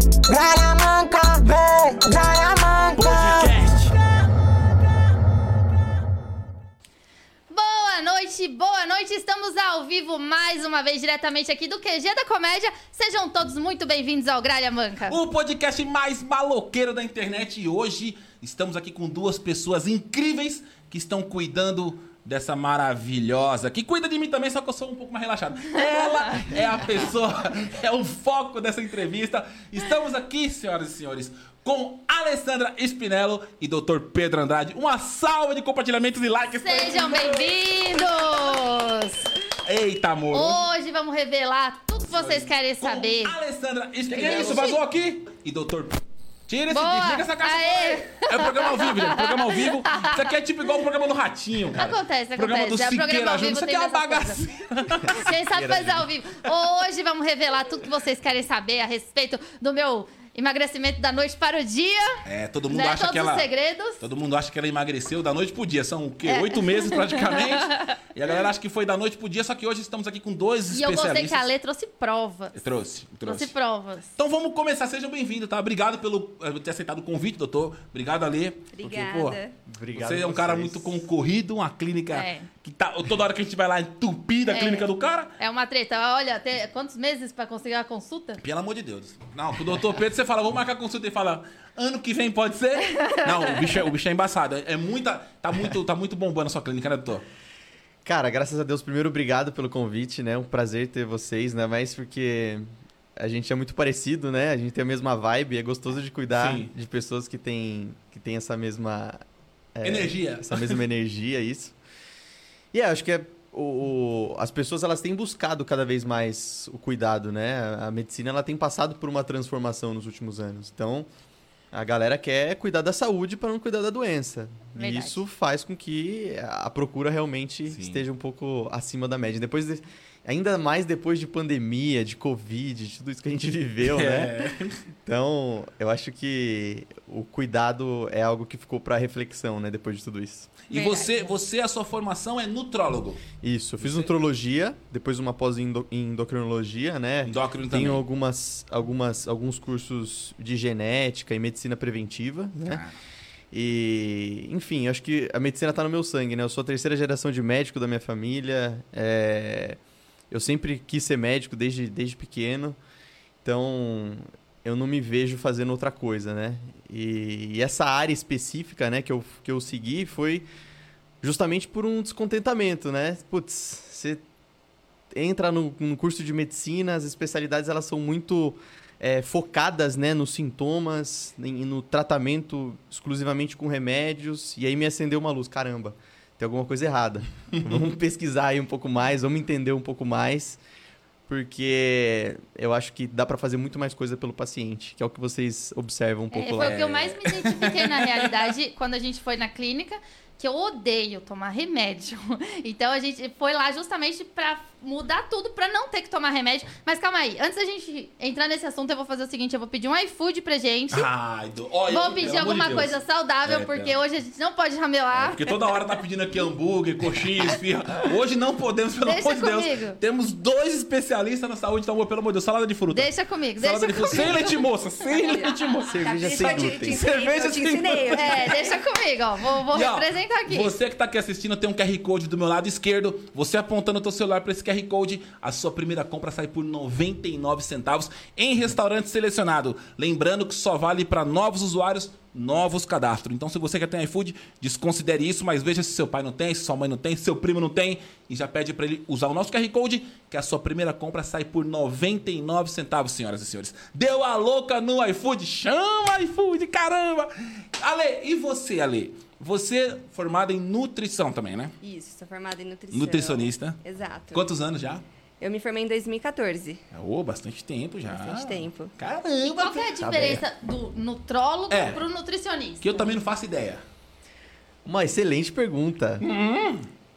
Gralha manca, vem, gralha manca. Podcast. Boa noite, boa noite. Estamos ao vivo mais uma vez diretamente aqui do QG da Comédia. Sejam todos muito bem-vindos ao Gralha Manca. O podcast mais maloqueiro da internet. E hoje estamos aqui com duas pessoas incríveis que estão cuidando dessa maravilhosa, que cuida de mim também, só que eu sou um pouco mais relaxado. Ela é a pessoa, é o foco dessa entrevista. Estamos aqui, senhoras e senhores, com Alessandra Spinello e Dr. Pedro Andrade. Uma salva de compartilhamentos e likes. Sejam bem-vindos! Eita, amor. Hoje vamos revelar tudo que vocês querem Com saber. Alessandra Spinello. Que é isso? Vazou aqui? E Dr. Tira esse Boa. desliga essa caixa. É o programa ao vivo, gente. Programa ao vivo. Isso aqui é tipo igual o programa do Ratinho, cara. Acontece, Programa acontece. do É, programa Siqueira Júnior. Isso aqui é uma bagacinha. Quem sabe fazer ao vivo. Hoje vamos revelar tudo que vocês querem saber a respeito do meu emagrecimento da noite para o dia. É, todo mundo né? acha Todos que ela... os segredos. Todo mundo acha que ela emagreceu da noite pro dia. São o quê? É. Oito meses praticamente. e a galera acha que foi da noite pro dia, só que hoje estamos aqui com dois E eu gostei especialistas. que a Lê trouxe provas. Eu Trouxe, trouxe. Trouxe provas. Então vamos começar, sejam bem-vindos, tá? Obrigado pelo eh, ter aceitado o convite, doutor. Obrigado, Alê. Porque, Obrigada. pô, Obrigado Você é um a cara muito concorrido, uma clínica É. que tá. Toda hora que a gente vai lá entupir da É. clínica do cara. É uma treta. Olha, tem quantos meses pra conseguir a consulta? Pelo amor de Deus. Não, com o doutor Pedro você fala, vamos marcar consulta e fala, ano que vem pode ser? Não, o bicho é, o bicho é embaçado. É muita. Tá muito, tá muito bombando a sua clínica, né, doutor? Cara, graças a Deus, primeiro, obrigado pelo convite, né? Um prazer ter vocês, né? Mas porque a gente é muito parecido, né? A gente tem a mesma vibe, é gostoso de cuidar Sim. de pessoas que têm, que têm essa mesma... é, Energia. Essa mesma energia, isso. E é, acho que é, o, o- as pessoas, elas têm buscado cada vez mais o cuidado, né? A medicina, ela tem passado por uma transformação nos últimos anos. Então... A galera quer cuidar da saúde para não cuidar da doença. E Verdade. isso faz com que a procura realmente Sim. esteja um pouco acima da média. Depois de- ainda mais depois de pandemia, de Covid, de tudo isso que a gente viveu, né? É. Então, eu acho que o cuidado é algo que ficou para reflexão, né, depois de tudo isso. E Verdade. você, você, a sua formação é nutrólogo. Isso, eu fiz Você- nutrologia, depois uma pós em endo- em endocrinologia, né? Endócrino também. Tenho algumas, algumas, alguns cursos de genética e medicina preventiva, né? Ah, E, enfim, acho que a medicina tá no meu sangue, né? Eu sou a terceira geração de médico da minha família. é, Eu sempre quis ser médico desde, desde pequeno. Então, eu não me vejo fazendo outra coisa, né? E, e essa área específica, né, que eu, que eu segui foi justamente por um descontentamento, né? Putz, você entra no, no curso de medicina, as especialidades elas são muito é, focadas né, nos sintomas, em- no tratamento exclusivamente com remédios, e aí me acendeu uma luz, caramba, tem alguma coisa errada. vamos pesquisar aí um pouco mais, vamos entender um pouco mais, porque eu acho que dá para fazer muito mais coisa pelo paciente, que é o que vocês observam um É, pouco foi lá. o que eu mais me identifiquei na realidade quando a gente foi na clínica, que eu odeio tomar remédio. Então a gente foi lá justamente pra mudar tudo, pra não ter que tomar remédio. Mas calma aí, antes da gente entrar nesse assunto, eu vou fazer o seguinte: eu vou pedir um iFood pra gente. Ai, do... Olha, Vou pedir de alguma Deus. coisa saudável, É, porque é. hoje a gente não pode ramelar. Porque toda hora tá pedindo aqui hambúrguer, coxinha, esfirra. Hoje não podemos, pelo Deixa amor de Deus. comigo. Temos dois especialistas na saúde, então, pelo amor de Deus, salada de fruta. Deixa comigo, salada deixa de fruta. comigo. Sem leite moça, sem leite moça. Cerveja sem eu te- glúten. Cerveja sem te É, deixa comigo, ó. Vou, vou E, representar aqui. Você que tá aqui assistindo, tem um QR Code do meu lado esquerdo. Você apontando o teu celular para esse QR Code, a sua primeira compra sai por 99 centavos em restaurante selecionado. Lembrando que só vale para novos usuários, novos cadastros. Então, se você quer ter iFood, desconsidere isso, mas veja se seu pai não tem, se sua mãe não tem, se seu primo não tem, e já pede para ele usar o nosso QR Code, que a sua primeira compra sai por 99 centavos, senhoras e senhores. Deu a louca no iFood? Chama iFood, caramba! Ale, e você, Ale? Você formada em nutrição também, né? Isso, sou formada em nutrição. Nutricionista. Exato. Quantos anos já? Eu me formei em 2014. Ô, bastante tempo já. Bastante tempo. Caramba! Qual que é a diferença do nutrólogo É. pro nutricionista? Que eu também não faço ideia. Uma excelente pergunta.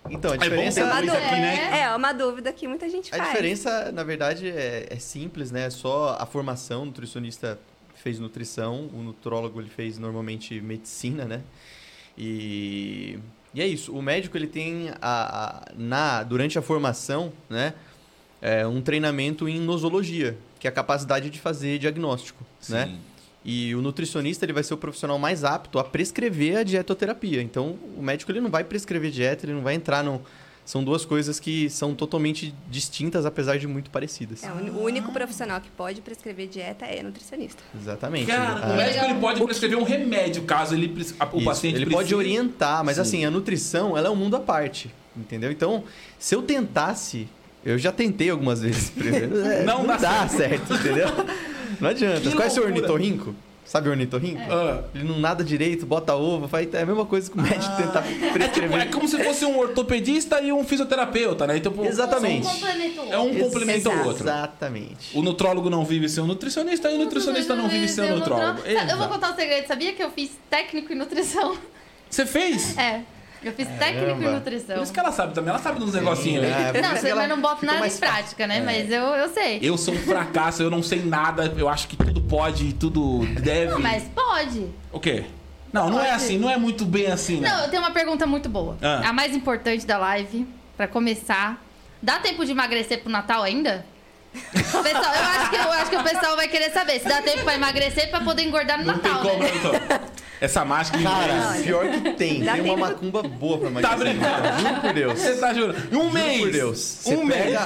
Então, a É diferença... ter uma luz dúvida, aqui, né? É, uma dúvida que muita gente A faz. diferença, na verdade, é, é simples, né? Só a formação, o nutricionista fez nutrição, o nutrólogo ele fez normalmente medicina, né? E, e é isso. O médico ele tem a, a- na durante a formação, né? é, um treinamento em nosologia, que é a capacidade de fazer diagnóstico, né? Sim. E o nutricionista ele vai ser o profissional mais apto a prescrever a dietoterapia. Então, o médico ele não vai prescrever dieta, ele não vai entrar no... São duas coisas que são totalmente distintas, apesar de muito parecidas. É, o único profissional que pode prescrever dieta é nutricionista. Exatamente. Cara, Ah, o médico ele pode prescrever um remédio caso ele, a- o Isso, paciente ele precise. pode orientar, mas Sim. assim, a nutrição, ela é um mundo à parte, entendeu? Então, se eu tentasse, eu já tentei algumas vezes primeiro, é, Não não, dá dá, certo. entendeu? Não adianta. Que Você conhece o loucura. ornitorrinco? Sabe o ornitorrinco? Ah. Ele não nada direito, bota ovo, faz, é a mesma coisa que o médico tentar É, tipo, prescrever. é como se fosse um ortopedista e um fisioterapeuta, né? Então, pô, Exatamente. É um outro. complementa o Exato. outro. Exatamente. O nutrólogo não vive sem o nutricionista e o nutricionista não vive sem o nutrólogo. Eu vou contar um segredo. Sabia que eu fiz técnico em nutrição? Você fez? É. Eu fiz técnico em nutrição. Por isso que ela sabe também. Ela sabe uns negocinhos, né? É, Não, você, ela mas não boto ficou nada em prática, né? Mas eu, eu sei. Eu sou um fracasso, eu não sei nada. Eu acho que tudo pode, tudo deve. Não, mas pode. O quê? Não, não é Pode. assim, não é muito bem assim, né? Não, eu tenho uma pergunta muito boa. Ah. A mais importante da live, pra começar. Dá tempo de emagrecer pro Natal ainda? Pessoal, eu acho, que, eu acho que o pessoal vai querer saber se dá tempo pra emagrecer pra poder engordar no Não tem Natal, como, né? então. Essa mágica Cara, pior que tem. Dá Tem uma tempo. macumba boa pra Tá emagrecer. brincando. Juro por Deus. Você tá jurando? Em um Juro mês. por Deus. Você Um mês.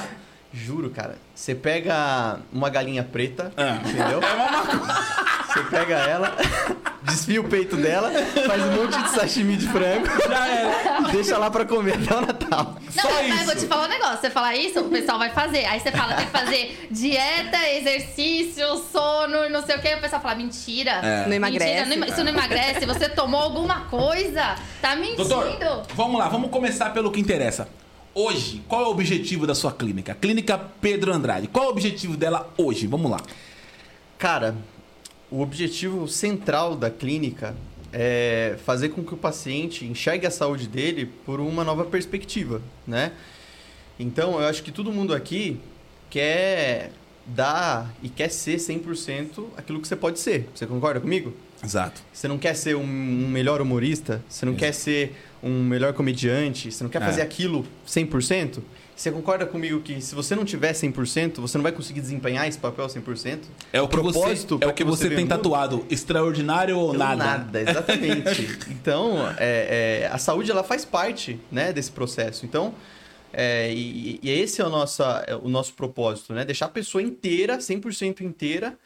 Juro, cara. Você pega uma galinha preta, Ah. entendeu? É uma macumba. Você pega ela, desfia o peito dela, faz um monte de sashimi de frango, Já era. deixa lá pra comer até o Natal. Não, Só mas, mas vou isso. te falar um negócio. Você falar isso, o pessoal vai fazer. Aí você fala, tem que fazer dieta, exercício, sono não sei o quê. O pessoal fala, mentira. É. Não emagrece. Mentira, não isso não emagrece. Você tomou alguma coisa. Tá mentindo. Doutor, vamos lá, vamos começar pelo que interessa. Hoje, qual é o objetivo da sua clínica? Clínica Pedro Andrade. Qual é o objetivo dela hoje? Vamos lá. Cara, o objetivo central da clínica é fazer com que o paciente enxergue a saúde dele por uma nova perspectiva, né? Então, eu acho que todo mundo aqui quer dar e quer ser 100% aquilo que você pode ser. Você concorda comigo? Exato. Você não quer ser um, melhor humorista, você não Isso. quer ser um melhor comediante, você não quer É. fazer aquilo 100%. Você concorda comigo que se você não tiver 100%, você não vai conseguir desempenhar esse papel 100%? É o você, propósito é pra o que que você você tem tatuado. Extraordinário ou Ou nada? Nada, exatamente. então, é, é, a saúde ela faz parte né, desse processo. Então, é, e, e esse é o nosso, é o nosso propósito, né? Deixar a pessoa inteira, 100% inteira,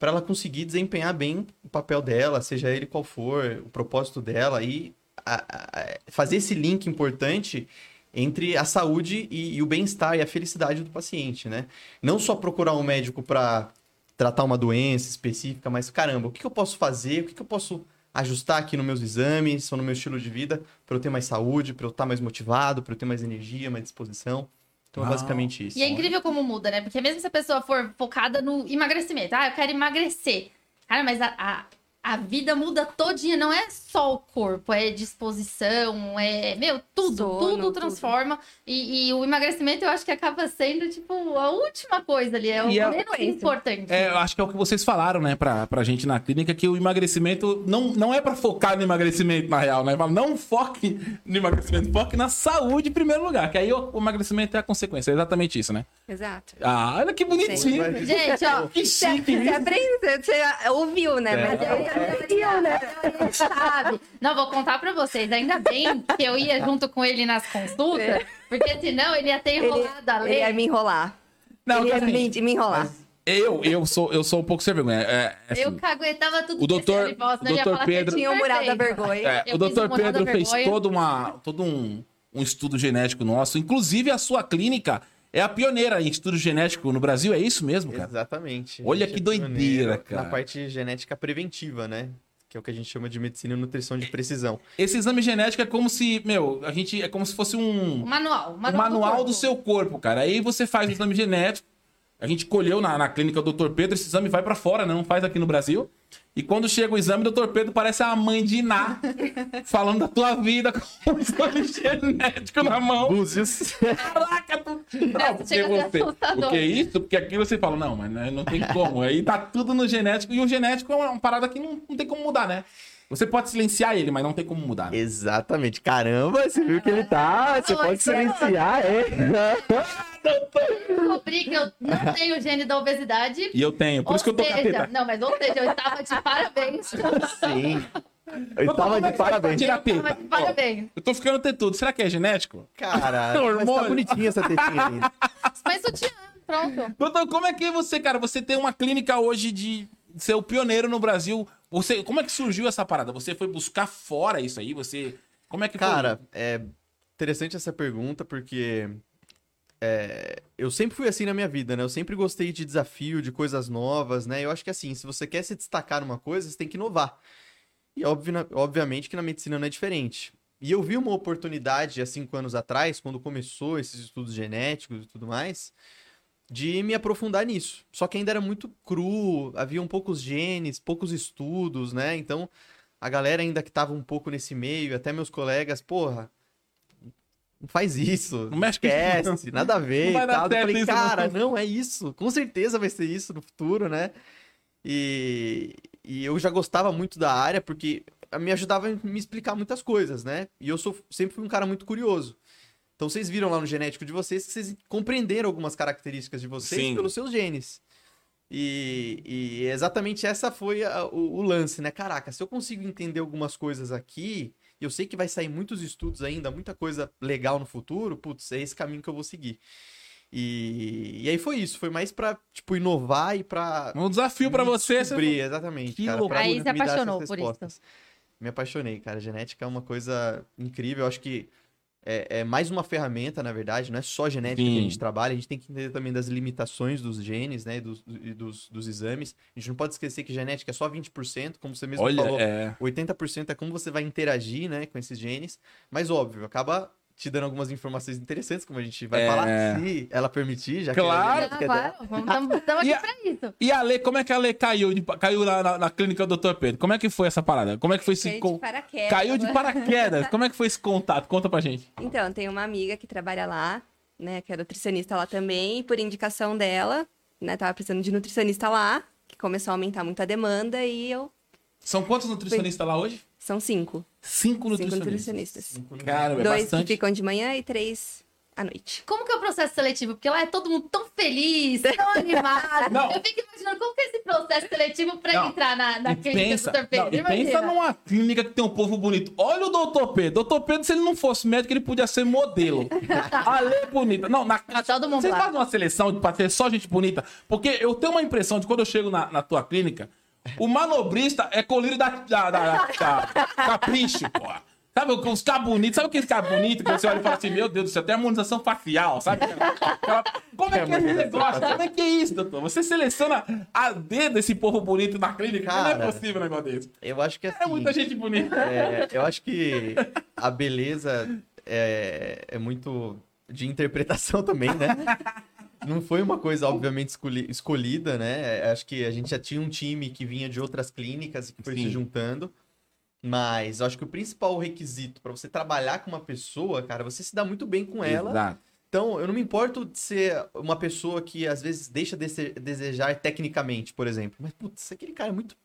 para ela conseguir desempenhar bem o papel dela, seja ele qual for, o propósito dela, e a- a- fazer esse link importante entre a saúde e, e o bem-estar e a felicidade do paciente, né? Não só procurar um médico para tratar uma doença específica, mas caramba, o que, que eu posso fazer? O que, que eu posso ajustar aqui nos meus exames ou no meu estilo de vida para eu ter mais saúde, para eu estar mais motivado, para eu ter mais energia, mais disposição? Então é Ah. basicamente isso. E é incrível como muda, né? Porque mesmo se a pessoa for focada no emagrecimento, ah, eu quero emagrecer. Cara, mas a, a, a vida muda todinha, não é só o corpo, é disposição, é, meu, tudo, Sono, tudo tudo. transforma. E, e o emagrecimento eu acho que acaba sendo, tipo, a última coisa ali, é o E é- menos importante. É, eu acho que é o que vocês falaram, né, pra, pra gente na clínica, que o emagrecimento não, não é pra focar no emagrecimento, na real, né? Não foque no emagrecimento, foque na saúde em primeiro lugar, que aí o, o emagrecimento é a consequência, é exatamente isso, né? Exato. Ah, olha que bonitinho. Sim. Gente, ó, Que Você chique. você aprendeu, você ouviu, né? É. Mas eu né? sabe? Não, vou contar pra vocês. Ainda bem que eu ia junto com ele nas consultas, É. porque senão ele ia ter Ele, enrolado a ele ia lei. me enrolar. Não, ele ia assim, me, me enrolar. eu, eu, sou, eu sou um pouco sem vergonha. É, assim, Eu caguetava tudo O doutor- ele o ele doutor Pedro- Tinha o mural da vergonha. É, o Dr. um Pedro fez todo, uma, todo um, um estudo genético nosso. Inclusive, a sua clínica é a pioneira em estudo genético no Brasil. É isso mesmo, cara? Exatamente. Olha que é doideira, cara. Na parte genética preventiva, né? Que é o que a gente chama de medicina e nutrição de precisão. Esse exame genético é como se, meu, a gente é como se fosse um, manual. O o manual, manual do, corpo. seu corpo, cara. Aí você faz o exame genético. A gente colheu na, na clínica do Dr. Pedro, esse exame vai pra fora, né? não faz aqui no Brasil. E quando chega o exame, o Dr. Pedro parece a mãe de Iná, falando da tua vida com o exame genético na mão. Búzios. Caraca, tu... Não, porque você... Porque isso, porque aqui você fala, não, mas né, não tem como. Aí tá tudo no genético, e o genético é uma, uma parada que não, não tem como mudar, né? Você pode silenciar ele, mas não tem como mudar. né? Exatamente. Caramba, você viu que ele tá. Você pode silenciar, é. Descobri que eu não tenho o gene da obesidade. E eu tenho, por ou isso que eu tô seja, capeta. Não, mas ou seja, eu estava de parabéns. Sim. Eu Doutor, tava é de parabéns. tirar Eu tava de parabéns. Eu tô ficando tetudo. Será que é genético? Cara, mas Hormônio. tá bonitinha essa tetinha aí. Mas eu te amo, pronto. Doutor, como é que é você, cara? Você tem uma clínica hoje de ser o pioneiro no Brasil. Você, como é que surgiu essa parada? Você foi buscar fora isso aí? Você. Como é que Cara, é interessante essa pergunta porque é, eu sempre fui assim na minha vida, né? Eu sempre gostei de desafio, de coisas novas, né? Eu acho que assim, se você quer se destacar numa coisa, você tem que inovar. E obvi- obviamente que na medicina não é diferente. E eu vi uma oportunidade há cinco anos atrás, quando começou esses estudos genéticos e tudo mais, de me aprofundar nisso. Só que ainda era muito cru, haviam poucos genes, poucos estudos, né? Então, a galera ainda que tava um pouco nesse meio, até meus colegas, porra, não faz isso, Não mexe esquece, nada a ver Não vai e dar tal. Eu falei, cara, não. não é isso, com certeza vai ser isso no futuro, né? E, e eu já gostava muito da área porque me ajudava a me explicar muitas coisas, né? E eu sou, sempre fui um cara muito curioso. Então vocês viram lá no genético de vocês que vocês compreenderam algumas características de vocês Sim. pelos seus genes. E, e exatamente essa foi a- o, o lance, né? Caraca, se eu consigo entender algumas coisas aqui, e eu sei que vai sair muitos estudos ainda, muita coisa legal no futuro, putz, é esse caminho que eu vou seguir. E, e aí foi isso, foi mais pra, tipo, inovar e pra Um desafio pra me você. você- descobrir, exatamente, Que cara, loucura. Aí me se apaixonou por isso. Me apaixonei, cara. Genética é uma coisa incrível. Eu acho que é, é mais uma ferramenta, na verdade. Não é só genética Sim. que a gente trabalha. A gente tem que entender também das limitações dos genes, né? E dos, e dos, dos exames. A gente não pode esquecer que genética é só 20%, como você mesmo Olha, falou. é. 80% é como você vai interagir, né, com esses genes. Mas, óbvio, acaba te dando algumas informações interessantes, como a gente vai É. falar, se ela permitir, já Claro. que a genética dela. claro, estamos E aqui a- pra isso. E a Lê, como é que a Lê caiu, de- caiu lá na, na clínica do Dr. Pedro? Como é que foi essa parada? Como é que foi esse. Con- de paraquedas. Caiu de paraquedas. Como é que foi esse contato? Conta pra gente. Então, tem uma amiga que trabalha lá, né, que é nutricionista lá também, e por indicação dela, né, tava precisando de nutricionista lá, que começou a aumentar muito a demanda e eu São quantos nutricionistas lá hoje? São cinco, Cinco cinco nutricionistas. nutricionistas. Cara, é Dois bastante. que ficam de manhã e três à noite. Como que é o processo seletivo? Porque lá é todo mundo tão feliz, tão animado. Não. Eu fico imaginando como que é esse processo seletivo pra Não. entrar na, na clínica pensa, do Dr. Pedro. não, e pensa numa clínica que tem um povo bonito. Olha o doutor Pedro. Doutor Pedro, se ele não fosse médico, ele podia ser modelo. A lei é bonita. Não, na todo mundo Você lá. faz uma seleção pra ter só gente bonita? Porque eu tenho uma impressão de quando eu chego na, na tua clínica, o manobrista é colírio da, da, da, da Capricho, porra. Sabe, os caras bonitos, sabe aqueles caras bonitos que você olha e fala assim, meu Deus do céu, tem harmonização facial, sabe? Aquela- Como é que é esse negócio? Como é que é isso, doutor? Você seleciona a dedo esse povo bonito na clínica? Não é Cara, possível um negócio desse. Eu acho que assim, É muita gente bonita. é, eu acho que a beleza é, é muito de interpretação também, né? Não foi uma coisa, obviamente, escolhi- escolhida, né? Acho que a gente já tinha um time que vinha de outras clínicas e que foi Sim. se juntando. Mas eu acho que o principal requisito para você trabalhar com uma pessoa, cara, você se dá muito bem com ela. Exato. Então, eu não me importo de ser uma pessoa que às vezes deixa de se- desejar tecnicamente, por exemplo. Mas, putz, aquele cara é muito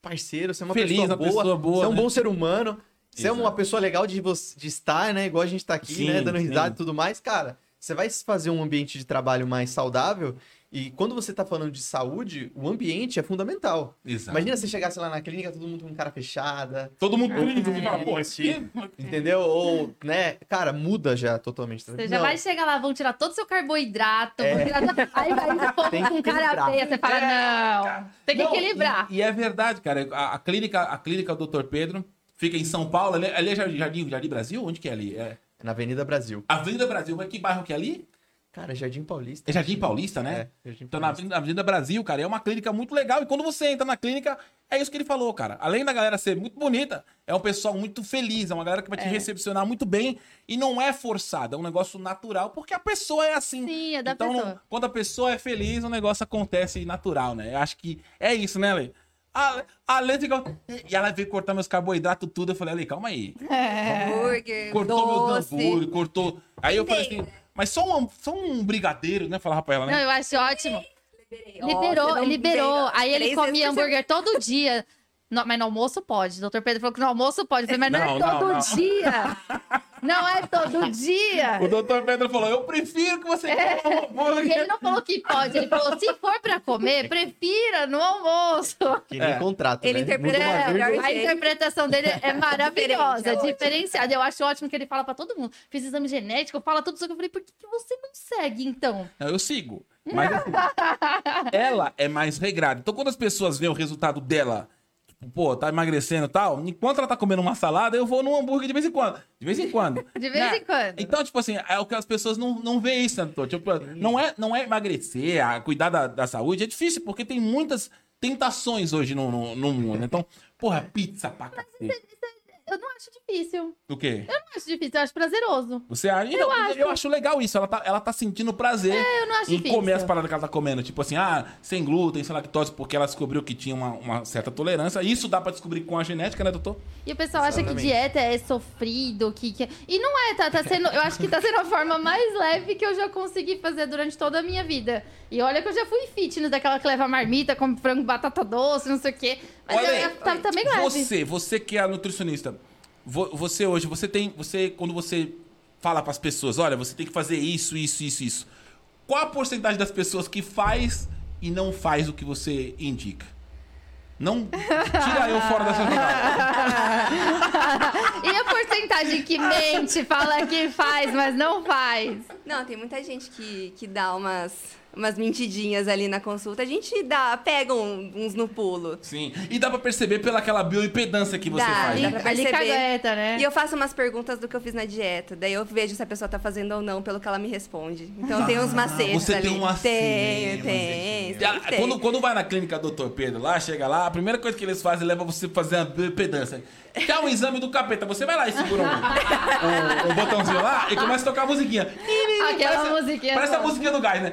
parceiro, você é uma Feliz, pessoa uma boa, pessoa boa, você é um né? bom ser humano, você é Exato. uma pessoa legal de, de estar, né? Igual a gente tá aqui, Sim, né? Dando risada sim. e tudo mais. Cara, você vai fazer um ambiente de trabalho mais saudável e quando você tá falando de saúde, o ambiente é fundamental. Exato. Imagina você chegasse lá na clínica, todo mundo com cara fechada, Todo mundo bonito É. esse aqui... entendeu? Ou, né? Cara, muda já totalmente. Você já Não. vai chegar lá, vão tirar todo o seu carboidrato, É. vão tirar... aí vai esse povo que com cara feia, você fala, não, tem que Não, equilibrar. E, e é verdade, cara. A, a clínica, a clínica Dr. Pedro fica em São Paulo. Ali, ali é Jardim, Jardim Brasil? Onde que é ali? É Na Avenida Brasil. Avenida Brasil. Mas que bairro que é ali? Cara, Jardim Paulista. É Jardim Paulista, né? É, Jardim Então, na Paulista. Avenida, Avenida Brasil, cara, é uma clínica muito legal. E quando você entra na clínica, é isso que ele falou, cara. Além da galera ser muito bonita, é um pessoal muito feliz, é uma galera que vai te recepcionar muito bem. E não é forçado, é um negócio natural, porque a pessoa é assim. Sim, é da então, pessoa. não- quando a pessoa é feliz, o negócio acontece natural, né? Eu acho que é isso, né, Lê? A, a Lê fica... E ela veio cortar meus carboidratos tudo. Eu falei, Lê, calma aí. Hambúrguer, Cortou meus doce. hambúrguer, cortou. Aí eu falei assim, mas só um, só um brigadeiro, né? Falava pra ela, Não, né? eu acho ótimo. Liberou, não liberou. veio Aí ele comia hambúrguer todo dia. No- mas no almoço pode. O doutor Pedro falou que no almoço pode. Falei, mas não, Não, é não, todo não. dia. Não é todo dia. O doutor Pedro falou, eu prefiro que você coma E hambúrguer. ele não falou que pode. Ele falou, se for pra comer, prefira no almoço. Que nem É. contrato, Ele né? interpreta- É, vírgula. melhor A interpretação dele é maravilhosa, é diferenciada. Eu acho ótimo que ele fala pra todo mundo. Fiz exame genético, fala tudo isso. Eu falei, por que que você não segue, então? Não, eu sigo. Mas assim, ela é mais regrada. Então, quando as pessoas veem o resultado dela, pô, tá emagrecendo e tal, enquanto ela tá comendo uma salada, eu vou num hambúrguer de vez em quando. De vez em quando. De vez Né? em quando. Então, tipo assim, é o que as pessoas não, não veem isso, né, doutor? Tipo, não, é, não é emagrecer, a cuidar da, da saúde. É difícil, porque tem muitas tentações hoje no, no, no mundo. né? Então, porra, pizza pra cacete. Eu não acho difícil. O quê? Eu não acho difícil, eu acho prazeroso. Você acha? Eu, Eu eu, acho. acho legal isso. Ela tá, ela tá sentindo prazer eu não acho em difícil. comer as paradas que ela tá comendo. Tipo assim, ah, sem glúten, sem lactose, porque ela descobriu que tinha uma, uma certa tolerância. Isso dá pra descobrir com a genética, né, doutor? E o pessoal acha que Exatamente. dieta é sofrido, que, que... E não é, tá, tá sendo... Eu acho que tá sendo a forma mais leve que eu já consegui fazer durante toda a minha vida. E olha que eu já fui fitness, daquela que leva marmita, come frango, batata doce, não sei o quê. Mas Olha eu, aí. ia- tá, tá bem leve. Você, você que é a nutricionista, você hoje, você tem, você quando você fala pras pessoas, olha, você tem que fazer isso, isso, isso, isso. Qual a porcentagem das pessoas que faz e não faz o que você indica? Não tira eu fora dessa jogada. E a porcentagem que mente, fala que faz, mas não faz? Não, tem muita gente que, que dá umas, umas mentidinhas ali na consulta. A gente dá, pega um- uns no pulo. Sim. E dá pra perceber pela aquela bioimpedância que você Dá, faz. dá né? pra Ali perceber. cagueta, né? E eu faço umas perguntas do que eu fiz na dieta. Daí eu vejo se a pessoa tá fazendo ou não pelo que ela me responde. Então tem uns macetes Ah, Você ali. tem um macete. Tem, tem. Ah, sempre tem. Quando, quando vai na clínica Dr. Pedro lá, chega lá, a primeira coisa que eles fazem é levar você pra fazer uma bioimpedância. Quer um exame do capeta? Você vai lá e segura um, um- um botãozinho lá e começa a tocar a musiquinha. Aquela Parece- musiquinha. Parece a musiquinha do gás, né?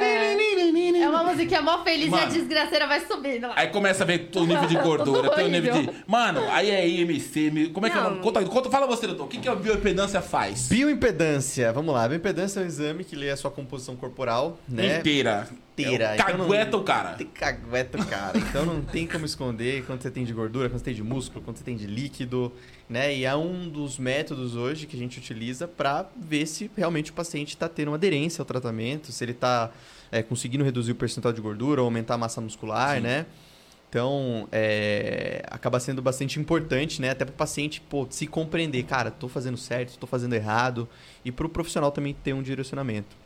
É uma musiquinha mó feliz e a Mano. desgraceira vai subindo lá. Aí começa a ver o nível de gordura, Tudo teu nível de. Mano, aí é IMC. Como é que é o Não. Conta, conta, fala você, doutor. O que, que a bioimpedância faz? Bioimpedância, vamos lá. Bioimpedância é um exame que lê a sua composição corporal, né? Inteira. Inteira. É o Então não- o cara. Tem cagueta, cara. Então não tem como esconder quanto você tem de gordura, quanto você tem de músculo, quanto você tem de líquido, né? E é um dos métodos hoje que a gente utiliza para ver se realmente o paciente está tendo aderência ao tratamento, se ele está conseguindo reduzir o percentual de gordura ou aumentar a massa muscular, Sim. né? Então, é, acaba sendo bastante importante, né? Até para o paciente pô, se compreender, cara, tô fazendo certo, tô fazendo errado, e para o profissional também ter um direcionamento.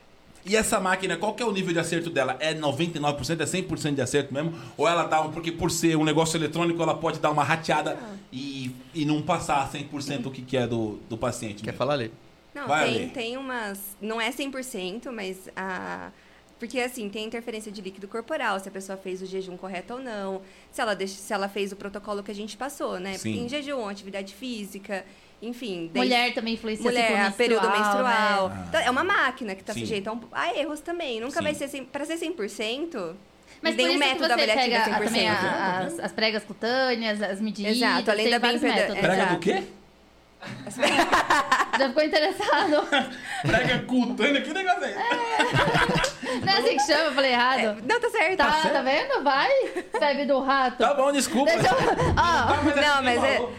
E essa máquina, qual que é o nível de acerto dela? É 99%, é 100% de acerto mesmo? Ou ela dá um... Porque por ser um negócio eletrônico, ela pode dar uma rateada e, e não passar 100% o que, que é do, do paciente Quer mesmo? falar, Lê? Não, Vai, tem, tem umas. Não é 100%, mas a. Porque assim, tem interferência de líquido corporal, se a pessoa fez o jejum correto ou não, se ela, deixa, se ela fez o protocolo que a gente passou, né? Sim. Em jejum, atividade física, enfim. Mulher também influencia Mulher, ciclo a período menstrual. né? Então, é uma máquina que está Sim. sujeita a, um- a erros também. Nunca Sim. vai ser 100%. Para ser 100%, Mas isso que método você avaliativo pega é 100%. também a- as, as pregas cutâneas, as medidas, Exato, além tem da métodos. Prega do quê? Já ficou interessado? Prega cutânea, que negócio é esse? Não é assim que chama, eu falei errado. É, não, tá certo. Tá, tá vendo? Vai, febre do rato. Tá bom, desculpa. Deixa eu... Ó, mas Não, assim, mas é- falou.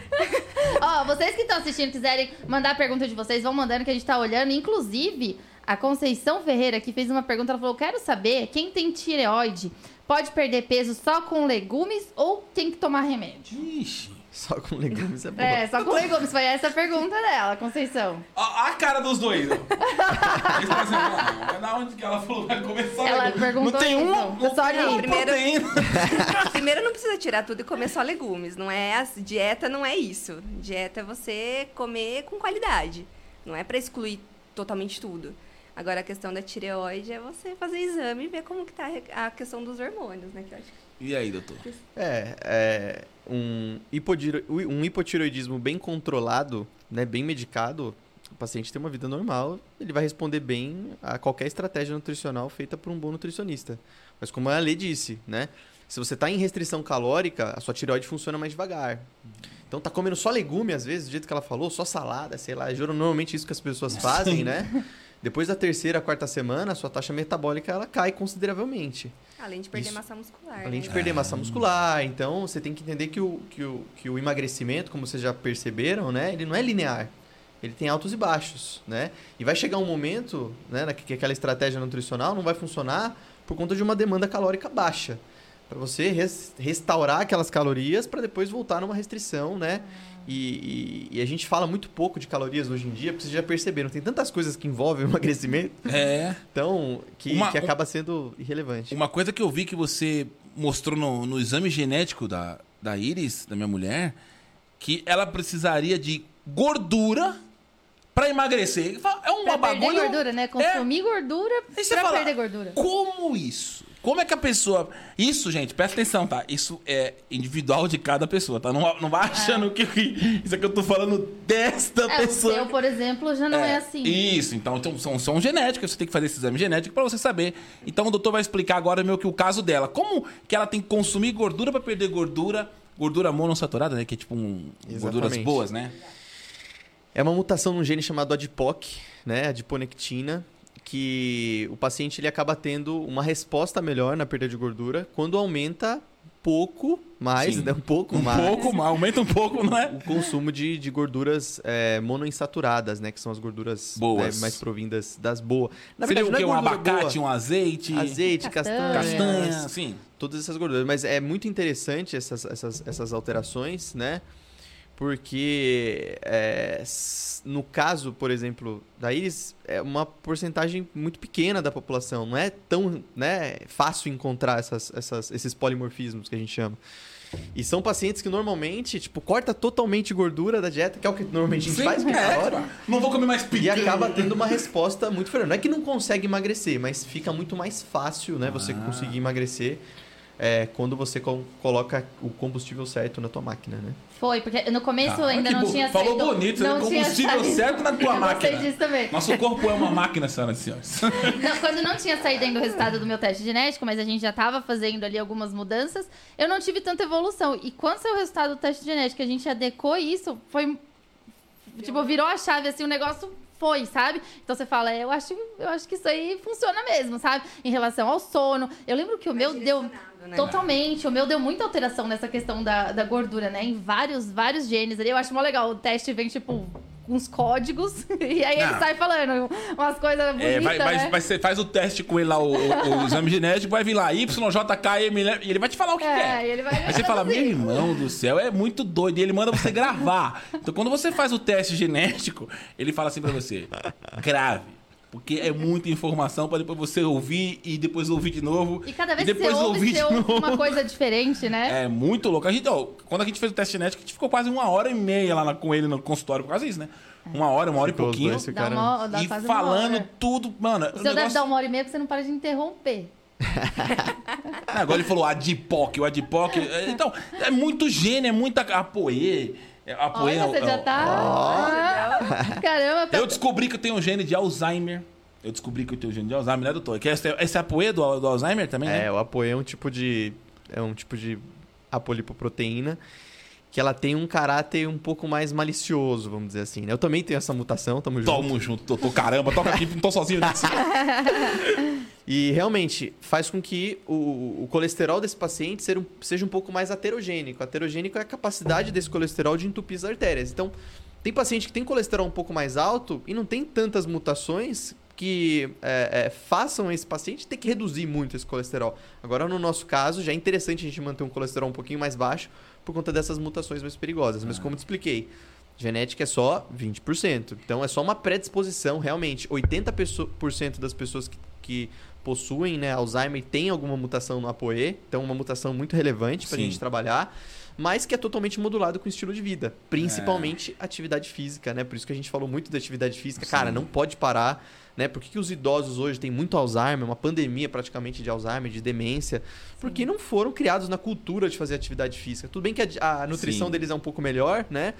Ó, vocês que estão assistindo, quiserem mandar a pergunta de vocês, vão mandando que a gente tá olhando. Inclusive, a Conceição Ferreira que fez uma pergunta, ela falou: quero saber quem tem tireoide pode perder peso só com legumes ou tem que tomar remédio? Ixi. Só com legumes é bom. É, só com legumes. Foi essa a pergunta dela, Conceição. A, a cara dos dois. Eles estão assim, "Ah, mas da onde que ela falou vai começar? Ela Não perguntou tem isso. uma, não Só tem ali. Primeiro- proteína. Primeiro não precisa tirar tudo e comer só legumes. Não é as- dieta não é isso. Dieta é você comer com qualidade. Não é para excluir totalmente tudo. Agora a questão da tireoide é você fazer exame e ver como que tá a questão dos hormônios, né? Que eu acho E aí, doutor? É, é um, hipotiro- um hipotiroidismo bem controlado, né, bem medicado, o paciente tem uma vida normal, ele vai responder bem a qualquer estratégia nutricional feita por um bom nutricionista. Mas como a Lê disse, né, se você está em restrição calórica, a sua tireoide funciona mais devagar. Então tá comendo só legume, às vezes, do jeito que ela falou, só salada, sei lá. Juro, normalmente isso que as pessoas fazem, né? Depois da terceira, quarta semana, a sua taxa metabólica ela cai consideravelmente. Além de perder Isso. massa muscular. Além de né? perder massa muscular. Então, você tem que entender que o, que, o, que o emagrecimento, como vocês já perceberam, né? Ele não é linear. Ele tem altos e baixos, né? E vai chegar um momento, né, na que que aquela estratégia nutricional não vai funcionar por conta de uma demanda calórica baixa. Para você res- restaurar aquelas calorias para depois voltar numa restrição, né? E, e- e a gente fala muito pouco de calorias hoje em dia, porque vocês já perceberam, tem tantas coisas que envolvem o emagrecimento, É. então, que, Uma- que acaba sendo irrelevante. Uma coisa que eu vi que você mostrou no, no exame genético da, da Iris, da minha mulher, que ela precisaria de gordura pra emagrecer. É um Pra perder bagulho. gordura, né? Consumir gordura Aí você pra fala, perder gordura. Como isso? Como é que a pessoa. Isso, gente, presta atenção, tá? Isso é individual de cada pessoa, tá? Não, não vai achando que, que isso aqui eu tô falando desta É, o pessoa. seu, por exemplo, já não é, assim. Isso, então, então são, são genéticas, você tem que fazer esse exame genético pra você saber. Então o doutor vai explicar agora meio que o caso dela. Como que ela tem que consumir gordura pra perder gordura, gordura monossaturada, né? Que é tipo um, gorduras Exatamente. boas, né? É uma mutação num gene chamado ADPOC, né, adiponectina, que o paciente ele acaba tendo uma resposta melhor na perda de gordura quando aumenta pouco mais, né, um pouco Um mais pouco, mais, aumenta um pouco, não é? o consumo de, de gorduras é, monoinsaturadas, né, que são as gorduras Boas. né, mais provindas das boas. Na Seria o verdade, quê? Um não é gordura abacate, boa. um azeite, azeite, Castanha. castanha, castanha, sim. todas essas gorduras. Mas é muito interessante essas, essas, essas alterações, né? Porque é, no caso, por exemplo, da íris, é uma porcentagem muito pequena da população. Não é tão né, fácil encontrar essas, essas, esses polimorfismos que a gente chama. E são pacientes que normalmente, tipo, corta totalmente gordura da dieta, que é o que normalmente a gente Sim, faz, é é, hora. tipo, não vou comer mais E picanha. acaba tendo uma resposta muito diferente. Não é que não consegue emagrecer, mas fica muito mais fácil, né? Você Ah. conseguir emagrecer é, quando você co- coloca o combustível certo na tua máquina, né? Foi, porque no começo Ah, ainda que não tinha Falou saído- bonito, não né? Combustível saído- certo na tua Eu máquina. disso também. Nosso corpo é uma máquina, senhoras e senhores. Não, quando não tinha saído ainda o resultado do meu teste genético, mas a gente já tava fazendo ali algumas mudanças, eu não tive tanta evolução. E quando saiu o resultado do teste genético, a gente adequou isso, foi. Tipo, virou a chave assim, o negócio foi, sabe? Então você fala, é, eu acho, eu acho que isso aí funciona mesmo, sabe? Em relação ao sono. Eu lembro que o meu deu. Né? Totalmente, o meu deu muita alteração nessa questão da, da gordura, né? Em vários, vários genes ali. Eu acho mó legal. O teste vem, tipo, com uns códigos, e aí ele Não. sai falando umas coisas bonitas, É, vai, vai, né? vai ser- faz o teste com ele lá, o, o- o exame genético, vai vir lá, YJKM, e ele vai te falar o que É, é. ele vai Aí você fala, meu traduzir. irmão do céu, é muito doido. E ele manda você gravar. Então, quando você faz o teste genético, ele fala assim pra você: grave. Porque é muita informação pra depois você ouvir e depois ouvir de novo. E cada vez e que depois você ouve, ouvir você de ouve novo. uma coisa diferente, né? É muito louco. A gente, ó, quando a gente fez o teste genético, a gente ficou quase uma hora e meia lá na- com ele no consultório por causa disso, né? Uma hora, uma hora Ficou e pouquinho. dois ficaram- uma, E falando tudo, mano. O seu deve dar uma hora e meia porque você não para de interromper. Ah, Agora ele falou Adipoc, o Adipoc. é, Então, é muito gênio, é muita. Apoê. É, Apoê. Olha, você é, já é, tá... Ah, Caramba, tá... Eu descobri que eu tenho gene de Alzheimer. Eu descobri que eu tenho gene de Alzheimer, né, doutor? Que esse, esse apoê do, do Alzheimer também, né? É, o apoio é um tipo de. É um tipo de apolipoproteína que ela tem um caráter um pouco mais malicioso, vamos dizer assim. né? Eu também tenho essa mutação, tamo junto. Tamo junto, doutor. Caramba, toca aqui, não tô sozinho nisso. E realmente faz com que o, o colesterol desse paciente ser um- seja um pouco mais aterogênico. Aterogênico é a capacidade desse colesterol de entupir as artérias. Então, tem paciente que tem colesterol um pouco mais alto e não tem tantas mutações que é, é, façam esse paciente ter que reduzir muito esse colesterol. Agora, no nosso caso, já é interessante a gente manter um colesterol um pouquinho mais baixo por conta dessas mutações mais perigosas. Mas, como eu te expliquei, genética é só 20%. Então, é só uma predisposição, realmente. 80% das pessoas que, que possuem né, Alzheimer têm alguma mutação no ApoE, então uma mutação muito relevante para a Sim. gente trabalhar, mas que é totalmente modulado com o estilo de vida, principalmente atividade física, né? Por isso que a gente falou muito da atividade física. Sim. Cara, não pode parar, né? Por que, que os idosos hoje têm muito Alzheimer, uma pandemia praticamente de Alzheimer, de demência? Porque não foram criados na cultura de fazer atividade física. Tudo bem que a, a nutrição Sim. deles é um pouco melhor, né?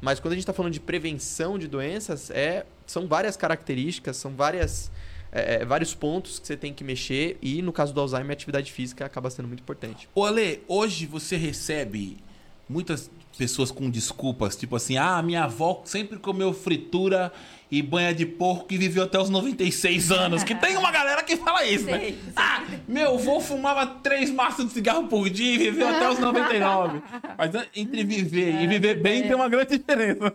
Mas quando a gente está falando de prevenção de doenças, é, são várias características, são várias, é, é, vários pontos que você tem que mexer. E no caso do Alzheimer, a atividade física acaba sendo muito importante. Ô, Ale, hoje você recebe muitas pessoas com desculpas, tipo assim, ah, minha avó sempre comeu fritura e banha de porco e viveu até os 96 anos. Que tem uma galera que fala isso, né? Sei, Ah, meu avô fumava três maços de cigarro por dia e viveu até os 99. Mas né, entre viver e viver bem tem uma grande diferença.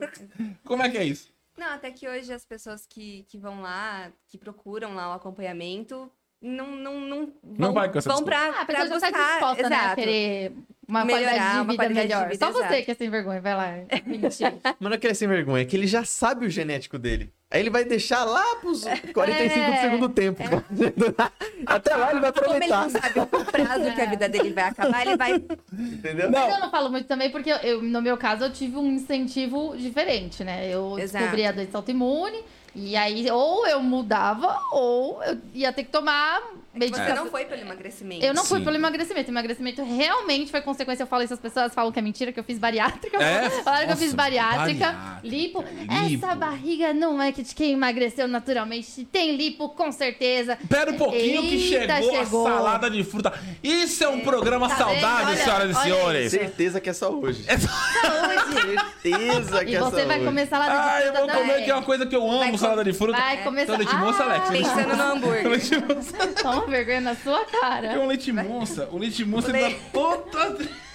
Como é que é isso? Não, até que hoje as pessoas que, que vão lá, que procuram lá o acompanhamento, não, não, não vão, vai com essa vão pra, Ah, pra tá buscar. disposta, né, a exato. querer uma Melhorar, qualidade de uma vida qualidade de melhor. vida, Só você exato. que é sem vergonha, vai lá. Mentir. Mas não é que ele é sem vergonha, é que ele já sabe o genético dele. Aí ele vai deixar lá pros 45 É. do segundo tempo. Até lá ele vai Como ele aproveitar. não sabe o prazo que a vida dele vai acabar, ele vai. Entendeu? Mas eu não falo muito também porque eu, no meu caso eu tive um incentivo diferente, né? Eu Exato. descobri a doença autoimune e aí ou eu mudava ou eu ia ter que tomar Você medicação. não foi pelo emagrecimento. Eu não fui Sim. pelo emagrecimento. O emagrecimento realmente foi consequência. Eu falo isso, as pessoas falam que é mentira, que eu fiz bariátrica. É? Falaram que eu fiz Nossa, bariátrica. bariátrica, Lipo. lipo. Essa barriga não é que de quem emagreceu naturalmente. Tem lipo, com certeza. Pera um pouquinho que Eita, chegou, chegou. a salada de fruta. Isso é um programa Tá? Olha, senhoras e olha senhores. Certeza que é só hoje. Saúde. Certeza que E é só você vai hoje. comer salada de Ah, eu fruta vou comer que é uma coisa que eu amo, Vai com- salada de fruta. Vai começar... Então, leite moça, Alex. Leite Pensando no hambúrguer. Leite moça. Toma vergonha na sua É cara. um leite moça. O leite moça ele dá toda...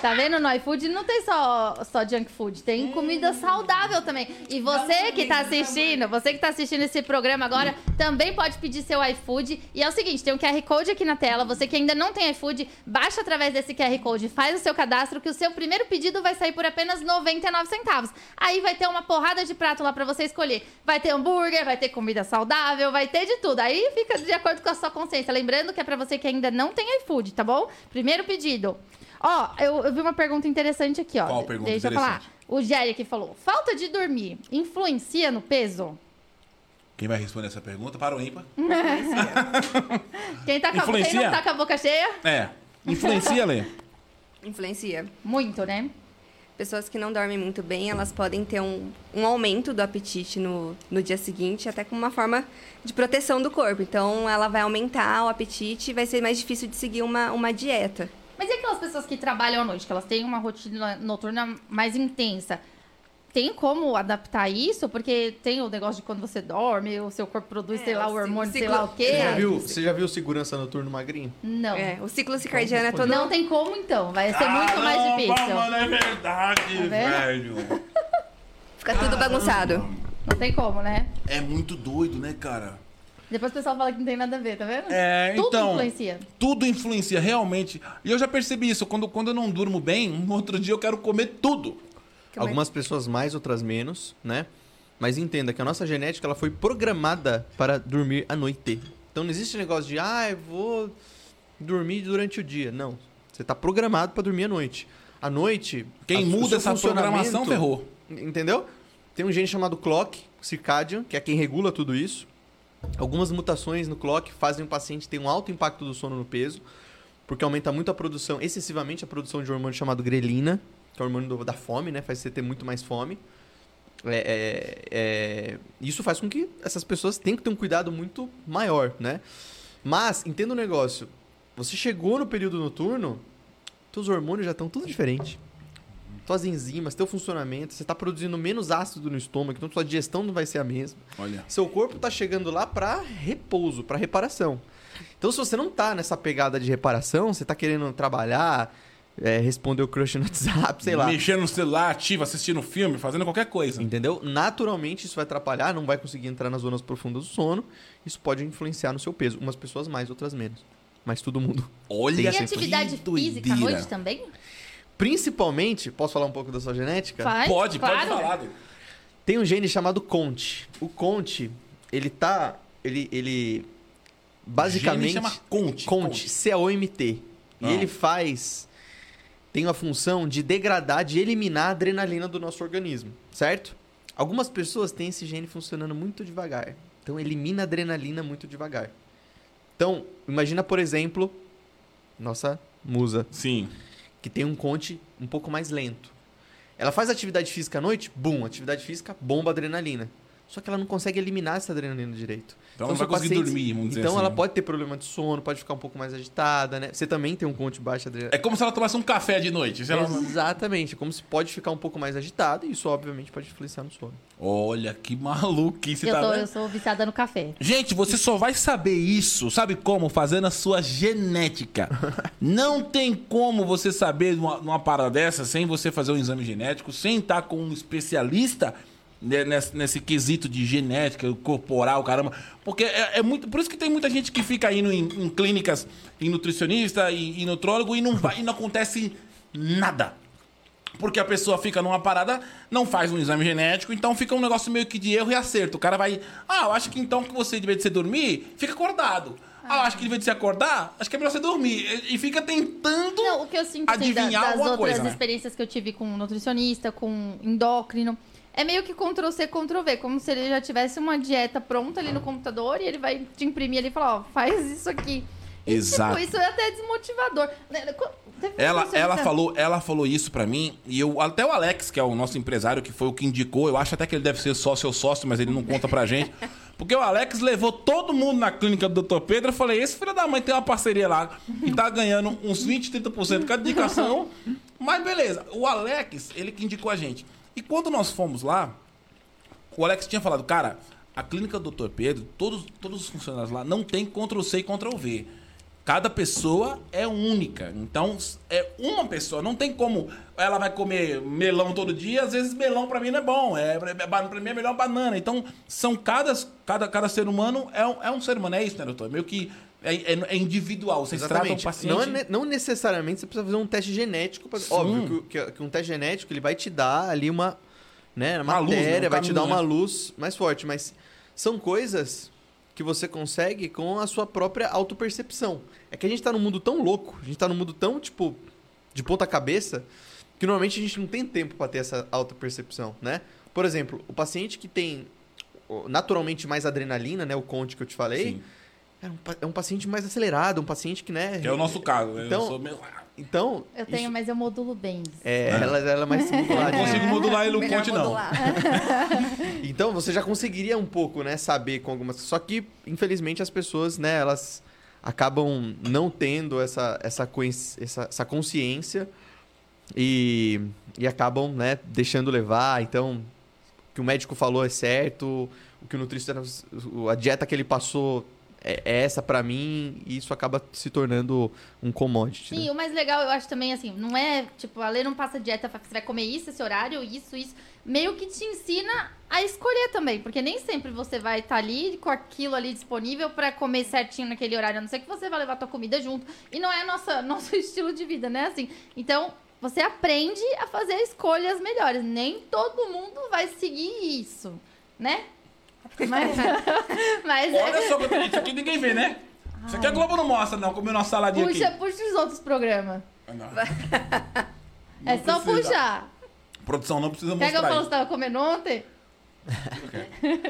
Tá vendo? No iFood não tem só, só junk food, tem comida saudável também. E você que tá assistindo, você que tá assistindo esse programa agora, também pode pedir seu iFood. E é o seguinte, tem um QR Code aqui na tela. Você que ainda não tem iFood, baixa através desse QR Code, faz o seu cadastro, que o seu primeiro pedido vai sair por apenas 99 centavos. Aí vai ter uma porrada de prato lá pra você escolher. Vai ter hambúrguer, vai ter comida saudável, vai ter de tudo. Aí fica de acordo com a sua consciência. Lembrando que é pra você que ainda não tem iFood, tá bom? Primeiro pedido. Ó, eu, eu vi uma pergunta interessante aqui, ó. Qual pergunta Deixa eu interessante? falar. O Jerry aqui falou: falta de dormir influencia no peso? Quem vai responder essa pergunta? Para o ímpar. Quem, tá com a, quem Influencia? não tá com a boca cheia? É. Influencia, Lê? Influencia. Muito, né? Pessoas que não dormem muito bem, elas podem ter um, um aumento do apetite no, no dia seguinte, até como uma forma de proteção do corpo. Então, ela vai aumentar o apetite e vai ser mais difícil de seguir uma, uma dieta. Mas e aquelas pessoas que trabalham à noite, que elas têm uma rotina noturna mais intensa? Tem como adaptar isso? Porque tem o negócio de quando você dorme, o seu corpo produz, É, sei lá, o hormônio, sei ciclo- lá o quê. Você já, viu, você já viu segurança noturno magrinho? Não. É, o ciclo circadiano é todo... Não tem como, então. Vai ser muito mais Caramba, difícil. mano, é verdade, vendo? velho. Fica tudo bagunçado. Não tem como, né? É muito doido, né, cara? Depois o pessoal fala que não tem nada a ver, tá vendo? É, Tudo então. influencia. Tudo influencia, realmente. E eu já percebi isso. Quando, quando eu não durmo bem, no outro dia eu quero comer tudo. Algumas pessoas mais, outras menos, né? Mas entenda que a nossa genética ela foi programada para dormir à noite. Então não existe negócio de, ah, eu vou dormir durante o dia. Não. Você está programado para dormir à noite. À noite. Quem a- muda essa programação ferrou. Entendeu? Tem um gene chamado clock, circadian, que é quem regula tudo isso. Algumas mutações no clock fazem o paciente ter um alto impacto do sono no peso, porque aumenta muito a produção, excessivamente a produção de um hormônio chamado grelina, que é o hormônio da fome, né? Faz você ter muito mais fome. É, é, é, Isso faz com que essas pessoas tenham que ter um cuidado muito maior, né? Mas, entenda um negócio. Você chegou no período noturno, seus hormônios já estão tudo diferente. Suas enzimas, teu funcionamento, você está produzindo menos ácido no estômago, então sua digestão não vai ser a mesma. Olha. Seu corpo está chegando lá para repouso, para reparação. Então, se você não tá nessa pegada de reparação, você tá querendo trabalhar, é, responder o crush no WhatsApp, sei lá. Mexendo no celular, ativo, assistindo filme, fazendo qualquer coisa. Entendeu? Naturalmente isso vai atrapalhar, não vai conseguir entrar nas zonas profundas do sono. Isso pode influenciar no seu peso. Umas pessoas mais, outras menos. Mas todo mundo. Olha Tem E atividade física doideira. noite também? Principalmente, posso falar um pouco da sua genética? Faz, Pode, claro. pode falar. Tem um gene chamado CONT. O CONT, ele tá. Ele. ele basicamente. Gene chama Conte. CONT, C-O-M-T. E Ah. ele faz. Tem a função de degradar, de eliminar a adrenalina do nosso organismo, certo? Algumas pessoas têm esse gene funcionando muito devagar. Então, elimina a adrenalina muito devagar. Então, imagina, por exemplo, nossa musa, Sim. Que tem um conte um pouco mais lento. Ela faz atividade física à noite, bum, atividade física, bomba adrenalina. Só que ela não consegue eliminar essa adrenalina direito. Então ela não vai conseguir paciente- dormir, vamos dizer Então assim, ela né? pode ter problema de sono, pode ficar um pouco mais agitada, né? Você também tem um conte de baixa adrenalina. É como se ela tomasse um café de noite. Se ela- Exatamente, como se pode ficar um pouco mais agitado e isso obviamente pode influenciar no sono. Olha, que maluquice, Eu, tá tô, vendo? eu sou viciada no café. Gente, você só vai saber isso, sabe como? Fazendo a sua genética. Não tem como você saber numa, numa parada dessa sem você fazer um exame genético, sem estar com um especialista nesse, nesse quesito de genética, corporal, caramba. Porque é, é muito. Por isso que tem muita gente que fica indo em, em clínicas, em nutricionista e, e nutrólogo e não, vai, e não acontece nada. Porque a pessoa fica numa parada, não faz um exame genético, então fica um negócio meio que de erro e acerto. O cara vai. Ah, eu acho que então que você, de você dormir, fica acordado. Ah, eu acho que devia de você acordar, acho que é melhor você dormir. E fica tentando. Não, o que eu sinto assim, da- Adivinhar das alguma outras coisa, né? experiências que eu tive com nutricionista, com endócrino, é meio que Ctrl C, Ctrl V, como se ele já tivesse uma dieta pronta ali no computador e ele vai te imprimir ali e falar, ó, faz isso aqui. E, Exato. Tipo, isso é até desmotivador. Né, uma Ela, ela, falou, ela falou isso pra mim, e eu, até o Alex, que é o nosso empresário, que foi o que indicou, eu acho até que ele deve ser sócio ou sócio, mas ele não conta pra gente. Porque o Alex levou todo mundo na clínica do Dr. Pedro. Eu falei: esse filho da mãe tem uma parceria lá e tá ganhando uns 20, 30% cada indicação. Mas beleza, o Alex, ele que indicou a gente. E quando nós fomos lá, o Alex tinha falado, cara, a clínica do Dr. Pedro, todos, todos os funcionários lá não tem Ctrl C e Ctrl V. Cada pessoa é única. Então, é uma pessoa. Não tem como ela vai comer melão todo dia. Às vezes, melão pra mim não é bom. É, é, pra mim é melhor banana. Então, são cada, cada, cada ser humano é um, é um ser humano. É isso, né, doutor? Meio que é, é- é individual. Vocês tratam o paciente... Não, é não necessariamente você precisa fazer um teste genético. Pra... Sim. Óbvio que, que- que um teste genético ele vai te dar ali uma, né, Uma luz, matéria, né? Um vai te dar uma né? luz mais forte. Mas são coisas que você consegue com a sua própria autopercepção. É que a gente tá num mundo tão louco, a gente tá num mundo tão, tipo, de ponta cabeça, que normalmente a gente não tem tempo para ter essa autopercepção, né? Por exemplo, o paciente que tem naturalmente mais adrenalina, né, o conte que eu te falei, Sim, é um, é um paciente mais acelerado, um paciente que, né? que é o nosso caso. né? Então- eu sou meio... Então. Eu tenho, isso- mas eu modulo bem. É, ela, ela é mais Eu não singular. consigo modular ele o Melhor conte, não. modular. Então você já conseguiria um pouco, né, saber com algumas. Só que, infelizmente, as pessoas, né, elas acabam não tendo essa, essa, essa, essa consciência e, e acabam, né, deixando levar. Então, o que o médico falou é certo, o que o nutricionista. A dieta que ele passou é é essa pra mim, e isso acaba se tornando um commodity. né? Sim, o mais legal eu acho também, assim, não é, tipo, a lei não passa dieta, você vai comer isso, esse horário, isso, isso. Meio que te ensina a escolher também, porque nem sempre você vai estar ali com aquilo ali disponível pra comer certinho naquele horário, a não ser que você vai levar tua comida junto. E não é nossa, nosso estilo de vida, né? Assim, então, você aprende a fazer escolhas melhores. Nem todo mundo vai seguir isso, né? Mas, mas é- Olha só, isso aqui ninguém vê, né? Isso aqui a Globo não mostra, não. Comeu nossa saladinha puxa, aqui. puxa os outros programas. Não. é Não só precisa. puxar. Produção não precisa Quer que eu mostrar falo que você tava comendo ontem?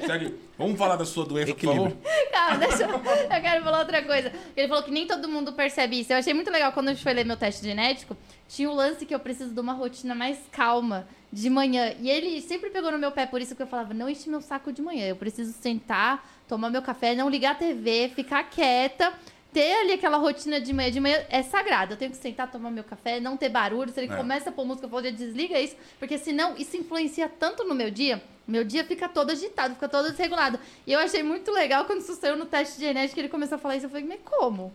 Segue. Vamos falar da sua doença, por favor? Equilíbrio. Calma, deixa eu... eu quero falar outra coisa. Ele falou que nem todo mundo percebe isso. Eu achei muito legal quando a gente foi ler meu teste genético. Tinha o lance que eu preciso de uma rotina mais calma de manhã. E ele sempre pegou no meu pé, por isso que eu falava: não enche meu saco de manhã. Eu preciso sentar, tomar meu café, não ligar a TV, ficar quieta. Ter ali aquela rotina de manhã. De manhã é sagrado. Eu tenho que sentar, tomar meu café, não ter barulho. Se ele É. começa a pôr música, eu falo, já desliga isso. Porque senão isso influencia tanto no meu dia. Meu dia fica todo agitado, fica todo desregulado. E eu achei muito legal quando isso saiu no teste genético, ele começou a falar isso. Eu falei, mas como?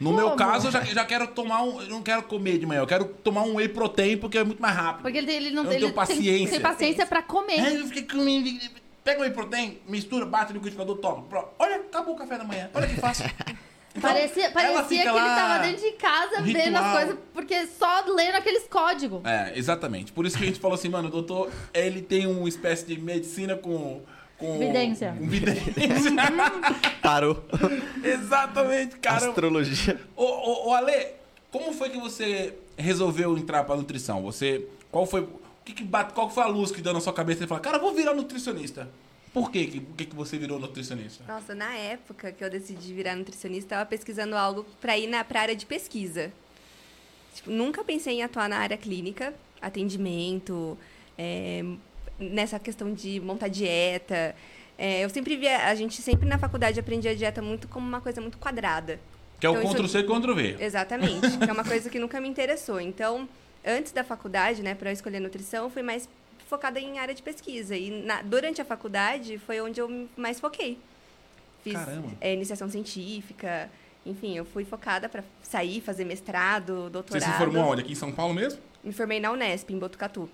No meu caso, eu já, já quero tomar um. Eu não quero comer de manhã, eu quero tomar um whey protein porque é muito mais rápido. Porque ele, ele não Eu ele tenho paciência. Tem, tem paciência pra comer. Aí eu fiquei comendo. Pega o whey protein, mistura, bate no liquidificador, toma. Pronto. Olha, acabou o café da manhã. Olha que fácil. Então, parecia parecia que ele lá- tava dentro de casa um vendo ritual. as coisas, porque só lendo aqueles códigos. É, exatamente. Por isso que a gente falou assim, mano, o doutor, ele tem uma espécie de medicina com. Com Vidência. Com vidência. Parou. exatamente, cara. Astrologia. Ô, ô, ô, Ale, como foi que você resolveu entrar pra nutrição? Você. Qual foi. O que que bate, qual foi a luz que deu na sua cabeça e falou, cara, eu vou virar nutricionista? Por quê? que- Por que, que você virou nutricionista? Nossa, na época que eu decidi virar nutricionista, eu estava pesquisando algo para ir na pra área de pesquisa. Tipo, nunca pensei em atuar na área clínica, atendimento, é, nessa questão de montar dieta. É, eu sempre via, a gente sempre na faculdade aprendia a dieta muito como uma coisa muito quadrada. Que é o Então, isso- Ctrl-C e Ctrl-V. Exatamente, que é uma coisa que nunca me interessou. Então, antes da faculdade, né, para eu escolher nutrição, eu fui mais focada em área de pesquisa. E na- durante a faculdade foi onde eu mais foquei. Fiz Caramba. é, iniciação científica, enfim, eu fui focada para sair, fazer mestrado, Você doutorado. se formou onde? Aqui em São Paulo mesmo? Me formei na Unesp, em Botucatu.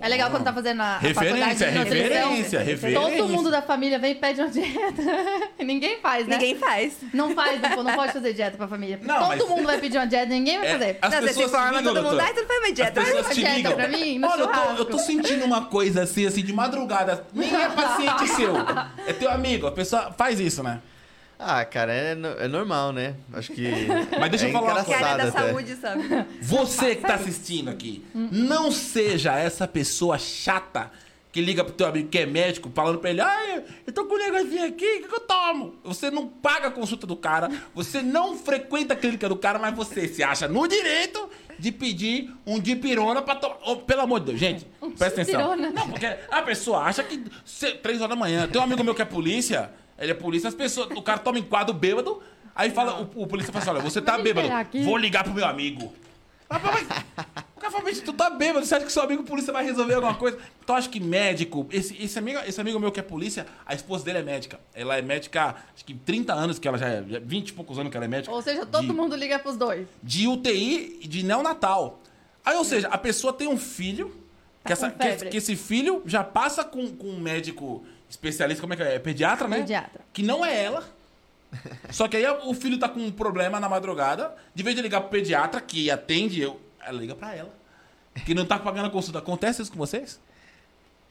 É legal quando tá fazendo a, a faculdade Referência, de nutrição. referência, referência. Todo mundo da família vem e pede uma dieta. ninguém faz, né? Ninguém faz. Não faz, não, não pode fazer dieta pra família. Não, Todo mas- mundo vai pedir uma dieta, ninguém vai É, fazer. as não, você se pessoas forma, ligam, todo mundo, ai, você não faz As dieta. pessoas uma dieta ligam. pra mim, no Olha, eu tô, eu tô sentindo uma coisa assim, assim, de madrugada. Nem é paciente seu. É teu amigo. A pessoa faz isso, né? Ah, cara, é, no- é normal, né? Acho que. Mas deixa é eu falar uma Que a área da saúde, sabe? Você que tá assistindo aqui, não seja essa pessoa chata que liga pro teu amigo que é médico, falando pra ele, ai, eu tô com um negocinho aqui, o que, que eu tomo? Você não paga a consulta do cara, você não frequenta a clínica do cara, mas você se acha no direito de pedir um dipirona pra tomar. Oh, pelo amor de Deus, gente, presta atenção. dipirona? Não, porque a pessoa acha que três horas da manhã, tem um amigo meu que é polícia, ele é polícia, as pessoas, o cara toma enquadro bêbado, aí fala, o, o polícia fala assim, olha, você tá bêbado, aqui. vou ligar pro meu amigo. Mas- O cara fala, mas tu tá bêbado, você acha que seu amigo polícia vai resolver alguma coisa? Então acho que médico, esse, esse, amigo, esse amigo meu que é polícia, a esposa dele é médica. Ela é médica, acho que 30 anos que ela já é, já 20 e poucos anos que ela é médica. Ou seja, todo de, mundo liga pros dois. De UTI e de neonatal. Aí, ou seja, a pessoa tem um filho, que, Tá essa, com que, febre. que esse filho já passa com, com um médico especialista, como é que é? É pediatra, né? Pediatra. Que não é ela. Só que aí o filho tá com um problema na madrugada. De vez de ligar pro pediatra, que atende, eu, ela liga pra ela. Que não tá pagando a consulta. Acontece isso com vocês?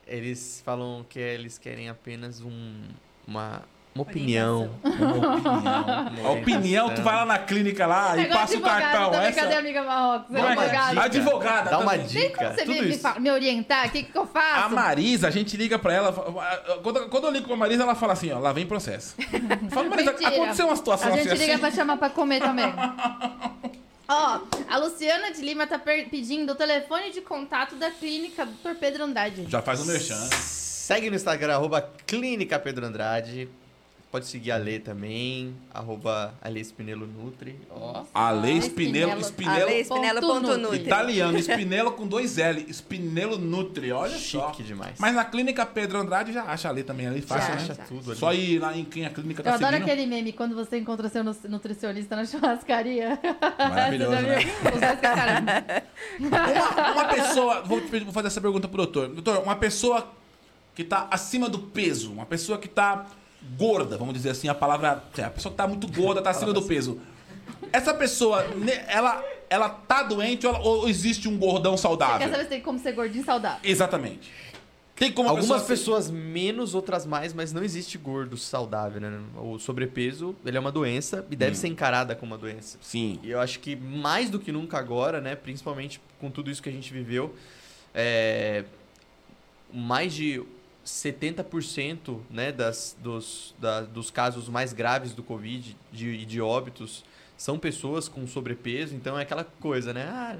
Eles falam que eles querem apenas um, uma, uma opinião. Uma opinião. A opinião, tu vai lá na clínica lá É e passa o cartão. também, Essa... cadê a amiga Marrocos? É? Advogado. Advogada. Dá uma também. Tem como dica. você me, Tudo me, me orientar? O que, que eu faço? A Marisa, a gente liga pra ela. Quando, quando eu ligo pra Marisa, ela fala assim: ó, lá vem processo. Eu falo, Marisa, Mentira. aconteceu uma situação A gente assim. liga assim. pra chamar pra comer também. Ó, a Luciana de Lima tá pedindo o telefone de contato da clínica do Dr. Pedro Andrade. Já faz o merchan. Segue no Instagram, arroba Clínica Pedro Andrade. Pode seguir a Lê também, arroba Ale Spinello Nutri. Ó. Ale Spinello. Spinello. Spinello. Ale Spinello ponto nutri. Italiano, Spinello com dois L. Spinello Nutri, olha só. Chique demais. Mas na clínica Pedro Andrade já acha ali também, ali fácil, Já né? acha já. tudo ali. Só ir lá em quem a clínica Eu tá adoro seguindo. aquele meme quando você encontra seu nu- nutricionista na churrascaria. Maravilhoso, né? a. Uma, uma pessoa, vou, te pedir- vou fazer essa pergunta pro doutor. Doutor, uma pessoa que tá acima do peso, uma pessoa que tá gorda, vamos dizer assim, a palavra. É, a pessoa que tá muito gorda, tá acima do peso. Essa pessoa, ela, ela tá doente ou, ela- ou existe um gordão Quer saudável? saber se tem como ser gordinho saudável? Exatamente. Tem como Algumas pessoa ser- pessoas menos, outras mais, mas não existe gordo saudável, né? O sobrepeso, ele é uma doença e deve ser encarada como uma doença. Sim. E eu acho que mais do que nunca agora, né? Principalmente com tudo isso que a gente viveu, é, mais de 70% né, das, dos, da- dos casos mais graves do Covid de- e de, óbitos são pessoas com sobrepeso. Então é aquela coisa, né? Ah,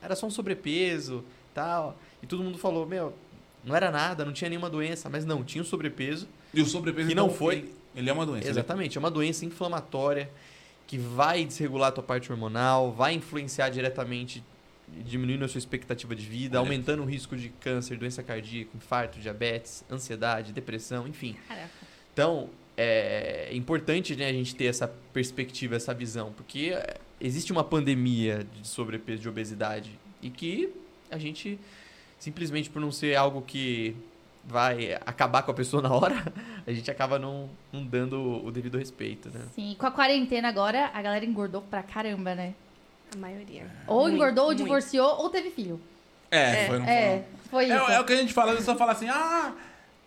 era só um sobrepeso, tal. E todo mundo falou, meu, não era nada, não tinha nenhuma doença. Mas não, tinha o sobrepeso. E o sobrepeso Que não então, foi. Ele, ele é uma doença. ele é- Exatamente, é uma doença inflamatória que vai desregular a tua parte hormonal, vai influenciar diretamente, diminuindo a sua expectativa de vida, Olha. aumentando o risco de câncer, doença cardíaca, infarto, diabetes, ansiedade, depressão, enfim. Caraca. Então, é importante né, a gente ter essa perspectiva, essa visão, porque é, existe uma pandemia de sobrepeso, de obesidade, e que a gente, simplesmente por não ser algo que vai acabar com a pessoa na hora, a gente acaba não, não dando o devido respeito, né? Sim, com a quarentena agora, a galera engordou pra caramba, né? A maioria. Ou Muito, engordou, ou muito. divorciou, ou teve filho. É, foi, não foi, É, foi isso. É, é o que a gente fala, a pessoa fala assim, ah,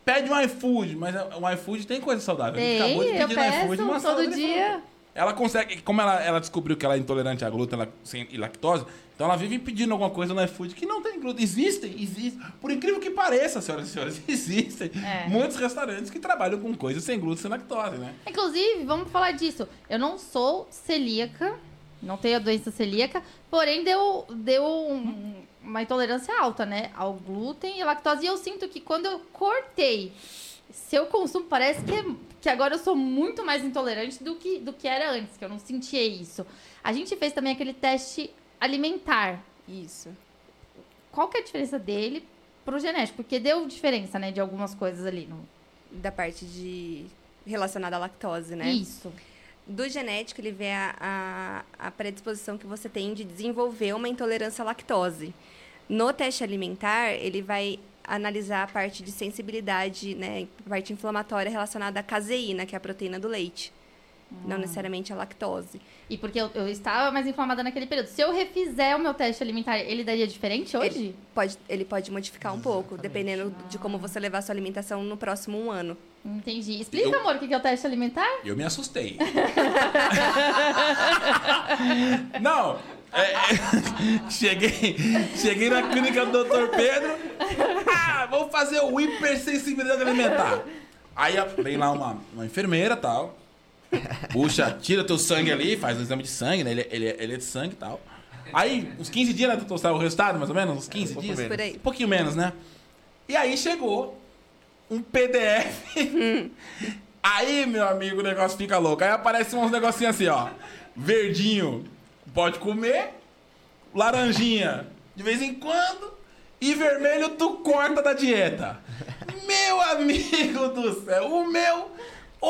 pede um iFood, mas o iFood tem coisa saudável. A gente Tem, acabou de eu pedir no iFood salada todo dia. Ela consegue, como ela, ela descobriu que ela é intolerante a glúten ela, sem, e lactose, então ela vive pedindo alguma coisa no iFood que não tem glúten. Existem, existem. Por incrível que pareça, senhoras e senhores, existem É. muitos restaurantes que trabalham com coisas sem glúten e sem lactose, né? Inclusive, vamos falar disso. Eu não sou celíaca, não tenho a doença celíaca, porém deu, deu um- uma intolerância alta, né? Ao glúten e à lactose. E eu sinto que quando eu cortei, se eu consumo, parece que, é- que agora eu sou muito mais intolerante do que, do que era antes, que eu não sentia isso. A gente fez também aquele teste alimentar. Isso. Qual que é a diferença dele pro genético? Porque deu diferença, né, de algumas coisas ali. No... Da parte de relacionada à lactose, né? Isso. Do genético, ele vê a, a, a predisposição que você tem de desenvolver uma intolerância à lactose. No teste alimentar, ele vai analisar a parte de sensibilidade, né, parte inflamatória relacionada à caseína, que é a proteína do leite. Não necessariamente a lactose. E porque eu, eu estava mais inflamada naquele período. Se eu refizer o meu teste alimentar, ele daria diferente hoje? Ele pode, ele pode modificar um pouco, dependendo de como você levar a sua alimentação no próximo um ano. Entendi. Explica, Eu- amor, o que é o teste alimentar? Eu me assustei. Não, é, é, cheguei, cheguei na clínica do Dr. Pedro. Ah, vamos fazer o hipersensibilidade alimentar. Aí vem lá uma, uma enfermeira tal. Puxa, tira teu sangue ali, faz um exame de sangue, né? Ele, é- ele, é- ele é de sangue e tal. Aí, uns 15 dias, né? Tu sabe o resultado, mais ou menos? Uns 15 Um pouco dias? menos. Por aí. Um pouquinho menos, né? E aí chegou um PDF. aí, meu amigo, o negócio fica louco. Aí aparece uns negocinhos assim, ó. Verdinho, pode comer. Laranjinha, de vez em quando. E vermelho, tu corta da dieta. Meu amigo do céu, o meu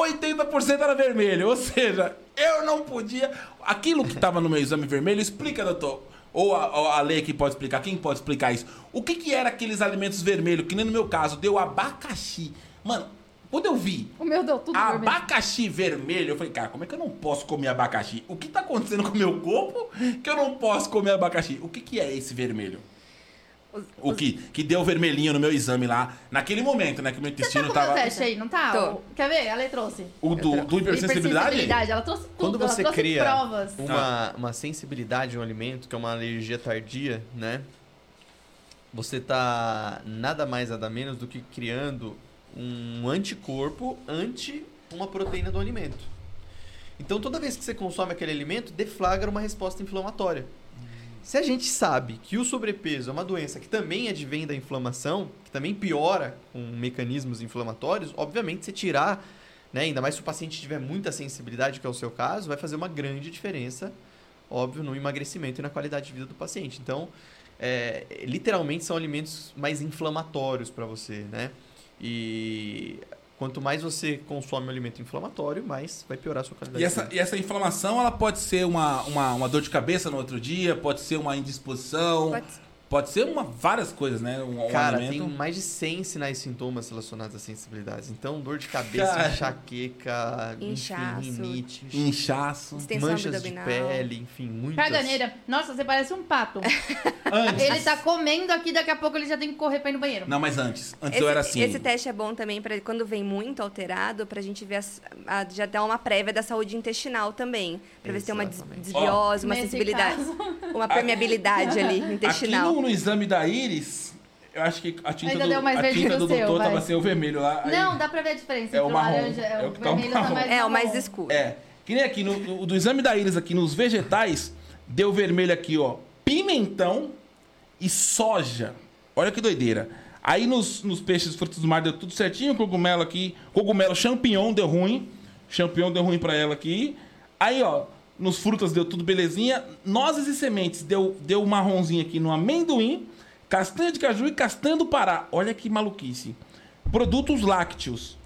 80% era vermelho. Ou seja, eu não podia. Aquilo que tava no meu exame vermelho, explica, doutor. Ou a, ou a lei aqui pode explicar, quem pode explicar isso? O que, que era aqueles alimentos vermelhos, que nem no meu caso, deu abacaxi. Mano, quando eu vi O meu deu tudo vermelho. abacaxi vermelho, eu falei, cara, como é que eu não posso comer abacaxi? O que tá acontecendo com o meu corpo que eu não posso comer abacaxi? O que, que é esse vermelho? Os- O os- que, que deu vermelhinho no meu exame lá, naquele momento, né? Que o meu Você intestino tá com tava. teste aí, não tá? Tô. O- Quer ver? Ela trouxe. O do, do hipersensibilidade? Ela trouxe tudo. Quando ela você trouxe cria provas. uma, uma sensibilidade a um alimento, que é uma alergia tardia, né? Você tá nada mais, nada menos do que criando um anticorpo ante uma proteína do alimento. Então, toda vez que você consome aquele alimento, deflagra uma resposta inflamatória. Se a gente sabe que o sobrepeso é uma doença que também advém da inflamação, que também piora com mecanismos inflamatórios, obviamente você tirar, né, ainda mais se o paciente tiver muita sensibilidade, que é o seu caso, vai fazer uma grande diferença, óbvio, no emagrecimento e na qualidade de vida do paciente. Então, é, literalmente são alimentos mais inflamatórios para você, né? E quanto mais você consome um alimento inflamatório, mais vai piorar a sua qualidade E de essa, vida. e essa inflamação, ela pode ser uma, uma, uma dor de cabeça no outro dia, pode ser uma indisposição, pode, Pode- ser uma, várias coisas, né? Um, um Cara, alimento. tem mais de 100 sinais e sintomas relacionados a sensibilidades. Então, dor de cabeça, Cara. enxaqueca, Inchaço. enfim, rinite, Inchaço. Manchas de pele, enfim, muitas... Caganeira. Nossa, você parece um pato. Antes. ele tá comendo aqui, daqui a pouco ele já tem que correr pra ir no banheiro. Não, mas antes. Antes Esse, eu era assim. esse teste é bom também para quando vem muito alterado, pra gente ver as- a- já dar uma prévia da saúde intestinal também, Pra ver se tem uma des- Exatamente. desbiose, uma Nesse sensibilidade, caso. uma permeabilidade ali Aqui intestinal. No, no exame da íris, eu acho que a tinta Ainda do, deu mais a tinta do o seu, doutor vai. tava sem o vermelho lá. aí- Não, dá pra ver a diferença É entre o marrom, laranja. É, é o o que tá o vermelho tá marrom. mais É, o mais marrom. escuro. É. Que nem aqui, no, no- do exame da íris aqui nos vegetais, deu vermelho aqui, ó. Pimentão e soja. Olha que doideira. Aí nos, nos peixes frutos do mar deu tudo certinho. Cogumelo aqui. Cogumelo champignon deu ruim. Champignon deu ruim pra ela aqui. Aí, ó. Nos frutas deu tudo belezinha. Nozes e sementes deu, deu marronzinho aqui no amendoim. Castanha de caju e castanha do Pará. Olha que maluquice. Produtos lácteos.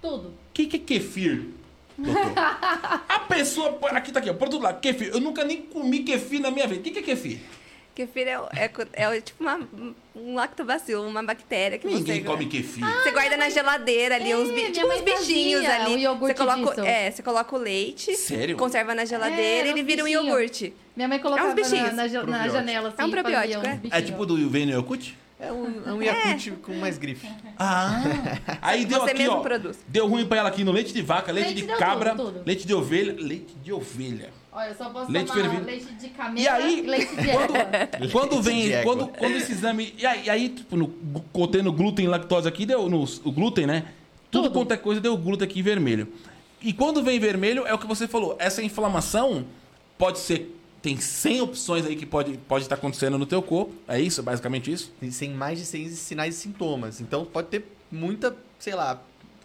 Tudo. O que, que é kefir, doutor? A pessoa. Aqui tá aqui, ó. Produto lá, kefir. Eu nunca nem comi kefir na minha vida. O que, que é kefir? Kefir é, é, é tipo uma, um lactobacilo, uma bactéria que Ninguém você... come kefir. Você guarda na geladeira ali, É, uns, bi- tipo uns bichinhos fazia ali. um iogurte você coloca, disso. é, você coloca o leite, Sério? conserva na geladeira É, e ele vira um iogurte. Minha mãe colocava na, bichinhos. na, na Probiótico. janela, assim. É um probiótico, fazia uns é? É tipo do Vênio Yakut? É um, é um Yakult com mais grife. Ah. Aí deu Você aqui, mesmo ó. produz. Deu ruim pra ela aqui no leite de vaca, leite, Leite de cabra, tudo, tudo. leite de ovelha, leite de ovelha. Olha, eu só posso Leite tomar fervido. leite de camelo E aí, leite de quando, quando de vem, égua. quando, quando esse exame. E aí, e aí, tipo, no, contendo glúten e lactose aqui, deu no, o glúten, né? Tudo, Tudo. quanto é coisa deu glúten aqui vermelho. E quando vem vermelho, é o que você falou. Essa inflamação pode ser tem 100 opções aí que pode pode estar acontecendo no teu corpo. É isso, basicamente isso? Tem mais de 100 sinais e sintomas. Então pode ter muita, sei lá,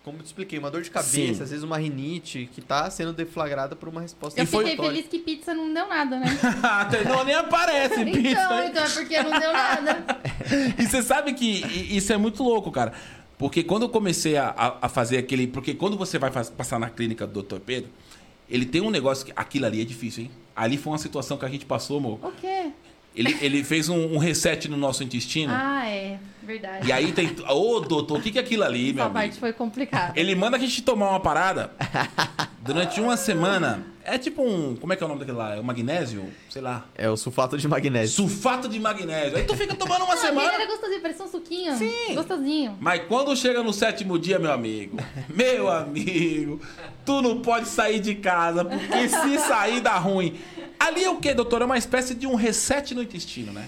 como eu te expliquei, uma dor de cabeça, Sim. às vezes uma rinite que tá sendo deflagrada por uma resposta Eu foi- fiquei feliz que pizza não deu nada, né? Não nem aparece pizza. Então, então é porque não deu nada. E você sabe que isso é muito louco, cara. Porque quando eu comecei a, a- fazer aquele. Porque quando você vai passar na clínica do Dr. Pedro, ele tem um negócio que. Aquilo ali é difícil, hein? Ali foi uma situação que a gente passou, amor. O quê? Ele, ele fez um, um reset no nosso intestino. Ah, é. Verdade. E aí tem. Ô, doutor, o que que é aquilo ali, meu Essa amigo? parte foi complicada. Ele manda a gente tomar uma parada durante uma semana. É tipo um. Como é que é o nome daquele lá? É o magnésio? Sei lá. É o sulfato de magnésio. Sulfato de magnésio. Aí tu fica tomando uma aquele semana. era gostosinho, parecia um suquinho. Sim. Gostosinho. Mas quando chega no sétimo dia, meu amigo, meu amigo, tu não pode sair de casa, porque se sair dá ruim. Ali é o que, doutor? É uma espécie de um reset no intestino, né?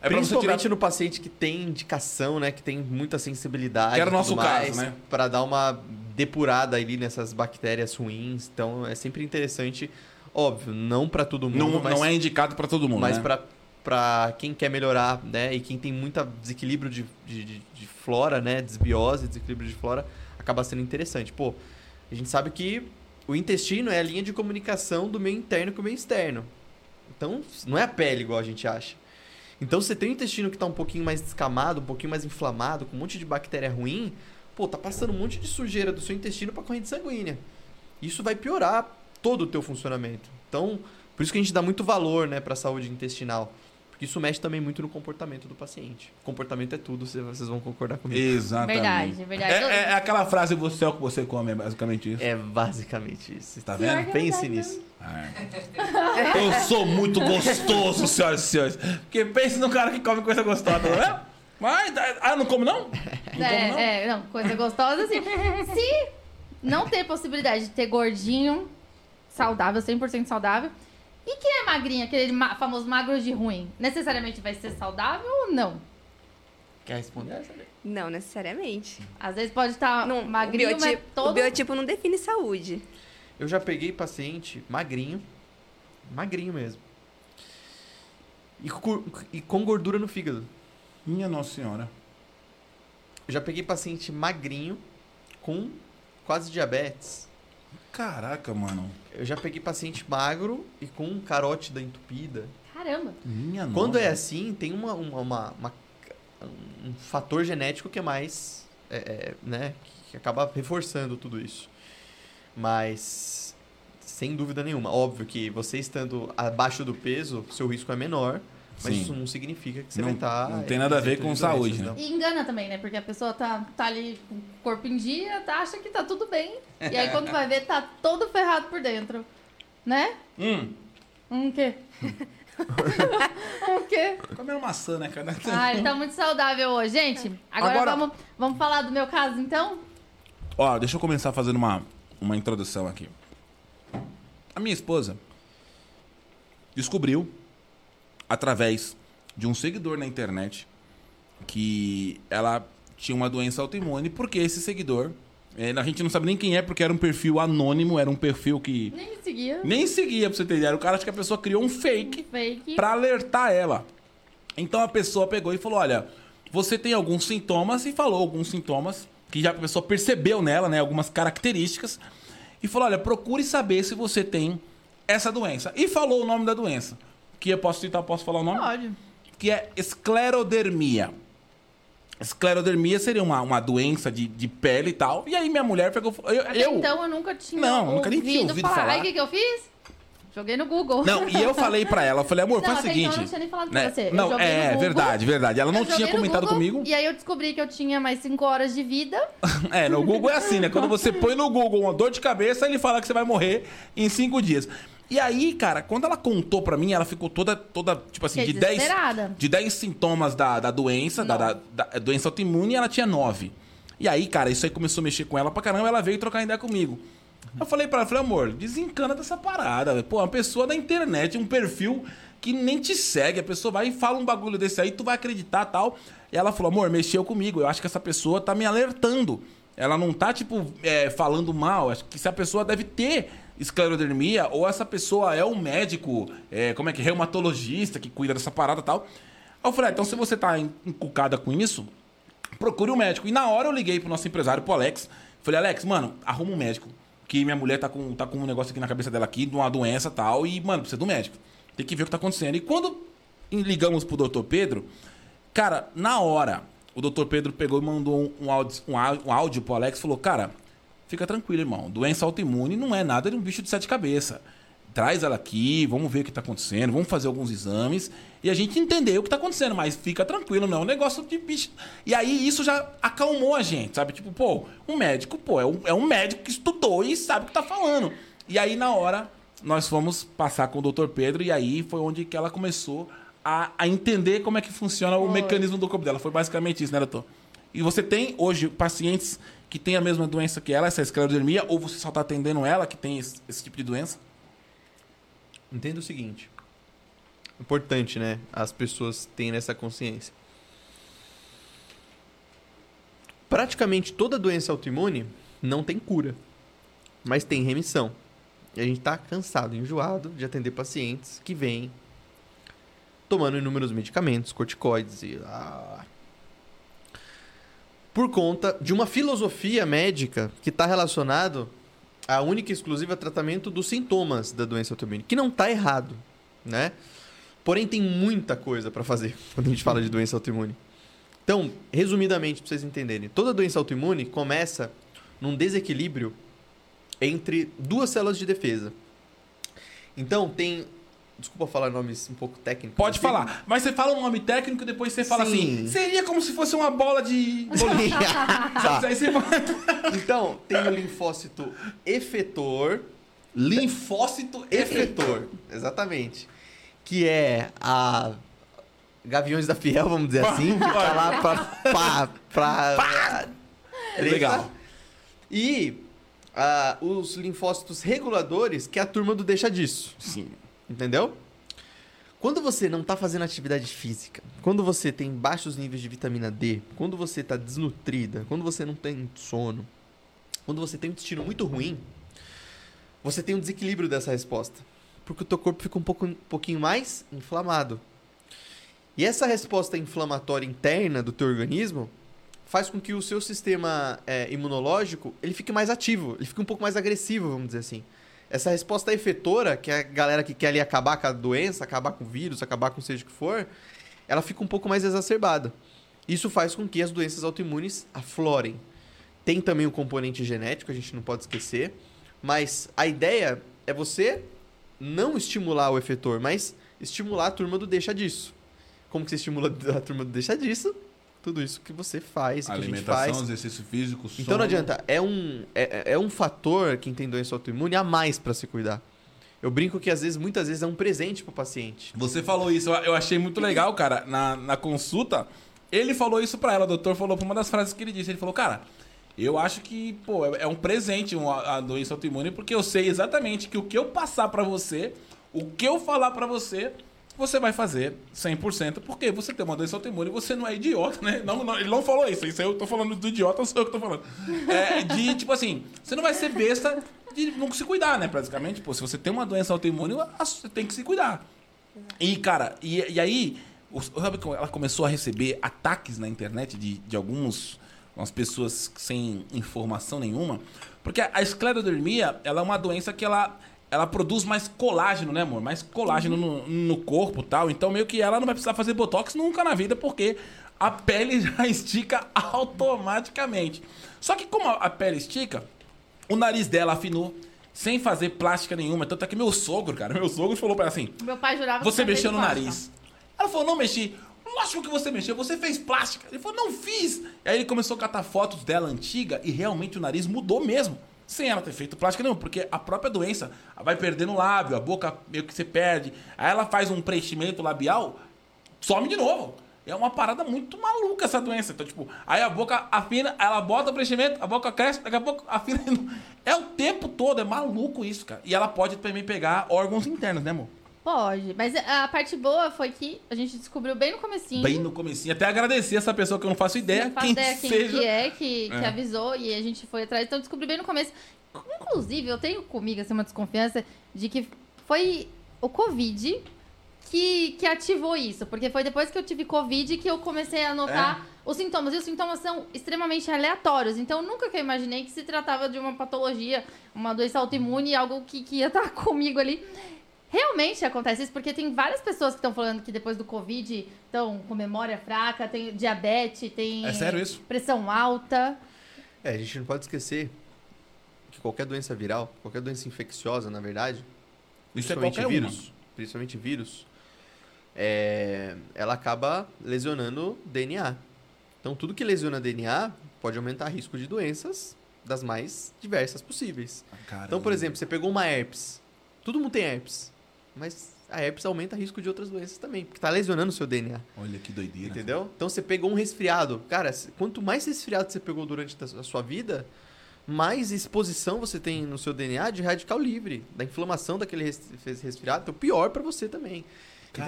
É Principalmente tirar... no paciente que tem indicação, né? Que tem muita sensibilidade. Que era o nosso tudo caso, mais, né? Pra dar uma depurada ali nessas bactérias ruins. Então é sempre interessante. Óbvio, não pra todo mundo, Não, mas, não é indicado pra todo mundo, mas né? pra, pra quem quer melhorar, né? E quem tem muito desequilíbrio de, de, de- de flora, né? Desbiose, desequilíbrio de flora, acaba sendo interessante. Pô, a gente sabe que o intestino é a linha de comunicação do meio interno com o meio externo. Então, não é a pele igual a gente acha. Então, você tem um intestino que tá um pouquinho mais descamado, um pouquinho mais inflamado, com um monte de bactéria ruim, pô, tá passando um monte de sujeira do seu intestino pra corrente sanguínea. Isso vai piorar todo o teu funcionamento. Então, por isso que a gente dá muito valor, né, pra saúde intestinal. Porque isso mexe também muito no comportamento do paciente. Comportamento é tudo, vocês vão concordar comigo. Exatamente. Verdade, verdade. É, é- é aquela frase, você é o que você come, é basicamente isso. É basicamente isso. Tá vendo? é Pense nisso. É. Eu sou muito gostoso, senhoras e senhores. Porque pense no cara que come coisa gostosa, tá vendo? Mas, ah, não como não? Não como não? É, é, não, coisa gostosa assim. Se não ter possibilidade de ter gordinho saudável, 100% saudável, e quem é magrinho, aquele ma- famoso magro de ruim, necessariamente vai ser saudável ou não? Quer responder essa? Não necessariamente. Às vezes pode estar Não, magrinho, o, mas biotipo, todo... o biotipo não define saúde. Eu já peguei paciente magrinho, magrinho mesmo. E com, e com gordura no fígado. Minha Nossa Senhora. Eu já peguei paciente magrinho com quase diabetes. Caraca, mano. Eu já peguei paciente magro e com carótida entupida. Caramba. Minha Nossa. Quando é assim, tem uma, uma, uma- uma- um fator genético que é mais, é, é, né, que acaba reforçando tudo isso. Mas, sem dúvida nenhuma, óbvio que você estando abaixo do peso, seu risco é menor, mas Sim. isso não significa que você Não- vai estar... não tem nada a ver com saúde, né? E engana também, né? Porque a pessoa tá, tá ali com o corpo em dia, tá, acha que tá tudo bem. E aí quando vai ver, tá todo ferrado por dentro. Né? Hum, Um quê? um quê? comendo maçã, né, cara? Ah, ele tá muito saudável hoje. Gente, agora, Agora- Vamos, vamos falar do meu caso, então? Ó, deixa eu começar fazendo uma, uma introdução aqui. A minha esposa descobriu, através de um seguidor na internet, que ela tinha uma doença autoimune, porque esse seguidor, eh, a gente não sabe nem quem é, porque era um perfil anônimo, era um perfil que Nem seguia. nem seguia, pra você ter ideia. O cara, acho que a pessoa criou um fake Fake. Pra alertar ela. Então a pessoa pegou e falou: Olha, você tem alguns sintomas, e falou alguns sintomas que já a pessoa percebeu nela, né? Algumas características. E falou: Olha, procure saber se você tem essa doença. E falou o nome da doença. Que eu posso citar, posso falar o nome? Pode. Que é esclerodermia. Esclerodermia seria uma, uma doença de, de pele e tal. E aí minha mulher pegou. Eu, Até eu- então eu nunca tinha Não, nunca nem tinha ouvido falar. Aí o que, que eu fiz? Joguei no Google. Não, e eu falei pra ela, eu falei, amor, Não, faz o até seguinte. então eu não tinha nem falado né? pra você. Não, é, verdade, verdade. Ela não tinha comentado Google, comigo. E aí eu descobri que eu tinha mais 5 horas de vida. É, no Google é assim, né? Quando você põe no Google uma dor de cabeça, ele fala que você vai morrer em cinco dias. E aí, cara, quando ela contou pra mim, ela ficou toda, toda tipo assim, Fiquei de 10 desesperada. de 10 sintomas da, da doença, da, da, da doença autoimune, ela tinha 9. E aí, cara, isso aí começou a mexer com ela pra caramba, ela veio trocar ideia comigo. Eu falei pra ela, falei, amor, desencana dessa parada. velho. Pô, uma pessoa da internet, um perfil que nem te segue, a pessoa vai e fala um bagulho desse aí, tu vai acreditar tal. E ela falou, amor, mexeu comigo, eu acho que essa pessoa tá me alertando. Ela não tá, tipo, é, falando mal, acho que essa pessoa deve ter esclerodermia ou essa pessoa é um médico, é, como é que é, reumatologista que cuida dessa parada e tal. Aí eu falei, ah, então se você tá en- encucada com isso, procure um médico. E na hora eu liguei pro nosso empresário, pro Alex. Falei, Alex, mano, arruma um médico. Que minha mulher tá com, tá com um negócio aqui na cabeça dela aqui, de uma doença e tal. E, mano, precisa do médico. Tem que ver o que tá acontecendo. E quando ligamos pro doutor Pedro, cara, na hora, o doutor Pedro pegou e mandou um, um áudio, um, um áudio pro Alex falou, cara, fica tranquilo, irmão. Doença autoimune não é nada de um bicho de sete cabeças. Traz ela aqui, vamos ver o que tá acontecendo, vamos fazer alguns exames e a gente entender o que tá acontecendo, mas fica tranquilo, não é um negócio de bicho. E aí isso já acalmou a gente, sabe? Tipo, pô, um médico, pô, é um, é um médico que estudou e sabe o que tá falando. E aí na hora nós fomos passar com o doutor Pedro e aí foi onde que ela começou a, a entender como é que funciona o mecanismo do corpo dela. Foi basicamente isso, né, doutor? E você tem hoje pacientes que têm a mesma doença que ela, essa esclerodermia, ou você só está atendendo ela que tem esse, esse tipo de doença? Entenda o seguinte. Importante, né? As pessoas terem essa consciência. Praticamente toda doença autoimune não tem cura, mas tem remissão. E a gente tá cansado, enjoado de atender pacientes que vêm tomando inúmeros medicamentos, corticoides e ah, por conta de uma filosofia médica que está relacionado a única e exclusiva tratamento dos sintomas da doença autoimune, que não está errado, né? Porém tem muita coisa para fazer quando a gente fala de doença autoimune. Então, resumidamente, para vocês entenderem, toda doença autoimune começa num desequilíbrio entre duas células de defesa. Então, tem Desculpa falar nomes um pouco técnicos. Pode assim. falar. Mas você fala um nome técnico e depois você fala Sim. assim. Seria como se fosse uma bola de bolinha. Tá. Você Então, tem o linfócito efetor, Linfócito efetor. exatamente. Que é a Gaviões da Fiel, vamos dizer assim, que tá lá pra. pra, pra Legal. E ah, os linfócitos reguladores, que é a turma do deixa disso. Sim. Entendeu? Quando você não tá fazendo atividade física, quando você tem baixos níveis de vitamina D, quando você tá desnutrida, quando você não tem sono, quando você tem um intestino muito ruim, você tem um desequilíbrio dessa resposta. Porque o teu corpo fica um, pouco, um pouquinho mais inflamado. E essa resposta inflamatória interna do teu organismo faz com que o seu sistema é, imunológico ele fique mais ativo, ele fique um pouco mais agressivo, vamos dizer assim. Essa resposta efetora, que é a galera que quer ali acabar com a doença, acabar com o vírus, acabar com seja o que for, ela fica um pouco mais exacerbada. Isso faz com que as doenças autoimunes aflorem. Tem também o componente genético, a gente não pode esquecer, mas a ideia é você não estimular o efetor, mas estimular a turma do deixa disso. Como que você estimula a turma do deixa disso? Tudo isso que você faz, que a gente faz. Alimentação, exercício físico, sono. Então não adianta, é um, é, é um fator, quem tem doença autoimune, a mais para se cuidar. Eu brinco que às vezes, muitas vezes, é um presente pro paciente. Você falou isso, eu- achei muito legal, cara. Na, na consulta, ele falou isso pra ela. O doutor falou pra uma das frases que ele disse. Ele falou, cara, eu acho que, pô, é é um presente uma- a doença autoimune, porque eu sei exatamente que o que eu passar pra você, o que eu falar pra você, você vai fazer 100%, porque você tem uma doença autoimune e você não é idiota, né? Não, não, ele não falou isso, isso eu tô falando do idiota, sou eu que tô falando. É, de, tipo assim, você não vai ser besta de não se cuidar, né? Praticamente, pô, se você tem uma doença autoimune, você tem que se cuidar. E, cara, e, e aí, sabe como ela começou a receber ataques na internet de, de alguns umas pessoas sem informação nenhuma? Porque a esclerodermia, ela é uma doença que ela, ela produz mais colágeno, né, amor? Mais colágeno no, no corpo e tal. Então, meio que ela não vai precisar fazer botox nunca na vida, porque a pele já estica automaticamente. Só que como a, pele estica, o nariz dela afinou sem fazer plástica nenhuma. Tanto é que meu sogro, cara, meu sogro falou pra ela assim: Meu pai jurava você que mexeu no nariz. Ela falou, não mexi. Lógico que você mexeu, você fez plástica. Ele falou, não fiz. E aí ele começou a catar fotos dela antiga e realmente o nariz mudou mesmo. Sem ela ter feito plástica nenhuma, porque a própria doença vai perdendo o lábio, a boca meio que você perde. Aí ela faz um preenchimento labial, some de novo. É uma parada muito maluca essa doença. Então, tipo, aí a boca afina, ela bota o preenchimento, a boca cresce, daqui a pouco afina. É o tempo todo, é maluco isso, cara. E ela pode também pegar órgãos internos, né, amor? Pode, mas a parte boa foi que a gente descobriu bem no comecinho. Bem no comecinho. Até agradecer essa pessoa que eu não faço ideia. Não faço quem ideia quem seja. que é que, que É. avisou e a gente foi atrás. Então descobri bem no começo. Inclusive, eu tenho comigo assim, uma desconfiança de que foi o Covid que, que ativou isso. Porque foi depois que eu tive Covid que eu comecei a notar É. os sintomas. E os sintomas são extremamente aleatórios. Então nunca que eu imaginei que se tratava de uma patologia, uma doença autoimune, algo que, que ia estar comigo ali. Realmente acontece isso, porque tem várias pessoas que estão falando que depois do Covid estão com memória fraca, tem diabetes, tem É sério isso? pressão alta. É, a gente não pode esquecer que qualquer doença viral, qualquer doença infecciosa, na verdade, Isso é principalmente qualquer vírus, principalmente vírus, é, ela acaba lesionando DNA. Então, tudo que lesiona DNA pode aumentar risco de doenças das mais diversas possíveis. uma. Então, por exemplo, você pegou uma herpes. Todo mundo tem herpes. Mas a herpes aumenta o risco de outras doenças também, porque está lesionando o seu DNA. Olha que doideira. Entendeu? Então você pegou um resfriado. Cara, quanto mais resfriado você pegou durante a sua vida, mais exposição você tem no seu DNA de radical livre, da inflamação daquele res- res- resfriado. Então, pior para você também.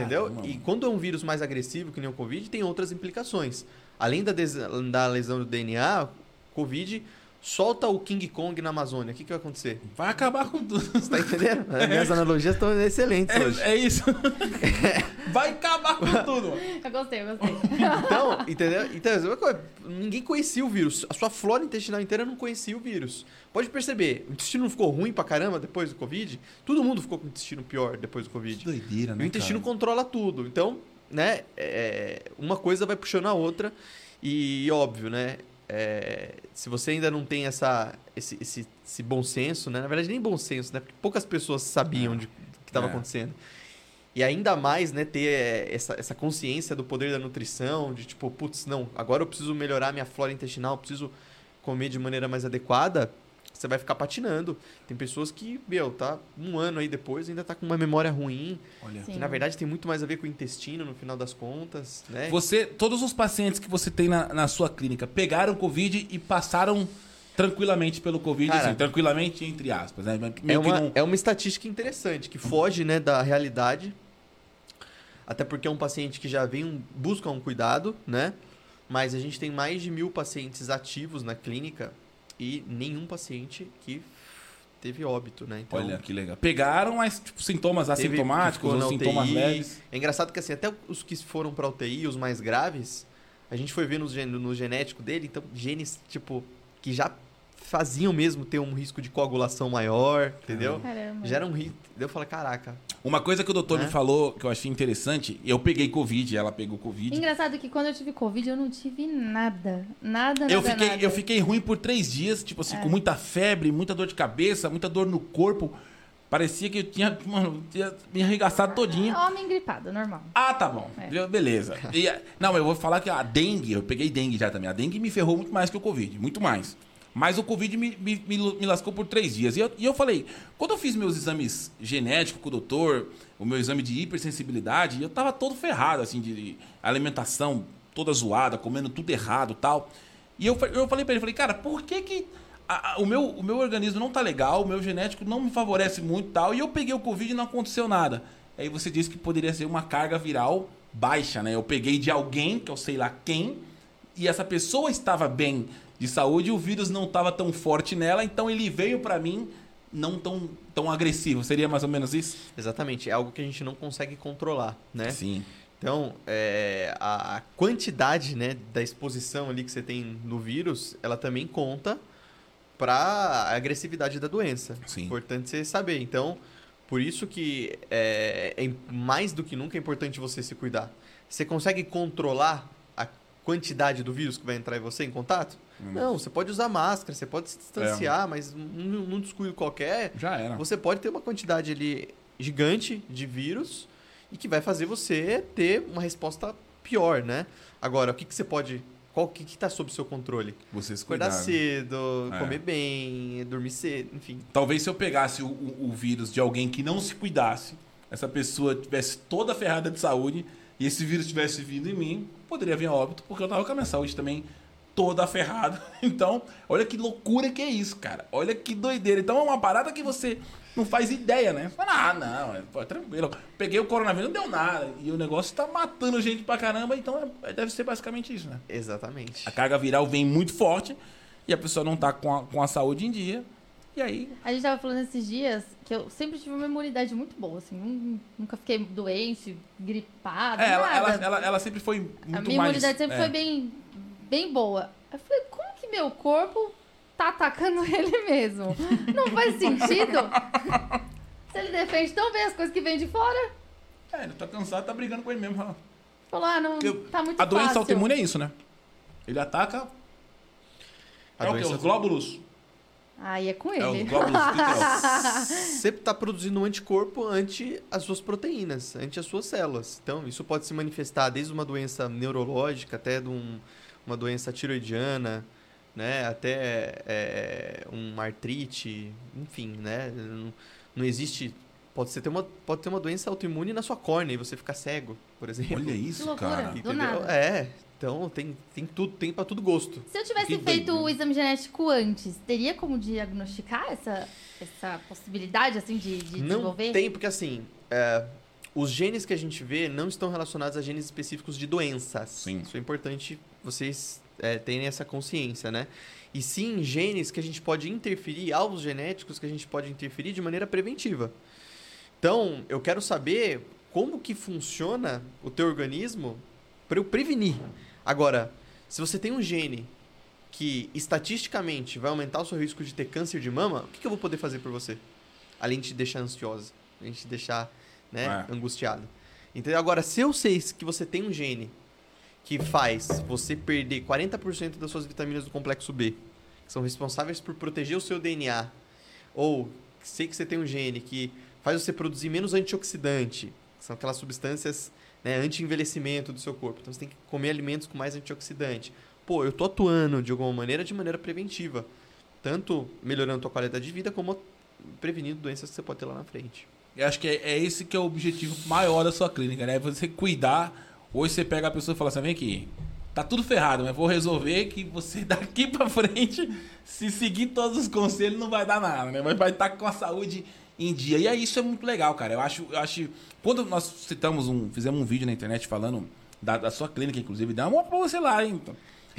Entendeu? E quando é um vírus mais agressivo, que nem o Covid, tem outras implicaões. Além da, da lesão do DNA, Covid solta o King Kong na Amazônia. O que, que vai acontecer? Vai acabar com tudo. Você tá entendendo? As minhas analogias estão excelentes hoje. É, é isso. Vai acabar com tudo. Eu gostei, eu gostei. Então, entendeu? Então, é ninguém conhecia o vírus. A sua flora intestinal inteira não conhecia o vírus. Pode perceber, o intestino não ficou ruim pra caramba depois do Covid? Todo mundo ficou com o intestino pior depois do Que Covid. doideira, E né? o intestino cara? controla tudo. Então, né, é, uma coisa vai puxando a outra. E óbvio, né? É, se você ainda não tem essa, esse, esse, esse bom senso, né? Na verdade, nem bom senso, né? Porque poucas pessoas sabiam de, do que estava É. acontecendo. E ainda mais, né, ter é, essa, essa consciência do poder da nutrição, de tipo, putz, não, agora eu preciso melhorar minha flora intestinal, preciso comer de maneira mais adequada, você vai ficar patinando. Tem pessoas que, meu, tá um ano aí depois, ainda tá com uma memória ruim, Olha. Sim. que na verdade tem muito mais a ver com o intestino no final das contas, né? Você, todos os pacientes que você tem na, na sua clínica pegaram Covid e passaram tranquilamente pelo Covid, Cara, assim, tranquilamente entre aspas, né? É uma, não- é uma estatística interessante, que foge né, da realidade, até porque é um paciente que já vem um, busca um cuidado, né? Mas a gente tem mais de mil pacientes ativos na clínica e nenhum paciente que teve óbito, né? Então, Olha que legal. Pegaram, mas tipo, sintomas teve assintomáticos ou na sintomas UTI. leves. É engraçado que assim, até os que foram pra UTI, os mais graves, a gente foi ver no, no genético dele, então genes, tipo, que já faziam mesmo ter um risco de coagulação maior, entendeu? Caramba. Já era um risco. Eu falei, caraca, Uma coisa que o doutor Né? me falou que eu achei interessante, eu peguei Covid, ela pegou Covid. Engraçado que quando eu tive Covid, eu não tive nada. Nada, nada, Eu fiquei, nada. eu fiquei ruim por três dias, tipo assim, com muita febre, muita dor de cabeça, muita dor no corpo. Parecia que eu tinha, mano, tinha me arregaçado todinho. Homem gripado, normal. Ah, tá bom. É. Beleza. E, não, eu vou falar que a dengue, eu peguei dengue já também. A dengue me ferrou muito mais que o Covid, muito mais. Mas o Covid me, me, me, lascou por três dias. E eu, e eu falei, quando eu fiz meus exames genéticos com o doutor, o meu exame de hipersensibilidade, eu tava todo ferrado, assim, de alimentação toda zoada, comendo tudo errado tal. E eu, eu falei pra ele, falei, cara, por que que a- a- o, meu, o meu organismo não tá legal, o meu genético não me favorece muito tal, e eu peguei o Covid e não aconteceu nada. Aí você disse que poderia ser uma carga viral baixa, né? Eu peguei de alguém, que eu sei lá quem, e essa pessoa estava bem de saúde o vírus não estava tão forte nela, então ele veio pra mim não tão, tão agressivo. Seria mais ou menos isso? Exatamente, é algo que a gente não consegue controlar, né? Sim. Então, é, a, a quantidade né, da exposição ali que você tem no vírus, ela também conta para a agressividade da doença. Sim. Importante você saber. Então, por isso que é, é mais do que nunca é importante você se cuidar. Você consegue controlar a quantidade do vírus que vai entrar em você em contato? Não, você pode usar máscara, você pode se distanciar, mas num, num descuido qualquer, Já era. você pode ter uma quantidade ali gigante de vírus e que vai fazer você ter uma resposta pior, né? Agora, o que, que você pode. Qual que, que tá sob seu controle? Você se Acordar cuidar. né? cedo, É. comer bem, dormir cedo, enfim. Talvez se eu pegasse o, o- o vírus de alguém que não se cuidasse, essa pessoa tivesse toda ferrada de saúde e esse vírus tivesse vindo em mim, poderia vir a óbito, porque eu tava com a minha saúde também toda ferrada. Então, olha que loucura que é isso, cara. Olha que doideira. Então é uma parada que você não faz ideia, né? Fala, ah, não, é, pô, tranquilo. Peguei o coronavírus, não deu nada. E o negócio tá matando gente pra caramba, então é- deve ser basicamente isso, né? Exatamente. A carga viral vem muito forte e a pessoa não tá com a, com a saúde em dia. E aí, A gente tava falando esses dias que eu sempre tive uma imunidade muito boa, assim. nun- Nunca fiquei doente, gripada, é, ela, nada. ela, ela, ela sempre foi muito a minha mais... imunidade sempre é. foi bem, bem boa. Eu falei, como que meu corpo tá atacando ele mesmo? Não faz sentido. Se ele defende tão bem as coisas que vêm de fora, É, ele tá cansado, tá brigando com ele mesmo. falou, ah, não, Porque tá muito a doença fácil. autoimune é isso, né? Ele ataca... A é o quê? doença Os glóbulos. Aí é com É ele. glóbulos. o é? Você está produzindo um anticorpo ante as suas proteínas, ante as suas células. Então, isso pode se manifestar desde uma doença neurológica até de um- uma doença tiroidiana, né? Até é, uma artrite, enfim, né? Não, não existe... Pode, ser ter uma, pode ter uma doença autoimune na sua córnea e você ficar cego, por exemplo. Olha Que isso, loucura. cara. Do Entendeu? nada. É, então tem, tem tudo, tem para tudo gosto. Se eu tivesse Que feito doido. o exame genético antes, teria como diagnosticar essa, essa possibilidade, assim, de, de Não desenvolver? tem, porque assim, é, os genes que a gente vê não estão relacionados a genes específicos de doenças. Sim. Isso é importante vocês é, terem essa consciência, né? E sim genes que a gente pode interferir, alvos genéticos que a gente pode interferir de maneira preventiva. Então, eu quero saber como que funciona o teu organismo para eu prevenir. Agora, se você tem um gene que estatisticamente vai aumentar o seu risco de ter câncer de mama, o que, que eu vou poder fazer por você? Além de te deixar ansiosa, além de te deixar né, É. angustiado. Entendeu? Agora, se eu sei que você tem um gene que faz você perder 40% das suas vitaminas do complexo B, que são responsáveis por proteger o seu DNA, ou sei que você tem um gene que faz você produzir menos antioxidante, que são aquelas substâncias né, anti-envelhecimento do seu corpo. Então você tem que comer alimentos com mais antioxidante. Pô, eu tô atuando de alguma maneira de maneira preventiva, tanto melhorando a tua qualidade de vida como prevenindo doenças que você pode ter lá na frente. Eu acho que é, é esse que é o objetivo maior da sua clínica, né? Você cuidar. Hoje você pega a pessoa e fala assim: vem aqui, tá tudo ferrado, mas vou resolver que você daqui pra frente, se seguir todos os conselhos, não vai dar nada, né? Mas vai estar com a saúde em dia. E aí isso é muito legal, cara. Eu acho, eu acho. Quando nós citamos um. Fizemos um vídeo na internet falando da, da sua clínica, inclusive, dá uma pra você lá, hein?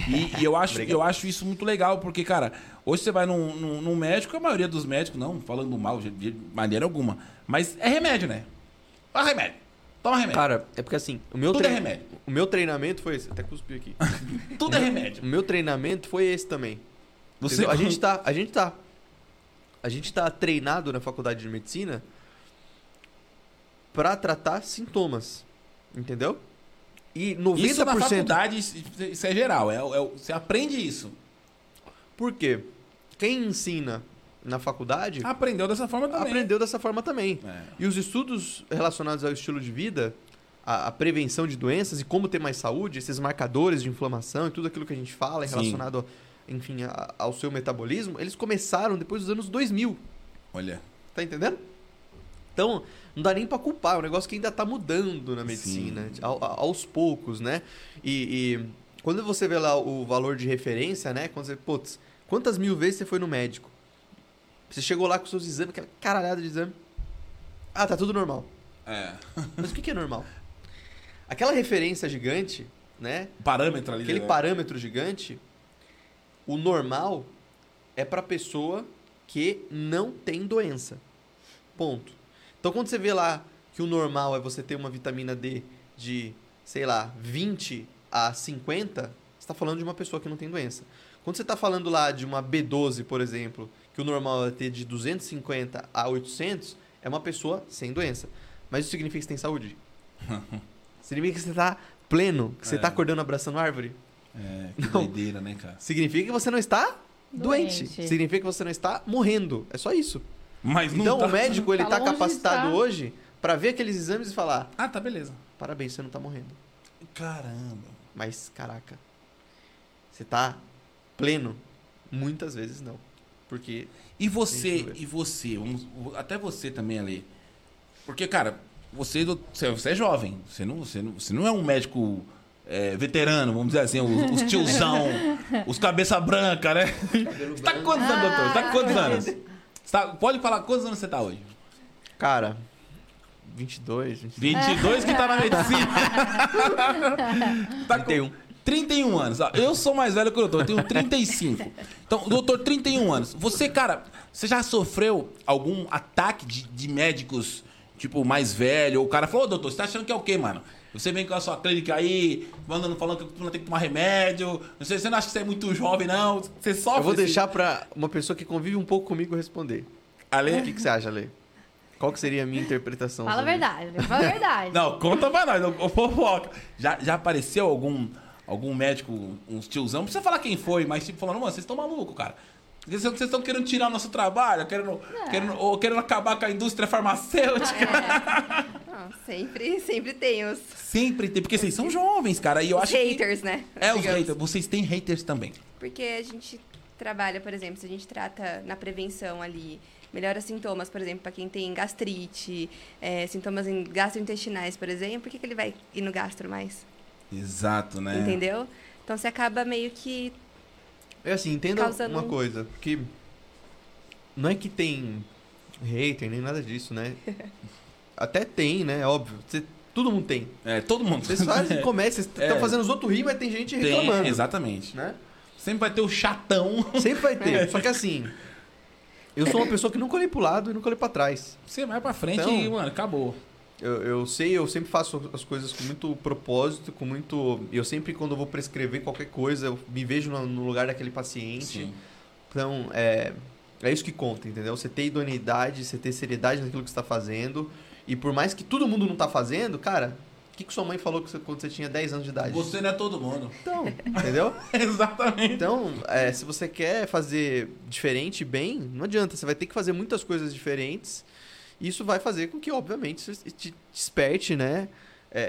E, e eu, acho, eu acho isso muito legal, porque, cara, hoje você vai num, num, num médico, a maioria dos médicos, não falando mal de, de maneira alguma, mas é remédio, né? Toma remédio. Toma remédio. Cara, é porque assim, o meu, Tudo é trein- remédio. o meu treinamento foi esse. Até cuspi aqui. Tudo é remédio. o meu treinamento foi esse também. Você? A gente tá, a gente tá, a gente tá treinado na faculdade de medicina pra tratar sintomas, entendeu? E 90%. Isso na faculdade, isso é geral. É, é, você aprende isso. Por quê? Quem ensina na faculdade Aprendeu dessa forma também. aprendeu dessa forma também. É. E os estudos relacionados ao estilo de vida, a, a prevenção de doenças e como ter mais saúde, esses marcadores de inflamação e tudo aquilo que a gente fala Sim. relacionado, enfim, a- ao seu metabolismo, eles começaram depois dos anos 2000. Olha. Tá entendendo? Então, não dá nem pra culpar, é um negócio que ainda tá mudando na medicina, ao- a- aos poucos, né? E, e quando você vê lá o valor de referência, né? Quando você, putz, quantas mil vezes você foi no médico? Você chegou lá com seus exames, aquela caralhada de exame. Ah, tá tudo normal. É. Mas o que que é normal? Aquela referência gigante, né? Parâmetro ali. Aquele né? parâmetro gigante, o normal é para pessoa que não tem doença. Ponto. Então quando você vê lá que o normal é você ter uma vitamina D de, sei lá, 20 a 50, você está falando de uma pessoa que não tem doença. Quando você está falando lá de uma B12, por exemplo, que o normal é ter de 250 a 800, é uma pessoa sem doença. Mas isso significa que você tem saúde? significa que você está pleno, que você É. está acordando abraçando árvore? É, que Não. doideira, né, cara? Significa que você não está doente. Doente. Significa que você não está morrendo. É só isso. Mas não Então tá... o médico ele Tá está longe de capacitado estar. hoje para ver aqueles exames e falar: Ah, tá, beleza. parabéns, você não está morrendo. Caramba. Mas caraca, você está pleno? Muitas vezes não. Porque E você, e você, vamos- até você também ali. Porque, cara, você, você você é jovem, você não, você não, você não é um médico é, veterano, vamos dizer assim, os, os tiozão, os cabeça branca, né? Você tá com quantos anos, doutor? Você tá com quantos Ah, anos? Tá- pode falar quantos anos você tá hoje? Cara, 22, 23. 22 que tá na medicina. tá com 31. 31 anos. Ó, Eu sou mais velho que o doutor, eu tenho 35. Então, doutor, 31 anos. Você, cara, você já sofreu algum ataque de, de médicos, tipo, mais velho? Ou o cara falou, ô doutor, você tá achando que é o quê, mano? Você vem com a sua clínica aí, mandando, falando que tu não tem que tomar remédio. Não sei, você não acha que você é muito jovem, não? Você sofre. Eu vou esse- deixar pra uma pessoa que convive um pouco comigo responder. Ale? O que, que você acha, Ale? Qual que seria a minha interpretação? Fala a verdade, fala a verdade. Não, conta pra nós, fofoca. Já, já apareceu algum, algum médico, uns tiozão, não precisa falar quem foi, mas tipo, falando, mano, vocês estão malucos, cara. Vocês estão querendo tirar o nosso trabalho, querendo, querendo, ou querendo acabar com a indústria farmacêutica. Não, sempre, sempre tem os, Sempre tem, porque vocês são jovens, cara. E eu os acho que. haters, né? É, os Digamos. haters. Vocês têm haters também. Porque a gente trabalha, por exemplo, se a gente trata na prevenção ali, melhora sintomas, por exemplo, para quem tem gastrite, é, sintomas gastrointestinais, por exemplo, por que, que ele vai ir no gastro mais? Exato, né? Entendeu? Então você acaba meio que. É assim, entenda Causando uma um- coisa, que não é que tem hater nem nada disso, né? Até tem, né? Óbvio. Você- todo mundo tem. É, todo mundo. Vocês fazem, começam, vocês estão É. fazendo os outros rir, mas tem gente Tem, reclamando. exatamente. Né? Sempre vai ter o chatão. Sempre vai ter. Só que assim, eu sou uma pessoa que nunca olhei pro lado e nunca olhei pra trás. Você vai pra frente Então- e, mano, acabou. Eu, eu sei, eu sempre faço as coisas com muito propósito, com muito. Eu sempre, quando eu vou prescrever qualquer coisa, eu me vejo no, lugar daquele paciente. Sim. Então, é, é isso que conta, entendeu? Você ter idoneidade, você ter seriedade naquilo que você está fazendo. E por mais que todo mundo não tá fazendo, cara, o que, que sua mãe falou que você- quando você tinha 10 anos de idade? Você não é todo mundo. Então, entendeu? Exatamente. Então, é, se você quer fazer diferente bem, não adianta. Você vai ter que fazer muitas coisas diferentes. Isso vai fazer com que, obviamente, isso te desperte, né? é,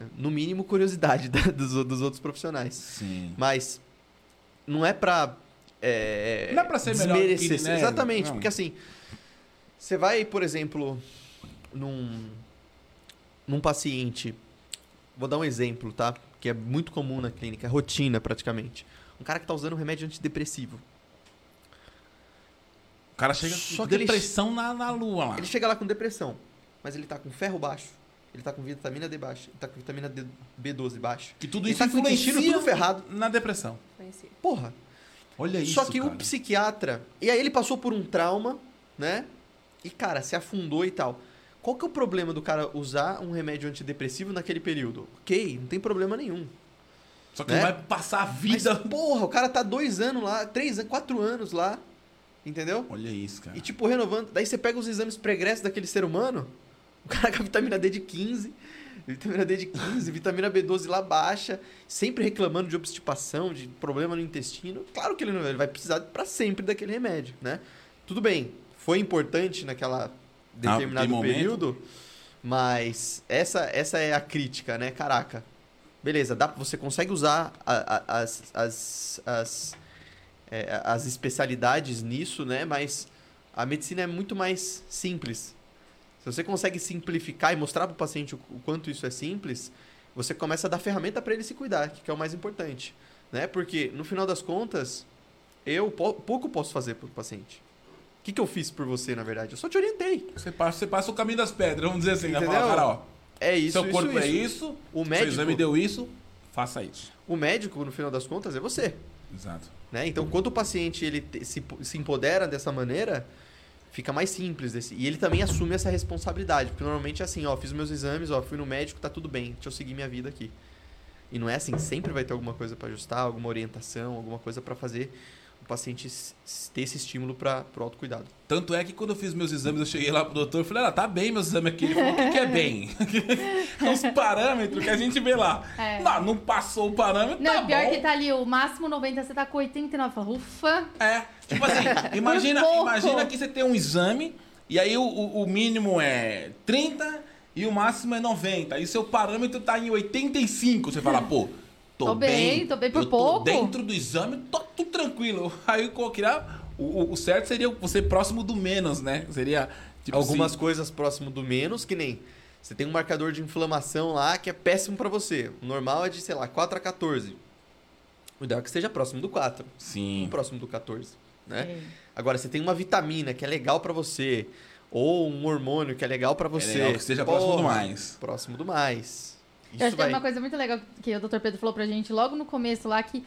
é, no mínimo, curiosidade da- dos, dos outros profissionais. Sim. Mas não é pra. É, Não é pra ser melhor ele, né? Exatamente, Não. porque assim. Você vai, por exemplo, num. num paciente. Vou dar um exemplo, tá? Que é muito comum na clínica, é rotina praticamente. Um cara que tá usando um remédio antidepressivo. O cara chega Só com que ele- depressão na, na lua lá. Ele chega lá com depressão, mas ele tá com ferro baixo, ele tá com vitamina D baixa, ele tá com vitamina D, B12 baixa. Que tudo Ele isso tá com o intestino influencia tudo ferrado. na depressão. Conheci. Porra, Olha isso, Só que cara. o psiquiatra. E aí ele passou por um trauma, né? E, cara, se afundou e tal. Qual que é o problema do cara usar um remédio antidepressivo naquele período? Ok, não tem problema nenhum. Só que né? ele vai passar a Mas, vida... porra, o cara tá dois anos lá, três anos, quatro anos lá. Entendeu? Olha isso, cara. E, tipo, renovando. Daí você pega os exames pregressos daquele ser humano, o cara com a vitamina D de 15, vitamina D de 15, vitamina B12 lá baixa, sempre reclamando de obstipação, de problema no intestino. Claro que ele não ele vai precisar para sempre daquele remédio, né? Tudo bem, foi importante naquela determinado naquele momento. período, mas essa, essa é a crítica, né? Caraca. Beleza, dá, você consegue usar a- a- as, as, as, é, as especialidades nisso, né? Mas a medicina é muito mais simples. Se você consegue simplificar e mostrar para o paciente o, o quanto isso é simples, você começa a dar ferramenta para ele se cuidar, que é o mais importante, né? Porque no final das contas, eu po- pouco posso fazer para o paciente. O que, que eu fiz por você, na verdade? Eu só te orientei. Você passa, você passa o caminho das pedras, vamos dizer assim. Né? Entendeu? Fala, cara, ó, É isso, seu corpo isso. é isso, O seu médico, exame deu isso, faça isso. o médico, no final das contas, é você. Exato. Né? Então, quando o paciente ele se, se empodera dessa maneira, fica mais simples. Desse, e ele também assume essa responsabilidade. Porque normalmente é assim, ó, fiz meus exames, ó, fui no médico, tá tudo bem, deixa eu seguir minha vida aqui. E não é assim, sempre vai ter alguma coisa para ajustar, alguma orientação, alguma coisa para fazer o paciente ter esse estímulo para o autocuidado. Tanto é que quando eu fiz meus exames, eu cheguei lá pro doutor e falei, ah, tá bem meus exames aqui. Ele falou, o que, que é bem? É Os parâmetros que a gente vê lá. É. Não, não passou o parâmetro, Não, tá e pior bom. que tá ali o máximo 90, você tá com 89. Fala, ufa. É, tipo assim, imagina, imagina que você tem um exame e aí o, o, o mínimo é 30 e o máximo é 90. Aí seu parâmetro tá em 85. Você fala, pô, tô, Tô bem, tô bem por eu tô pouco. dentro do exame, tô tudo tranquilo. Aí qual que era? O, o- o certo seria você próximo do menos, né? Seria tipo Algumas assim, coisas próximo do menos, que nem você tem um marcador de inflamação lá que é péssimo para você. O normal é de, sei lá, 4 a 14. O ideal é que esteja próximo do 4, Sim. próximo do 14. né? Sim. Agora, você tem uma vitamina que é legal pra você, ou um hormônio que é legal pra você. legal que seja próximo do Porra, mais. Próximo do mais. Eu Isso acho que tem vai... uma coisa muito legal que o Dr. Pedro falou pra gente logo no começo lá que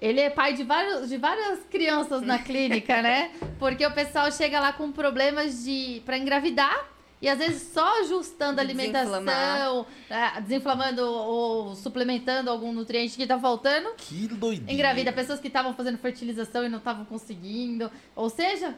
ele é pai de, vários, de várias crianças na clínica, né? Porque o pessoal chega lá com problemas de para engravidar e às vezes só ajustando a alimentação, Desinflamar. é, desinflamando ou suplementando algum nutriente que tá faltando, Que doideira. engravida pessoas que estavam fazendo fertilização e não estavam conseguindo. Ou seja,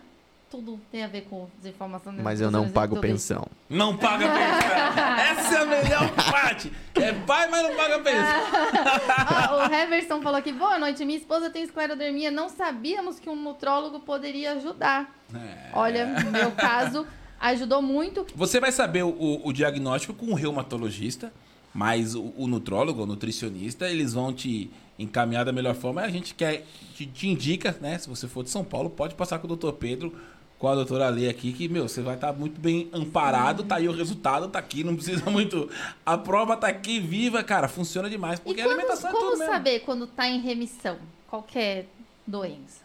tudo tem a ver com desinformação. Mas eu não pago pensão. Não paga pensão. Essa é a melhor parte. É pai, mas não paga pensão. Ó, o Heverson falou aqui, boa noite, minha esposa tem esclerodermia, não sabíamos que um nutrólogo poderia ajudar. É. Olha, no meu caso, ajudou muito. Você vai saber o, o diagnóstico com o reumatologista, mas o, o nutrólogo, o nutricionista, eles vão te encaminhar da melhor forma. A gente quer, te, te indica, né? Se você for de São Paulo, pode passar com o doutor Pedro, com a doutora Lê aqui, que, meu, você vai estar muito bem amparado. Tá aí o resultado, tá aqui, não precisa muito. A prova tá aqui, viva, cara, funciona demais. E Porque a quando- alimentação é como tudo mesmo. saber quando tá em remissão? Qualquer doença.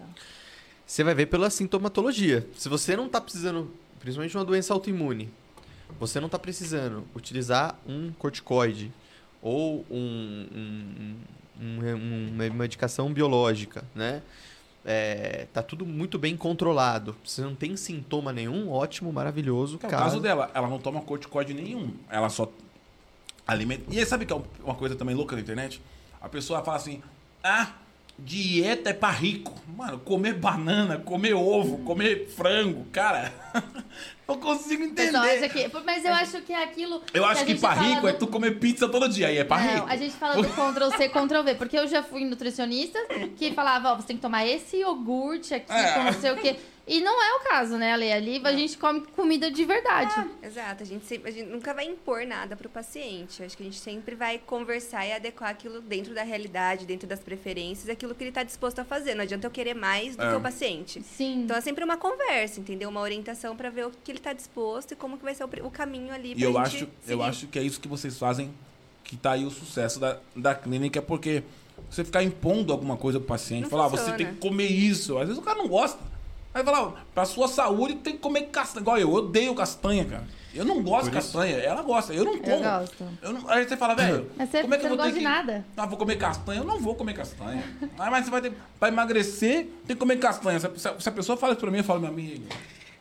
Você vai ver pela sintomatologia. Se você não tá precisando, principalmente uma doença autoimune, você não tá precisando utilizar um corticoide ou um, um- um- um- uma medicação biológica, né? É, tá tudo muito bem controlado. Você não tem sintoma nenhum, ótimo, maravilhoso. É o caso dela, ela não toma corticóide nenhum. Ela só alimenta. E aí, sabe que é uma coisa também louca na internet? A pessoa fala assim: ah, dieta é pra rico. Mano, comer banana, comer ovo, comer frango, cara. não consigo entender. que- Mas eu acho que é aquilo. Eu acho que gente pra rico do- é tu comer pizza todo dia. Aí é pra Não, rico. a gente fala do Ctrl-C, Ctrl-V, porque eu já fui nutricionista que falava, ó, você tem que tomar esse iogurte aqui, É. com não sei o quê. E não é o caso, né, Ale? Ali a gente come comida de verdade. Exato, a gente, sempre, a gente nunca vai impor nada pro paciente. Acho que a gente sempre vai conversar e adequar aquilo dentro da realidade, dentro das preferências, aquilo que ele está disposto a fazer. Não adianta eu querer mais do É. que o paciente. Sim. Então é sempre uma conversa, entendeu? Uma orientação para ver o que ele está disposto e como que vai ser o, o caminho ali pra E eu gente acho, eu seguir. acho que é isso que vocês fazem, que tá aí o sucesso da, da clínica, porque você ficar impondo alguma coisa pro paciente, Não falar, ah, você tem que comer isso. Às vezes o cara não gosta. Aí fala, ó, pra sua saúde tem que comer castanha. Igual eu, eu odeio castanha, cara. Eu não gosto de castanha, ela gosta, eu não como. gosto. Eu não- aí você fala, velho, Mas você- como é que você eu vou não ter gosta de que... nada. Ah, vou comer castanha? Eu não vou comer castanha. ah, mas você vai ter... Pra emagrecer, tem que comer castanha. Se a, pessoa fala isso pra mim, eu falo, meu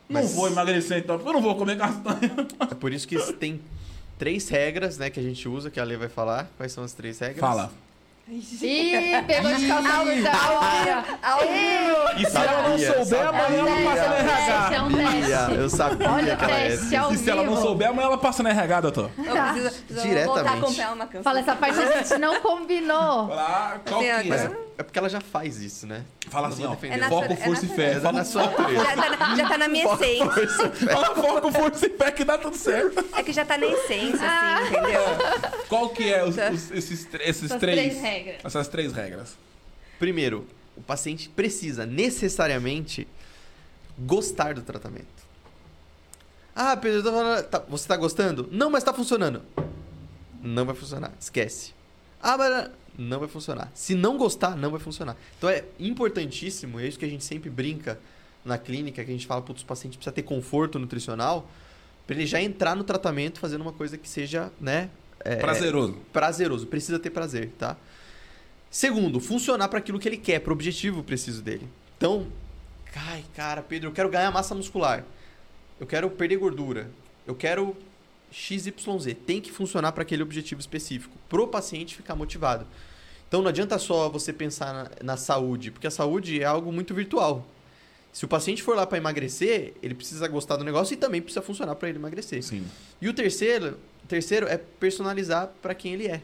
amigo, não Mas- vou emagrecer então, eu não vou comer castanha. É por isso que tem três regras, né, que a gente usa, que a Lê vai falar. Quais são as três regras? Fala. Ih, pegou de calça curta. Olha. E se ela não Sabia, souber, amanhã ela passa na É um RH. teste, Sabia, eu sabia Olha o que ela é teste ao E se ela não vivo. souber, amanhã ela passa na RH, doutor. Eu preciso, preciso voltar a Diretamente. comprar uma canção. Fala, essa parte a gente não combinou. Fala, qual que é? É porque ela já faz isso, né? Fala assim, ó. É Foco, é força e fé. É Fala, na sua natureza. Já tá, na- já tá na minha essência. fala foco, força e fé que dá tudo certo. É que já tá na essência, Ah. assim, entendeu? Qual que é os- Tá. os- esses, esses Essas três... três regras. Essas três regras. Primeiro, o paciente precisa necessariamente gostar do tratamento. Ah, Pedro, eu tô falando- tá- você tá gostando? Não, mas tá funcionando. Não vai funcionar, esquece. Ah, mas não vai funcionar. Se não gostar, não vai funcionar. Então é importantíssimo, é isso que a gente sempre brinca na clínica, que a gente fala para os pacientes precisa ter conforto nutricional, para ele já entrar no tratamento fazendo uma coisa que seja, né, é, Prazeroso. prazeroso, precisa ter prazer, tá? Segundo, funcionar para aquilo que ele quer, para o objetivo preciso dele. Então, ai, cara, Pedro, eu quero ganhar massa muscular. Eu quero perder gordura. Eu quero XYZ. Tem que funcionar para aquele objetivo específico, pro paciente ficar motivado. Então não adianta só você pensar na, na saúde, porque a saúde é algo muito virtual. Se o paciente for lá para emagrecer, ele precisa gostar do negócio e também precisa funcionar para ele emagrecer. Sim. E o terceiro, o terceiro é personalizar para quem ele é.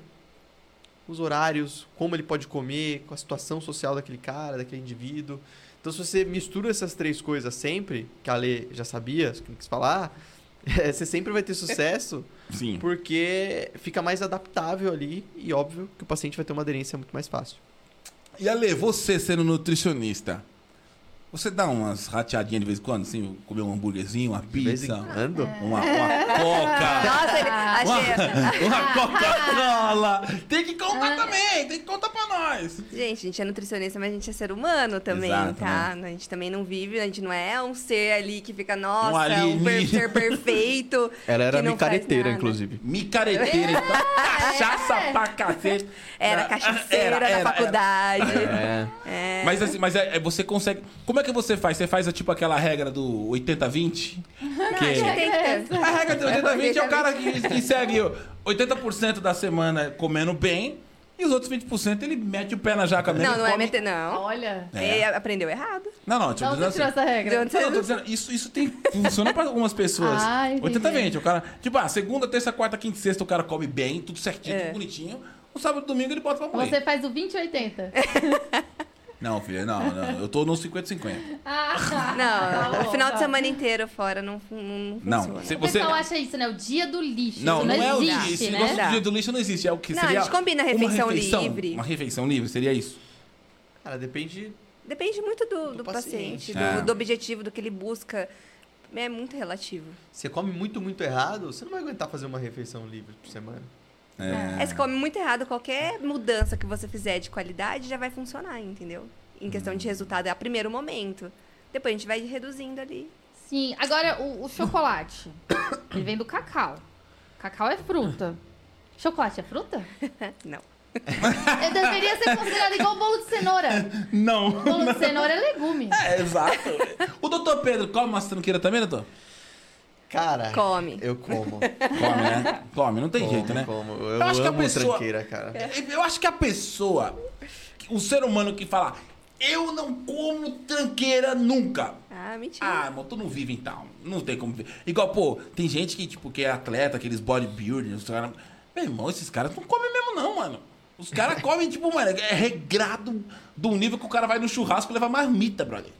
Os horários, como ele pode comer, com a situação social daquele cara, daquele indivíduo. Então, se você mistura essas três coisas sempre, que a Lê já sabia, que não quis falar, eh, você sempre vai ter sucesso, Sim. porque fica mais adaptável ali e óbvio que o paciente vai ter uma aderência muito mais fácil. E Ale, você sendo nutricionista, Você dá umas rateadinhas de vez em quando, assim, comer um hambúrguerzinho, uma De vez em pizza, quando. uma, uma coca. Nossa, ele, achei. Uma Coca-Cola! Tem que contar também, tem que contar pra nós. Gente, a gente é nutricionista, mas a gente é ser humano também, Exato, tá? A gente também não vive, a gente não é um ser ali que fica, nossa, um, per- ser perfeito. Ela era micareteira, inclusive. Micareteira, então, cachaça pra cacete. Era Ah, cachaceira era, era, faculdade. É. É. Mas assim, mas é, é, você consegue. Como é que você faz? Você faz tipo aquela regra do 80-20? Acho Que ter. a regra do 80-20 é o 80-20. cara que, que segue 80% da semana comendo bem e os outros 20% ele mete o pé na jaca mesmo. Não, não é meter, não. Olha. É. Ele aprendeu errado. Não, não, tipo, Não, dizendo assim, essa regra. Não, eu tô dizendo, isso, isso tem, funciona pra algumas pessoas. Ah, entendi. 80-20, o cara, tipo, ah, segunda, terça, quarta, quinta e sexta o cara come bem, tudo certinho, É. tudo bonitinho. No sábado e domingo ele bota pra morrer. Você faz o 20 ou 80? Não, filha, não, não. Eu tô no 50-50. Ah, Não, tá o bom, final tá. de semana inteiro fora não, não, Não, funciona. se O você. pessoal acha isso, né? O dia do lixo. Não, não, não, é o dia. existe, Esse né? negócio do dia do lixo não existe. É o que Não, seria. a gente combina uma refeição refeição livre. Uma refeição livre, seria isso. Cara, depende. Depende muito do, Do do paciente. paciente, É. do, do objetivo, do que ele busca. É muito relativo. Você come muito, muito errado, você não vai aguentar fazer uma refeição livre por semana. É. É, se come muito errado, qualquer mudança que você fizer de qualidade já vai funcionar, entendeu? Em questão de resultado, é a primeiro momento. Depois a gente vai reduzindo ali. Sim, agora o, o chocolate. Ele vem do cacau. Cacau é fruta. Chocolate é fruta? Não. Eu deveria ser considerado igual bolo de cenoura. Não. Bolo de cenoura é legume. É, exato. O doutor Pedro come uma tranqueira também, doutor? Cara, Come. eu como. Come, né? Come, não tem como, jeito, né? Como. Eu, Eu acho que a pessoa- tranqueira, cara. Eu acho que a pessoa, o ser humano que fala, eu não como tranqueira nunca. Ah, mentira. Ah, irmão, tu não vive então. Não tem como viver. Igual, pô, tem gente que, tipo, que é atleta, aqueles bodybuilders, os caras. Meu irmão, esses caras não comem mesmo, não, mano. Os caras comem, tipo, mano, é regrado um nível que o cara vai no churrasco e leva marmita, brother.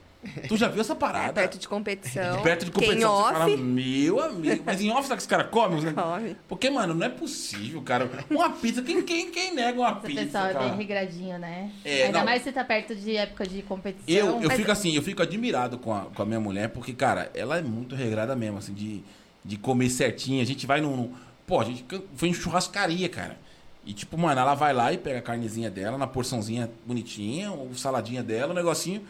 Tu já viu essa É, parada? perto de competição. Perto de competição, você off, fala, meu amigo. Mas em off, sabe que os caras comem? Os- come. Porque, mano, não é possível, cara. Uma pizza, quem, quem, quem nega uma Esse pizza, pessoal é bem regradinho, né? É, Ainda não. mais se tá perto de época de competição. Eu, eu Mas- fico assim, eu fico admirado com a, com a minha mulher, porque, cara, ela é muito regrada mesmo, assim, de, de comer certinho. A gente vai num. num- pô, a gente foi em churrascaria, cara. E, tipo, mano, ela vai lá e pega a carnezinha dela, na porçãozinha bonitinha, o saladinha dela, o negocinho.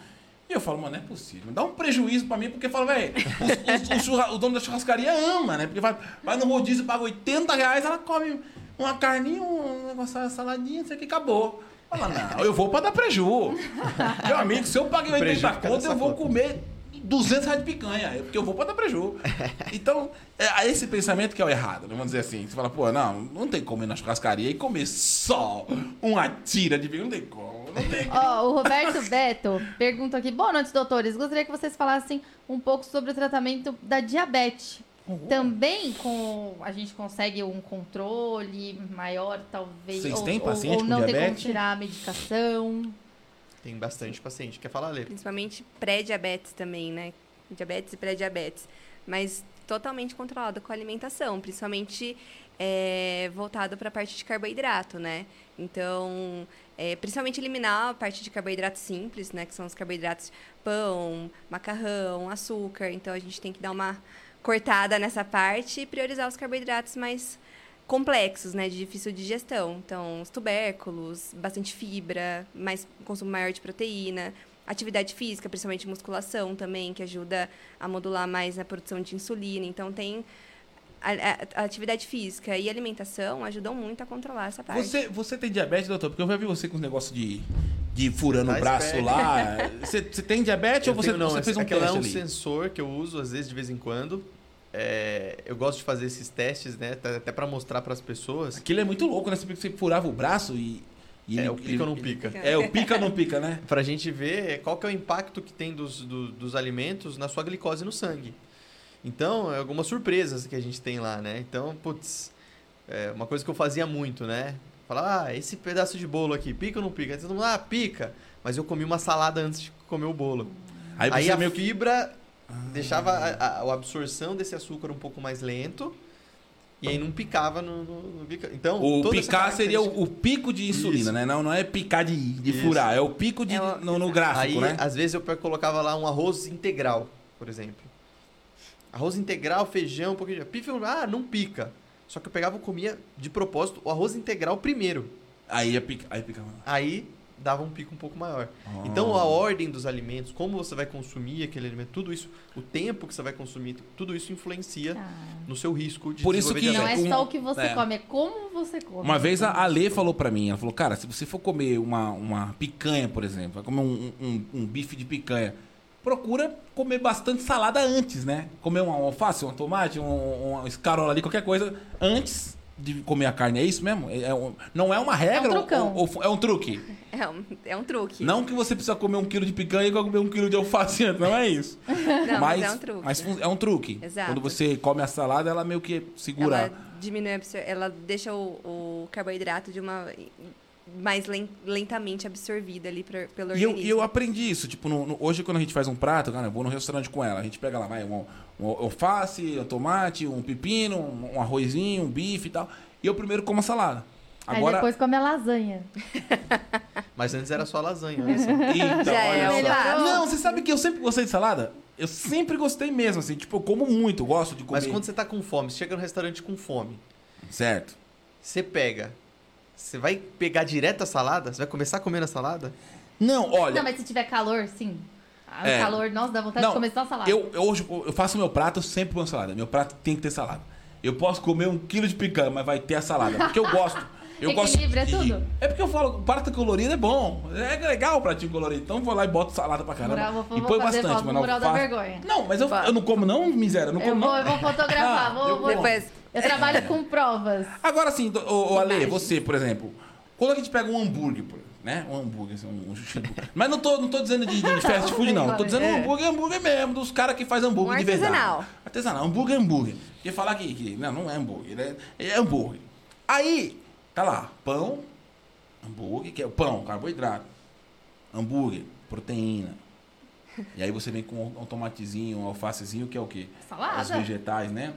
E eu falo, mano, não é possível. Dá um prejuízo pra mim, porque fala, velho, o, dono da churrascaria ama, né? Porque vai, vai no rodízio, paga 80 reais, ela come uma carninha, um uma saladinha, isso aqui acabou. Fala, não, eu vou pra dar preju. Meu amigo, se eu paguei 80 Preju fica conto, eu vou conta. comer 200 reais de picanha, é porque eu vou pra dar preju. Então, é esse pensamento que é o errado, né? vamos dizer assim. Você fala, pô, não, não tem como ir na churrascaria e comer só uma tira de picanha, não tem como, não tem como. Ó, o Roberto Beto pergunta aqui: Boa noite, doutores. Gostaria que vocês falassem um pouco sobre o tratamento da diabetes. Também com a gente consegue um controle maior, talvez. Vocês ou, têm ou- paciente ou com não tem como diabetes? tirar a medicação. Tem bastante paciente. Quer falar, Lê? Principalmente pré-diabetes também, né? Diabetes e pré-diabetes. Mas totalmente controlado com a alimentação, principalmente é, voltado para a parte de carboidrato, né? Então, é, principalmente eliminar a parte de carboidrato simples, né? Que são os carboidratos pão, macarrão, açúcar. Então, a gente tem que dar uma cortada nessa parte e priorizar os carboidratos mais complexos, né, de difícil digestão. Então, os tubérculos, bastante fibra, mais consumo maior de proteína, atividade física, principalmente musculação também, que ajuda a modular mais a produção de insulina. Então, tem a, a- a atividade física e alimentação ajudam muito a controlar essa parte. Você, você tem diabetes, doutor? Porque eu já vi você com os negócios de, de furando o braço lá. Você, você tem diabetes Eu ou você, tenho- não, você fez um aquela teste é um ali? sensor que eu uso às vezes de vez em quando. É, eu gosto de fazer esses testes, né? Até pra mostrar pras pessoas. Aquilo é muito louco, né? Você você furava o braço e... e É, ele- o pica ou não ele- pica. É, o pica ou não pica, né? Pra gente ver qual que é o impacto que tem dos, do- dos alimentos na sua glicose no sangue. Então, é algumas surpresas que a gente tem lá, né? Então, putz, é uma coisa que eu fazia muito, né? Falar, ah, esse pedaço de bolo aqui, pica ou não pica? Aí todo mundo, ah, pica. Mas eu comi uma salada antes de comer o bolo. Aí Aí, a meio que... Ah. deixava a, a- a absorção desse açúcar um pouco mais lento E aí não picava no, no, no. Então, O toda essa picar seria o, o pico de insulina, Isso. né? Não, não é picar de, de Isso. furar, é o pico de, É no, no gráfico, Aí, né? às vezes, eu colocava lá um arroz integral, por exemplo. Arroz integral, feijão, um pouquinho de... Pife, ah, não pica. Só que eu pegava e comia, de propósito, o arroz integral primeiro. Aí, é pica, aí picava. Aí, dava um pico um pouco maior. Ah. Então, a ordem dos alimentos, como você vai consumir aquele alimento, tudo isso, o tempo que você vai consumir, tudo isso influencia Ah. no seu risco de Por isso que- Não é diabetes. um- só o que você é. come, é como você come. Uma vez a Ale falou pra mim, ela falou, cara, se você for comer uma, uma picanha, por exemplo, vai comer um, um, um bife de picanha, procura comer bastante salada antes, né? Comer um alface, um tomate, um, um escarola ali, qualquer coisa, antes de comer a carne. É isso mesmo? É, é um- não é uma regra? ou- trucão. ou- ou é um truque? É um, é um truque. Não que você precisa comer um quilo de picanha e comer um quilo de alface antes, não é isso. Não, mas, é um truque. mas é um truque. Exato. Quando você come a salada, ela meio que segura. Ela diminui, a absor- ela deixa o, o carboidrato de uma mais len- lentamente absorvido ali pro- pelo E eu, organismo. e eu aprendi isso, tipo, no- no- hoje quando a gente faz um prato, cara, eu vou no restaurante com ela, a gente pega lá, vai, um, um alface, um tomate, um pepino, um, um arrozinho, um bife e tal. E eu primeiro como a salada. Aí Agora. depois come a lasanha. Mas antes era só lasanha, olha só. Então, Já é olha passo. Não, você sabe que eu sempre gostei de salada? Eu sempre gostei mesmo, assim, tipo, eu como muito, gosto de comer. Mas quando você tá com fome, você chega no restaurante com fome, Certo. você pega. Você vai pegar direto a salada? Você vai começar comendo a salada? Não, olha. Não, mas se tiver calor, sim. Ah, O É. calor, nossa, dá vontade Não, de comer só salada. Eu, eu, hoje eu faço meu prato, eu sempre ponho salada. Meu prato tem que ter salada. Eu posso comer um quilo de picanha, mas vai ter a salada. Porque eu gosto. Eu gosto Equilíbrio é de- tudo. É porque eu falo, o prato colorido é bom. É legal o pratinho colorido. Então eu vou lá e boto salada pra caramba. Mural, vou- e põe bastante, foto mas no não mural da faço- vergonha. Não, mas eu, eu não como não, miséria. Eu não Eu como vou, não. eu vou fotografar, Ah, vou, eu vou- Depois, Eu trabalho com provas. Agora sim, ô, ô, Ale, você, por exemplo, quando a gente pega um hambúrguer, por- né? Um hambúrguer, assim, um, um. Mas não tô, não tô dizendo de, de fast food, não. Tô dizendo É. hambúrguer, hambúrguer mesmo, dos caras que fazem hambúrguer Um de verdade. artesanal. Artesanal, hambúrguer hambúrguer. Porque falar que, que não, não é hambúrguer, é, é hambúrguer. Aí, tá lá, pão, hambúrguer, que é o pão, carboidrato. Hambúrguer, proteína. E aí você vem com um, um tomatezinho, um alfacezinho, que é o quê? Salada. Os vegetais, né?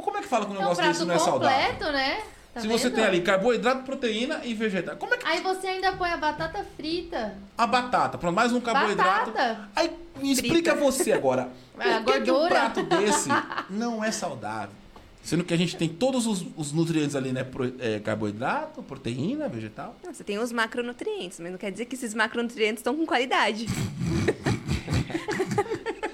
Pô, como é que fala que um É um negócio desse não é saudável? completo, né? Tá Se você vendo? tem ali carboidrato, proteína e vegetal. Como é que. Aí você ainda põe a batata frita. A batata, pronto, mais um carboidrato. Batata. Aí me explica você agora. A Por que, que um prato desse não é saudável? Sendo que a gente tem todos os, os nutrientes ali, né? Pro- é, carboidrato, proteína, vegetal. não, você tem os macronutrientes, mas não quer dizer que esses macronutrientes estão com qualidade.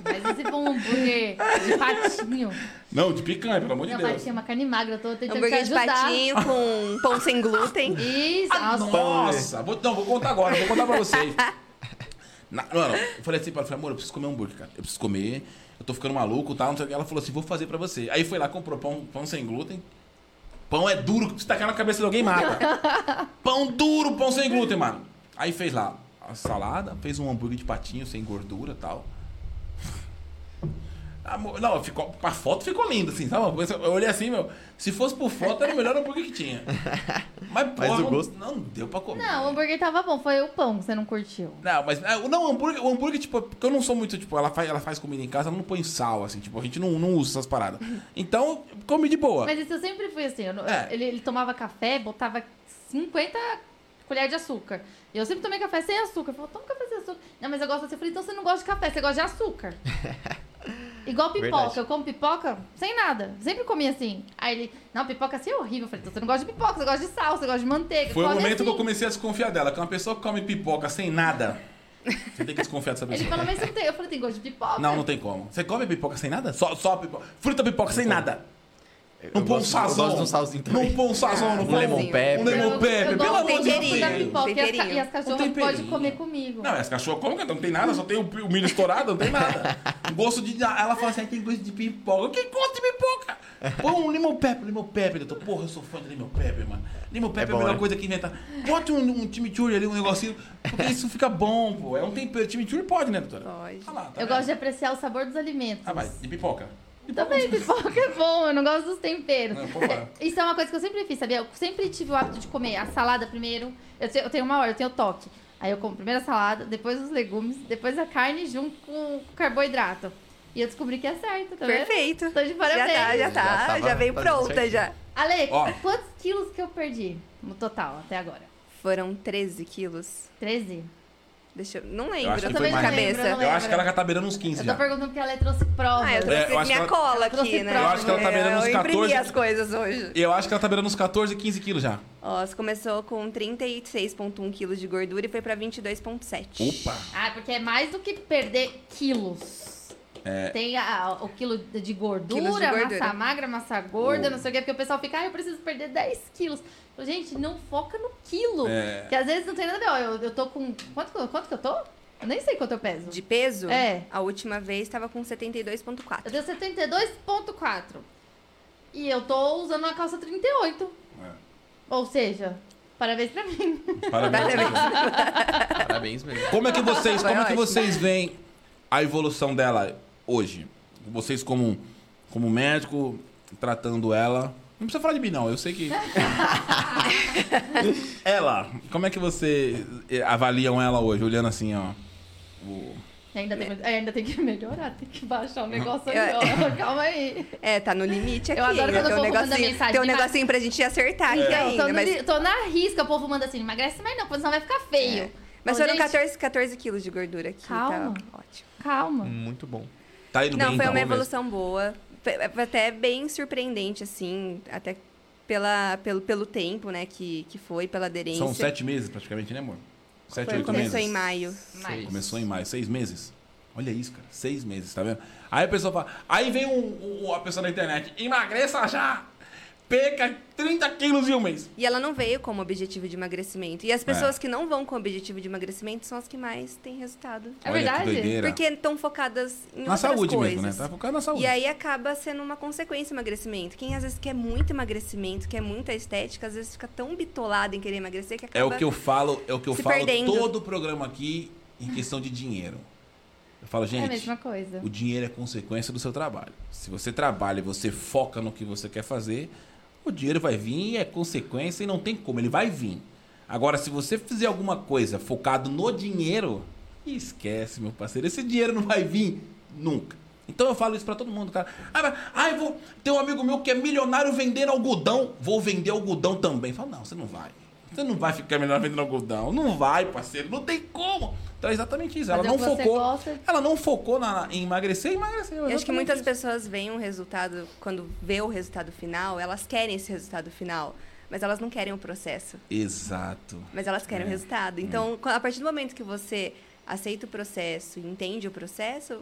Mas e se for um hambúrguer de patinho? Não, de picanha, pelo amor de Deus. patinho é uma carne magra, eu tô tentando te Hambúrguer de ajudar. patinho com pão sem glúten. Isso, Ah, nossa. nossa! Vou, não, vou contar agora, vou contar pra vocês. Na, mano, eu falei assim pra ela, falei, amor, eu preciso comer hambúrguer, cara. Eu preciso comer, eu tô ficando maluco e tal, não sei o que. Ela falou assim, vou fazer pra você. Aí foi lá, comprou pão, pão sem glúten. Pão é duro, se tacar na cabeça de alguém, mata. pão duro, pão sem glúten, mano. Aí fez lá a salada, fez um hambúrguer de patinho, sem gordura e tal. Amor, Não, ficou, a foto ficou linda, assim, sabe? Eu olhei assim, meu. Se fosse por foto, era o melhor hambúrguer que tinha. Mas, Mas porra, o gosto- não deu pra comer. Não, o hambúrguer tava bom, foi o pão que você não curtiu. Não, mas é, não, o hambúrguer, o hambúrguer, tipo, porque eu não sou muito, tipo, ela faz, ela faz comida em casa, ela não põe sal, assim, tipo, a gente não, não usa essas paradas. Então, comi de boa. Mas isso eu sempre fui assim. eu não- É. ele, ele tomava café, botava 50 colheres de açúcar. E eu sempre tomei café sem açúcar. Ele falou, toma café sem açúcar. Não, mas eu gosto assim. Eu falei, então você não gosta de café, você gosta de açúcar. Igual pipoca. Verdade. Eu como pipoca sem nada. Sempre comi assim. Aí ele, não, pipoca assim é horrível. Eu falei, então você não gosta de pipoca, você gosta de sal, você gosta de manteiga. Foi o momento que eu assim. comecei a desconfiar dela, que uma pessoa que come pipoca sem nada, você tem que desconfiar dessa Ele pessoa. falou, mas você não tem. Eu falei, tem gosto de pipoca. Não, não tem como. Você come pipoca sem nada? Só, só pipoca. Fruta pipoca sem nada. Não põe um sazão. Eu gosto de um salzinho Não também. põe um sazão, não Um põe lemon Salzinho. pepper. Um lemon pepper, eu pelo amor de Deus. e as, ca- Temperinho. as Um cachorras temperinho. podem comer comigo. Não, as cachorras comem, não tem nada, só tem o, o milho estourado, não tem nada. Gosto de. Ela fala assim, "Ai, tem gosto de pipoca. Quem gosta de pipoca? Põe um limão pepper, limão pepper. Eu tô, porra, eu sou fã de limão pepper, mano. Limão pepper é, bom, a melhor né? coisa que inventar. Bote um, um chimichurri ali, um negocinho, porque isso fica bom, pô. É um tempero. Chimichurri pode, né, doutora? Pode. Ah lá, tá Eu vendo? gosto de apreciar o sabor dos alimentos. Ah, vai, de pipoca. Também, pipoca é bom, eu não gosto dos temperos. Não. Isso é uma coisa que eu sempre fiz, sabia? Eu sempre tive o hábito de comer a salada primeiro. Eu, te- eu tenho uma hora, eu tenho toque. Aí eu como primeiro a salada, depois os legumes, depois a carne junto com o carboidrato. E eu descobri que é certo, tá vendo? Perfeito. Tô de parabéns. Já tá, já tá. Já Já, veio pronta já. Ale, Ó. quantos quilos que eu perdi no total até agora? Foram 13 quilos. 13? Deixa eu. Não Eu lembro, acho eu que tô foi de mais. cabeça. Lembro, Eu acho que ela já tá beirando uns 15 Eu tô já. perguntando porque a Ale trouxe prova. Ah, eu É, trouxe eu acho minha ela- cola ela aqui, né? Eu acho que ela tá beirando uns Eu imprimi 14. as coisas hoje. Eu acho que ela tá beirando uns 14, 15 quilos já. Ó, você começou com 36,1 quilos de gordura e foi pra 22,7. Opa! Ah, porque é mais do que perder quilos. É. Tem a- o quilo de gordura, de gordura. massa magra, massa gorda, O- não sei o quê, porque o pessoal fica, ah, eu preciso perder 10 quilos. Gente, não foca no quilo. É. Porque às vezes não tem nada a ver. Ó, eu, eu tô com. Quanto, que eu- quanto que eu tô? Eu nem sei quanto eu peso. De peso? É. A última vez tava com 72,4. Eu tenho 72,4. E eu tô usando uma calça 38. É. Ou seja, parabéns pra mim. Parabéns. Parabéns mesmo. Como é que vocês, Foi como é que vocês veem a evolução dela hoje? Vocês como, como médico, tratando ela. Não precisa falar de mim, não. Eu sei que. ela, como é que vocês eh, avaliam ela hoje, olhando assim, ó? o- Ainda tem, ainda tem que melhorar, tem que baixar o negócio ali, É. ó. Calma aí. É, tá no limite aqui. Eu adoro né? quando o tem um povo manda negocinho, mensagem tem um de ma- negocinho pra gente acertar aqui Então, tô, ainda. no Mas, tô na risca, o povo manda assim, emagrece mais não, porque senão vai ficar feio. É. mas Ô, foram gente, 14, 14 quilos de gordura aqui. Calma. Tá ótimo. Calma. Muito bom. Tá indo Não, bem, foi então, uma vamos ver. evolução boa. Foi até bem surpreendente, assim, até pela, pelo, pelo tempo, né, que, que foi, pela aderência. São sete meses praticamente, né, amor? Sete, Foi, oito começou meses. em maio. Mas- Começou em maio, seis meses? Olha isso, cara. Seis meses, tá vendo? Aí a pessoa fala. Aí vem um, um- a pessoa na internet, emagreça já! Perca 30 quilos em um mês. E ela não veio como objetivo de emagrecimento. E É. as pessoas que não vão com objetivo de emagrecimento são as que mais têm resultado. É Olha verdade? Porque estão focadas em Na outras saúde coisas. mesmo, né? Tá focado na saúde. E aí acaba sendo uma consequência o emagrecimento. Quem às vezes quer muito emagrecimento, quer muita estética, às vezes fica tão bitolado em querer emagrecer que acaba... É o que eu falo, é o que eu falo perdendo. todo o programa aqui em questão de dinheiro. Eu falo, É a gente, mesma coisa. o dinheiro é consequência do seu trabalho. Se você trabalha e você foca no que você quer fazer, o dinheiro vai vir, é consequência e não tem como, ele vai vir. Agora, se você fizer alguma coisa focado no dinheiro, esquece, meu parceiro, esse dinheiro não vai vir nunca. Então eu falo isso pra todo mundo, cara. Ah, ah, vou ter um amigo meu que é milionário vendendo algodão, vou vender algodão também. Fala, não, você não vai. Você não vai ficar milionário vendendo algodão. Não vai, parceiro, não tem como. Então é exatamente isso. Ela Fazer não focou. gosta. Ela não focou na- em emagrecer e emagreceu. Eu acho que muitas isso. pessoas veem um resultado, quando vê o resultado final, elas querem esse resultado final, mas elas não querem o processo. Exato. Mas elas querem É. o resultado. Então, a partir do momento que você aceita o processo entende o processo,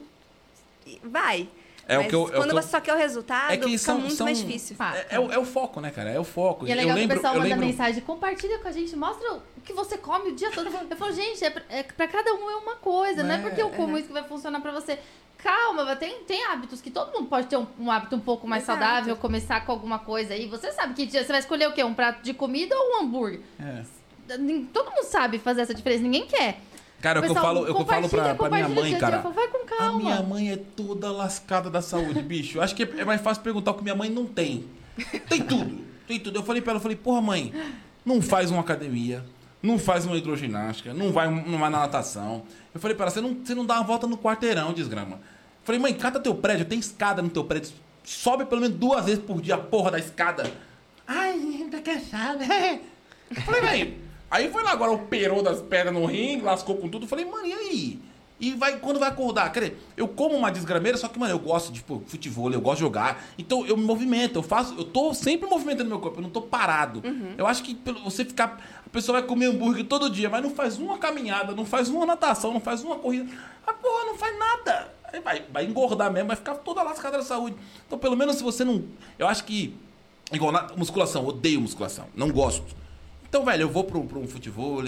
vai. É o que eu- é o quando que eu- você só quer o resultado, É que fica são- muito são- mais difícil. É, é o, é o foco, né, cara? É o foco. E é eu legal lembro, que o pessoal eu manda lembro... mensagem, compartilha com a gente, mostra o que você come o dia todo. Eu falo, gente, é pra, é pra cada um é uma coisa, não é É, porque eu como é. isso que vai funcionar pra você. Calma, tem, tem hábitos que todo mundo pode ter um, um hábito um pouco mais Exato. saudável, começar com alguma coisa aí. Você sabe que dia você vai escolher o quê? Um prato de comida ou um hambúrguer? É. Todo mundo sabe fazer essa diferença, ninguém quer. Cara, é o que eu Pessoal, falo, é o que eu falo pra, pra minha mãe, a cara. falo, Vai com A calma. minha mãe é toda lascada da saúde, bicho. Acho que é mais fácil perguntar o que minha mãe não tem. Tem tudo. Tem tudo. Eu falei pra ela, eu falei, porra, mãe, não faz uma academia, não faz uma hidroginástica, não vai, não vai na natação. Eu falei pra ela, você não, você não dá uma volta no quarteirão, desgrama. Eu falei, mãe, cata teu prédio, tem escada no teu prédio. Sobe pelo menos duas vezes por dia a porra da escada. Ai, tá cansada. Eu falei, mãe. Aí foi lá agora, operou das pernas no ringue, lascou com tudo. Falei, mano, e aí? E vai, quando vai acordar? Quer eu como uma desgrameira, só que, mano, eu gosto de tipo, futebol, eu gosto de jogar. Então eu me movimento, eu faço, eu tô sempre movimentando meu corpo, eu não tô parado. Eu acho que você ficar. A pessoa vai comer hambúrguer todo dia, mas não faz uma caminhada, não faz uma natação, não faz uma corrida. A porra não faz nada. Aí vai, vai engordar mesmo, vai ficar toda lascada da saúde. Então, pelo menos se você não. Eu acho que. Igual na musculação, odeio musculação, não gosto. Então, velho, eu vou pro, pro um futebol,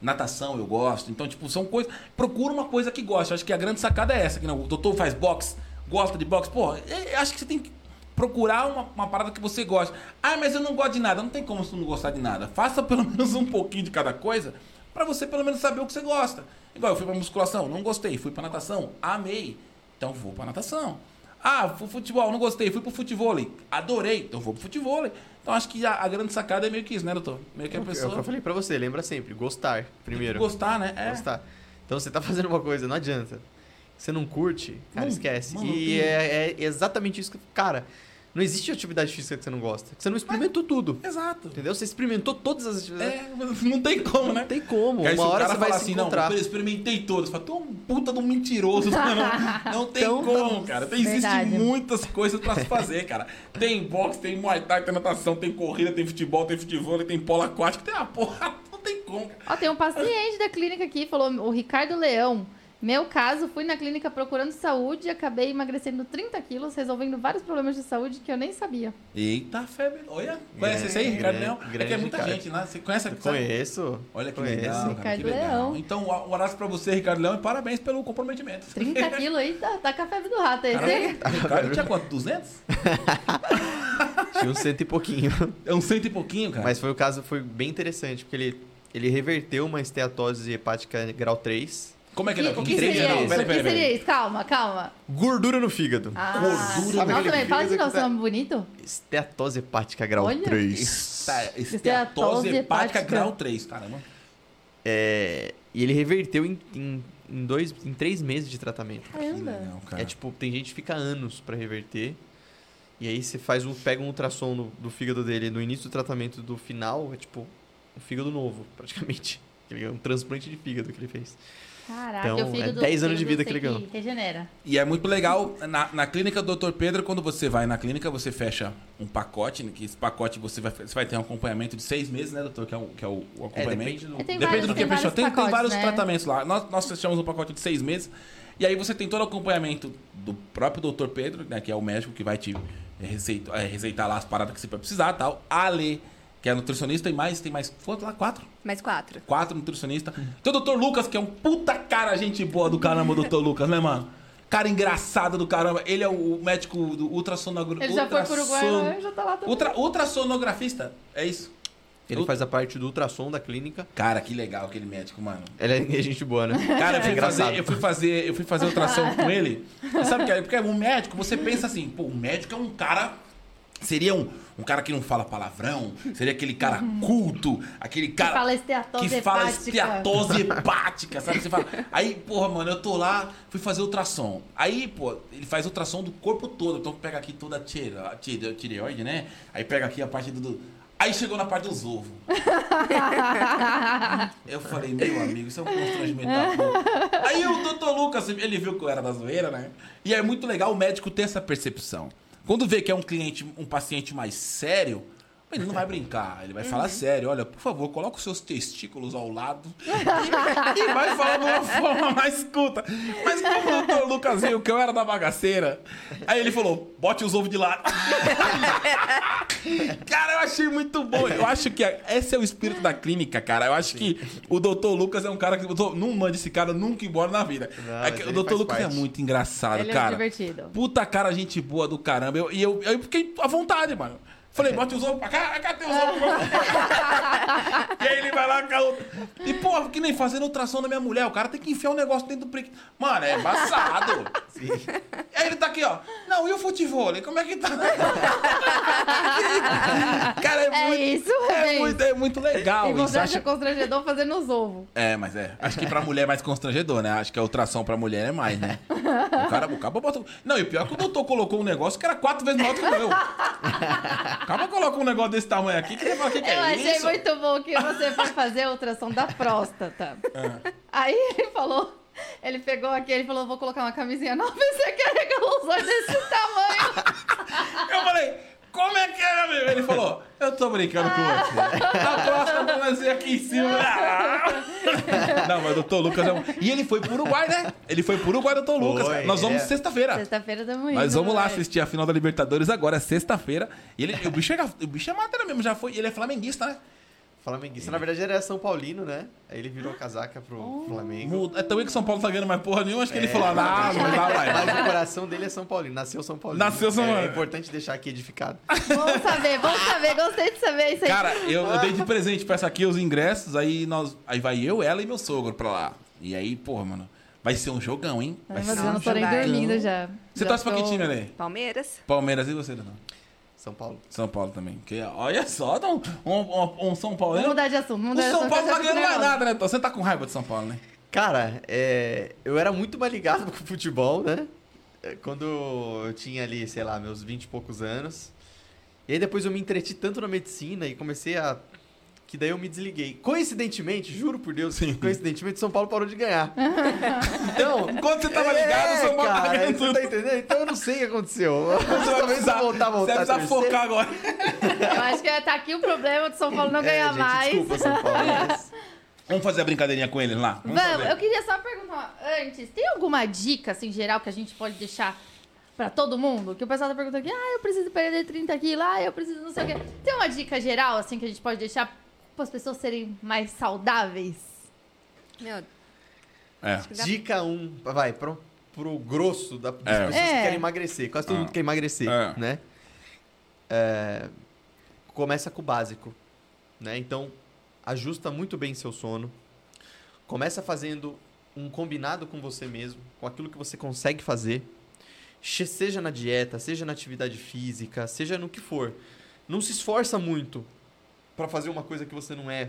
natação eu gosto. Então, tipo, são coisas. Procura uma coisa que gosta. Acho que a grande sacada é essa. Que não, o doutor faz boxe, gosta de boxe. Pô, é- acho que você tem que procurar uma, uma parada que você gosta. Ah, mas eu não gosto de nada. Não tem como você não gostar de nada. Faça pelo menos um pouquinho de cada coisa pra você pelo menos saber o que você gosta. Igual eu fui pra musculação, não gostei. Fui pra natação, amei. Então vou pra natação. Ah, futebol, não gostei. Fui pro futebol, adorei. Então vou pro futebol. Então acho que a, a grande sacada é meio que isso, né, doutor? Meio que a É o que pessoa eu falei pra você, lembra sempre, gostar primeiro. gostar, né? É. Gostar. Então você tá fazendo uma coisa, não adianta. você não curte, cara, Não, esquece. mano, e é, é exatamente isso que. Cara, não existe atividade física que você não gosta. Que você não experimentou tudo. Exato. Entendeu? Você experimentou todas as atividades. É, não tem como, né? Não tem como. Aí Uma o hora cara você vai assim, não, encontrar. eu experimentei todas. Fala, tu é um puta de um mentiroso. não, não tem Então, como, cara. Tem, existe Verdade. muitas coisas pra se fazer, cara. Tem boxe, tem muay thai, tem natação, tem corrida, tem futebol, tem futebol, tem polo aquático, tem uma porra. Não tem como, cara. Ó, tem um paciente da clínica aqui, falou, o Ricardo Leão. Meu caso, fui na clínica procurando saúde e acabei emagrecendo 30 quilos, resolvendo vários problemas de saúde que eu nem sabia. Eita, febre. Olha, conhece esse aí, Ricardo Leão? É que é muita cara. gente, né? Você conhece Eu conheço. Olha que Conheço. legal, cara, Ricardo que legal. Leão. Então, um abraço pra você, Ricardo Leão, e parabéns pelo comprometimento. 30 quilos aí, tá, tá com a febre do rato aí. Caramba, Você- Ricardo tinha quanto? 200? Tinha um cento e pouquinho. É um cento e pouquinho, cara. Mas foi o caso, foi bem interessante, porque ele, ele reverteu uma esteatose hepática grau 3. Como é que Que, é? O que, seria Não, isso? que peraí, seria peraí. isso? Calma, calma. Gordura no fígado. Ah, Gordura. Sabe também, fala de novo, seu fígado nome bonito. Esteatose hepática grau Olha. 3. Esta- Esteatose Esteatose hepática hepática. grau 3, caramba. É, e ele reverteu em, em, em dois, em três meses de tratamento. Caramba. legal, cara. É tipo, tem gente que fica anos pra reverter. E aí você faz um, pega um ultrassom no- do fígado dele no início do tratamento do final, é tipo um fígado novo, praticamente. Ele é um transplante de fígado que ele fez. Caraca, Então, é 10 anos de vida que ganhou. regenera. E é muito legal, na, na clínica do Dr. Pedro, quando você vai na clínica, você fecha um pacote, né, que esse pacote você vai, você vai ter um acompanhamento de seis meses, né, doutor? Que é o, que é o, o acompanhamento. depende do- É, tem Depende vários- do que fechou. vários Tem, tem vários né? tratamentos lá. Nós, nós fechamos um pacote de seis meses. E aí você tem todo o acompanhamento do próprio Dr. Pedro, né, que é o médico que vai te receitar, é, receitar lá as paradas que você vai precisar tal. A Ale, que é nutricionista, e mais, tem mais, quanto lá? Quatro? Mais quatro. Quatro nutricionistas. Tem o Dr. Lucas, que é um puta cara, gente boa do caramba, o Dr. Lucas, né, mano? Cara engraçado do caramba. Ele é o médico do ultrassonografista. Ele já foi pro Uruguai, né? já tá lá também. Ultra, ultrassonografista, é isso? Ele faz a parte do ultrassom da clínica. Cara, que legal aquele médico, mano. Ele é gente boa, né? Cara, eu fui, É engraçado. fazer, eu fui fazer, eu fui fazer ultrassom com ele. E sabe o que é? Porque um médico, você pensa assim, pô, o médico é um cara. Seria um, um cara que não fala palavrão, seria aquele cara culto, aquele cara. fala esteatose que fala hepática. esteatose hepática, sabe? Você fala. Aí, porra, mano, eu tô lá, fui fazer ultrassom. Aí, pô, ele faz ultrassom do corpo todo. Então pega aqui toda a tire- a tire- a tireoide, né? Aí pega aqui a parte do. do- Aí chegou na parte dos ovos. Eu falei, meu amigo, isso é um constrangimento da porra. Aí o doutor Lucas, ele viu que eu era da zoeira, né? E é muito legal o médico ter essa percepção. Quando vê que é um cliente, um paciente mais sério, ele não vai brincar, ele vai falar sério. Olha, por favor, coloca os seus testículos ao lado e, e vai falar de uma forma mais culta. Mas como o doutor Lucas viu que eu era da bagaceira, aí ele falou, bote os ovos de lado. Cara, eu achei muito bom. Eu acho que esse é o espírito da clínica, cara. Eu acho que o doutor Lucas é um cara que. Não mande esse cara nunca embora na vida. Não, É que mas o doutor Lucas é parte. muito engraçado, Ele é cara. divertido. Puta cara, gente boa do caramba. Eu- E eu, eu, fiquei à vontade, mano. Falei, bote os ovos pra cá, cadê os ovos? e aí ele vai lá com a outra. E, pô, que nem fazendo ultrassom na minha mulher. O cara tem que enfiar um negócio dentro do prick. Mano, é embaçado. E aí ele tá aqui, ó. Não, e o futebol? Como é que tá? cara, é, É muito, isso, é muito, é muito legal E isso. você acha constrangedor fazendo os ovos. É, mas é. Acho que pra mulher é mais constrangedor, né? Acho que a ultrassom pra mulher é mais, né? O cara, o cara bota. Não, e o pior que o doutor colocou um negócio que era quatro vezes maior que o meu. O cara coloca um negócio desse tamanho aqui que ele fala, o que, que Eu é achei isso? muito bom que você foi fazer a ultrassom da próstata. É. Aí ele falou, ele pegou aqui, ele falou, vou colocar uma camisinha nova e você quer os olhos desse tamanho. Eu falei, como é que é, meu? Ele falou, eu tô brincando com você. A próxima vai ser aqui em cima. Não, mas o doutor Lucas é um... E ele foi pro Uruguai, né? Ele foi pro Uruguai, doutor Lucas. Foi, Nós vamos é. sexta-feira. Sexta-feira da manhã. Nós vamos lá vai. assistir a final da Libertadores agora, é sexta-feira. E ele, o, bicho é, o bicho é matéria mesmo, já foi. Ele é flamenguista, né? Flamenguista. Na verdade, ele era São Paulino, né? Aí ele virou casaca pro Flamengo. Muda. É também que São Paulo tá ganhando mais porra nenhuma, acho que ele falou, ah, não, não dá Mas mais. o coração dele é São Paulino. Nasceu São Paulino. Nasceu São É, Paulino. É importante deixar aqui edificado. Vamos saber, vamos saber, gostei de saber isso aí. Cara, eu, eu dei de presente pra essa aqui os ingressos, aí nós. Aí vai eu, ela e meu sogro pra lá. E aí, porra, mano, vai ser um jogão, hein? Vai Ai, ser mas eu um não tô nem jogão. dormindo já. Você Já torce pra que tô- time, Ale? Palmeiras. Palmeiras e você, Danão? São Paulo. São Paulo também. Que, olha só, Dom, um, um, um São Paulo. Vamos mudar de assunto, O mudar de São assunto. Paulo tá ganhando mais nervosa. nada, né? Tom? Você tá com raiva de São Paulo, né? Cara, é, eu era muito mais ligado com o futebol, né? É, Quando eu tinha ali, sei lá, meus 20 e poucos anos. E aí depois eu me entreti tanto na medicina e comecei a. Que daí eu me desliguei. Coincidentemente, juro por Deus, coincidentemente, São Paulo parou de ganhar. então. Quando você tava ligado, o São Paulo cara, ganhando você tá entendendo? Então eu não sei o que aconteceu. Você vai Talvez eu precisar, voltar, você voltar vai precisar focar agora. Eu acho que tá aqui o problema do São Paulo não É, ganhar gente, mais. Desculpa, São Paulo. mas- Vamos fazer a brincadeirinha com eles lá? Vamos, fazer. eu queria só perguntar antes, tem alguma dica, assim, geral, que a gente pode deixar pra todo mundo? Que o pessoal tá perguntando aqui, ah, eu preciso perder 30 quilos, ah, eu preciso não sei o quê. Tem uma dica geral, assim, que a gente pode deixar para as pessoas serem mais saudáveis? Meu, É. Dica 1, um, vai, pro, pro grosso da, das É. pessoas que É. querem emagrecer. Quase todo Ah. mundo quer emagrecer, É. né? É, começa com o básico, né? Então, ajusta muito bem seu sono. Começa fazendo um combinado com você mesmo, com aquilo que você consegue fazer. Seja na dieta, seja na atividade física, seja no que for. Não se esforça muito para fazer uma coisa que você não é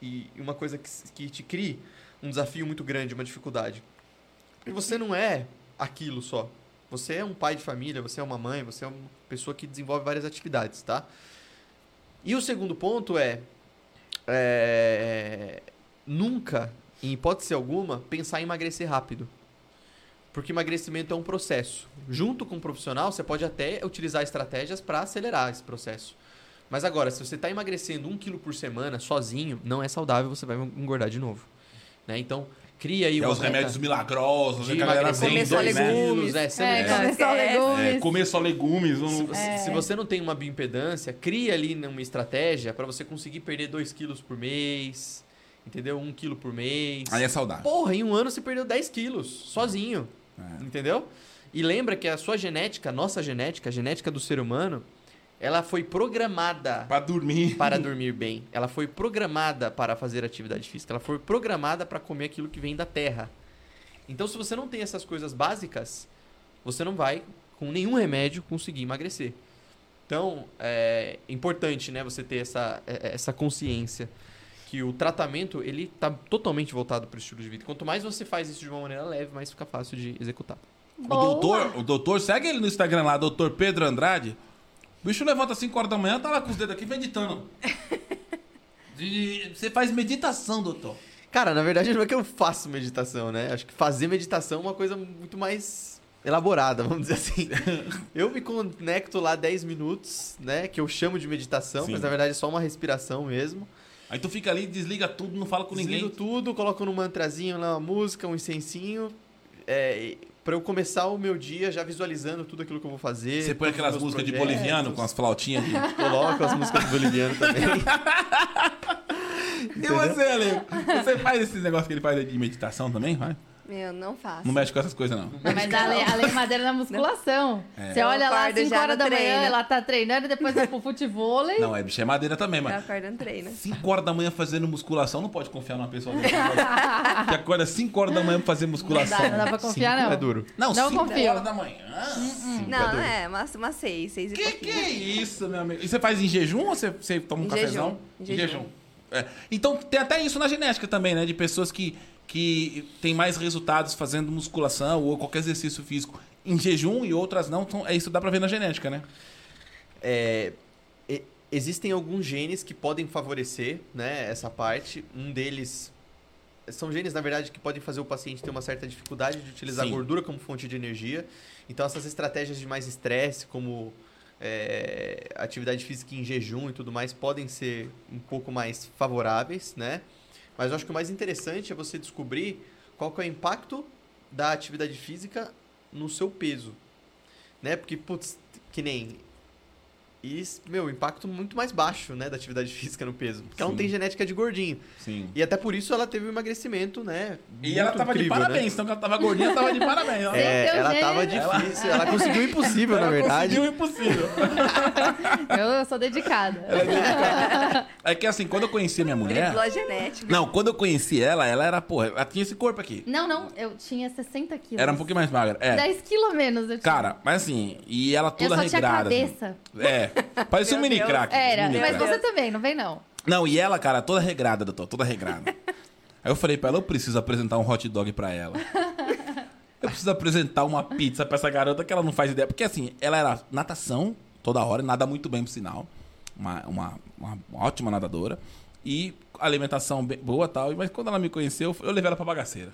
e e uma coisa que, que te crie um desafio muito grande, uma dificuldade. Porque você não é aquilo só. Você é um pai de família, você é uma mãe, você é uma pessoa que desenvolve várias atividades, tá? E o segundo ponto é, é, nunca, em hipótese alguma, pensar em emagrecer rápido. Porque emagrecimento é um processo. Junto com o profissional, você pode até utilizar estratégias para acelerar esse processo. Mas agora, se você está emagrecendo um quilo por semana sozinho, não é saudável, você vai engordar de novo. Né? Então, cria aí É os remédios milagrosos, de né, a galera só dois né? legumes. quilos, é, você É, não- comer só É, legumes. É, comer só legumes. se, Um... você- se você não tem uma bioimpedância, cria ali né, uma estratégia para você conseguir perder 2 quilos por mês, entendeu? 1 um quilo por mês. Aí é saudável. Porra, em um ano você perdeu 10 quilos, sozinho, É. entendeu? E lembra que a sua genética, a nossa genética, a genética do ser humano, ela foi programada Pra dormir. para dormir bem. Ela foi programada para fazer atividade física. Ela foi programada para comer aquilo que vem da terra. Então, se você não tem essas coisas básicas, você não vai, com nenhum remédio, conseguir emagrecer. Então, é importante, né, você ter essa, é- essa consciência que o tratamento, ele tá totalmente voltado para o estilo de vida. Quanto mais você faz isso de uma maneira leve, mais fica fácil de executar. O Boa. doutor, o doutor, segue ele no Instagram lá, doutor Pedro Andrade. O bicho levanta às 5 horas da manhã, tá lá com os dedos aqui meditando. Você faz meditação, doutor. Cara, na verdade não é que eu faço meditação, né? Acho que fazer meditação é uma coisa muito mais elaborada, vamos dizer assim. eu me conecto lá 10 minutos, né? Que eu chamo de meditação, Sim. mas na verdade é só uma respiração mesmo. Aí tu fica ali, desliga tudo, não fala com Desligo ninguém. tudo, coloco num mantrazinho lá, uma música, um incensinho. É, para eu começar o meu dia já visualizando tudo aquilo que eu vou fazer. Você põe aquelas músicas de projetos. boliviano com as flautinhas de. Coloco as músicas do boliviano também. E você, Ale? Você faz esses negócios que ele faz de meditação também? Vai? Meu, não faço. Não mexe com essas coisas, não. Não, mas a lei, a lei madeira na musculação. É. Você Eu olha lá acordo 5 já horas da manhã, treino. ela tá treinando, depois vai pro futevôlei. Não, é bicho, é madeira também, Eu mano. acordo no treino. 5 horas da manhã fazendo musculação, não pode confiar numa pessoa dessa. que acorda 5 horas da manhã pra fazer Não musculação. dá, não dá pra confiar, Cinco não. é duro. Não, Não 5 confio. horas da manhã. Cinco Não, duro. é, umas, umas seis, seis e Que pouquinho. que é isso, meu amigo? E você faz em jejum ou você, você toma um Em cafezão? jejum, em jejum. É. Então tem até isso na genética também, né? De pessoas que, que têm mais resultados fazendo musculação ou qualquer exercício físico em jejum e outras não. Então, é isso dá pra ver na genética, né? É, existem alguns genes que podem favorecer né, essa parte. Um deles são genes, na verdade, que podem fazer o paciente ter uma certa dificuldade de utilizar a Sim. gordura como fonte de energia. Então, essas estratégias de mais estresse, como é, atividade física em jejum e tudo mais, podem ser um pouco mais favoráveis, né? Mas eu acho que o mais interessante é você descobrir qual é o impacto da atividade física no seu peso, né? Porque, putz, que nem... E, meu, impacto muito mais baixo, né, da atividade física no peso. Porque ela não Sim. tem genética de gordinho. Sim. E até por isso ela teve um emagrecimento, né? E ela tava incrível, de né? parabéns. Então que ela tava gordinha, ela tava de parabéns. Ela, É, ela tava gênio. difícil, ela conseguiu o impossível, na ela verdade. conseguiu o impossível. Eu sou dedicada. É que assim, quando eu conheci a minha mulher... Genética. Não, quando eu conheci ela, ela era, porra, ela tinha esse corpo aqui. Não, não, eu tinha 60 quilos. Era um pouquinho mais magra. É. 10 quilos a menos eu tinha. Cara, mas assim, e ela eu toda só tinha regrada. assim. cabeça. É, parecia um mini Deus. crack. Era, mini mas crack. você também, não vem não. Não, e ela, cara, toda regrada, doutor, toda regrada. Aí eu falei pra ela, eu preciso apresentar um hot dog pra ela. Eu preciso apresentar uma pizza pra essa garota que ela não faz ideia. Porque assim, ela era natação toda hora, nada muito bem, por sinal. Uma, uma, uma ótima nadadora. E alimentação boa e tal. Mas quando ela me conheceu, eu levei ela pra bagaceira.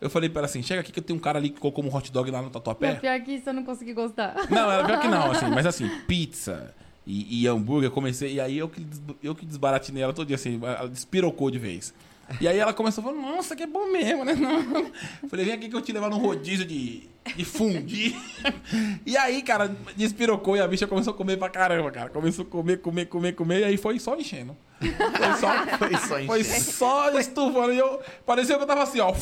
Eu falei pra ela assim, chega aqui que eu tenho um cara ali que colocou um hot dog lá no Não, tatuapé. pior que isso eu não consegui gostar. Não, era pior que não, assim, mas assim, pizza e, e hambúrguer, eu comecei, e aí eu que, eu que desbaratinei ela todo dia, assim, ela despirocou de vez. E aí ela começou a falar, nossa, que é bom mesmo, né? Não. Falei, vem aqui que eu te levar num rodízio de, de fundir. E aí, cara, despirocou e a bicha começou a comer pra caramba, cara. Começou a comer, comer, comer, comer, e aí foi só enchendo. Foi só, Foi só foi encher. só estufando. E eu, parecia que eu tava assim, ó.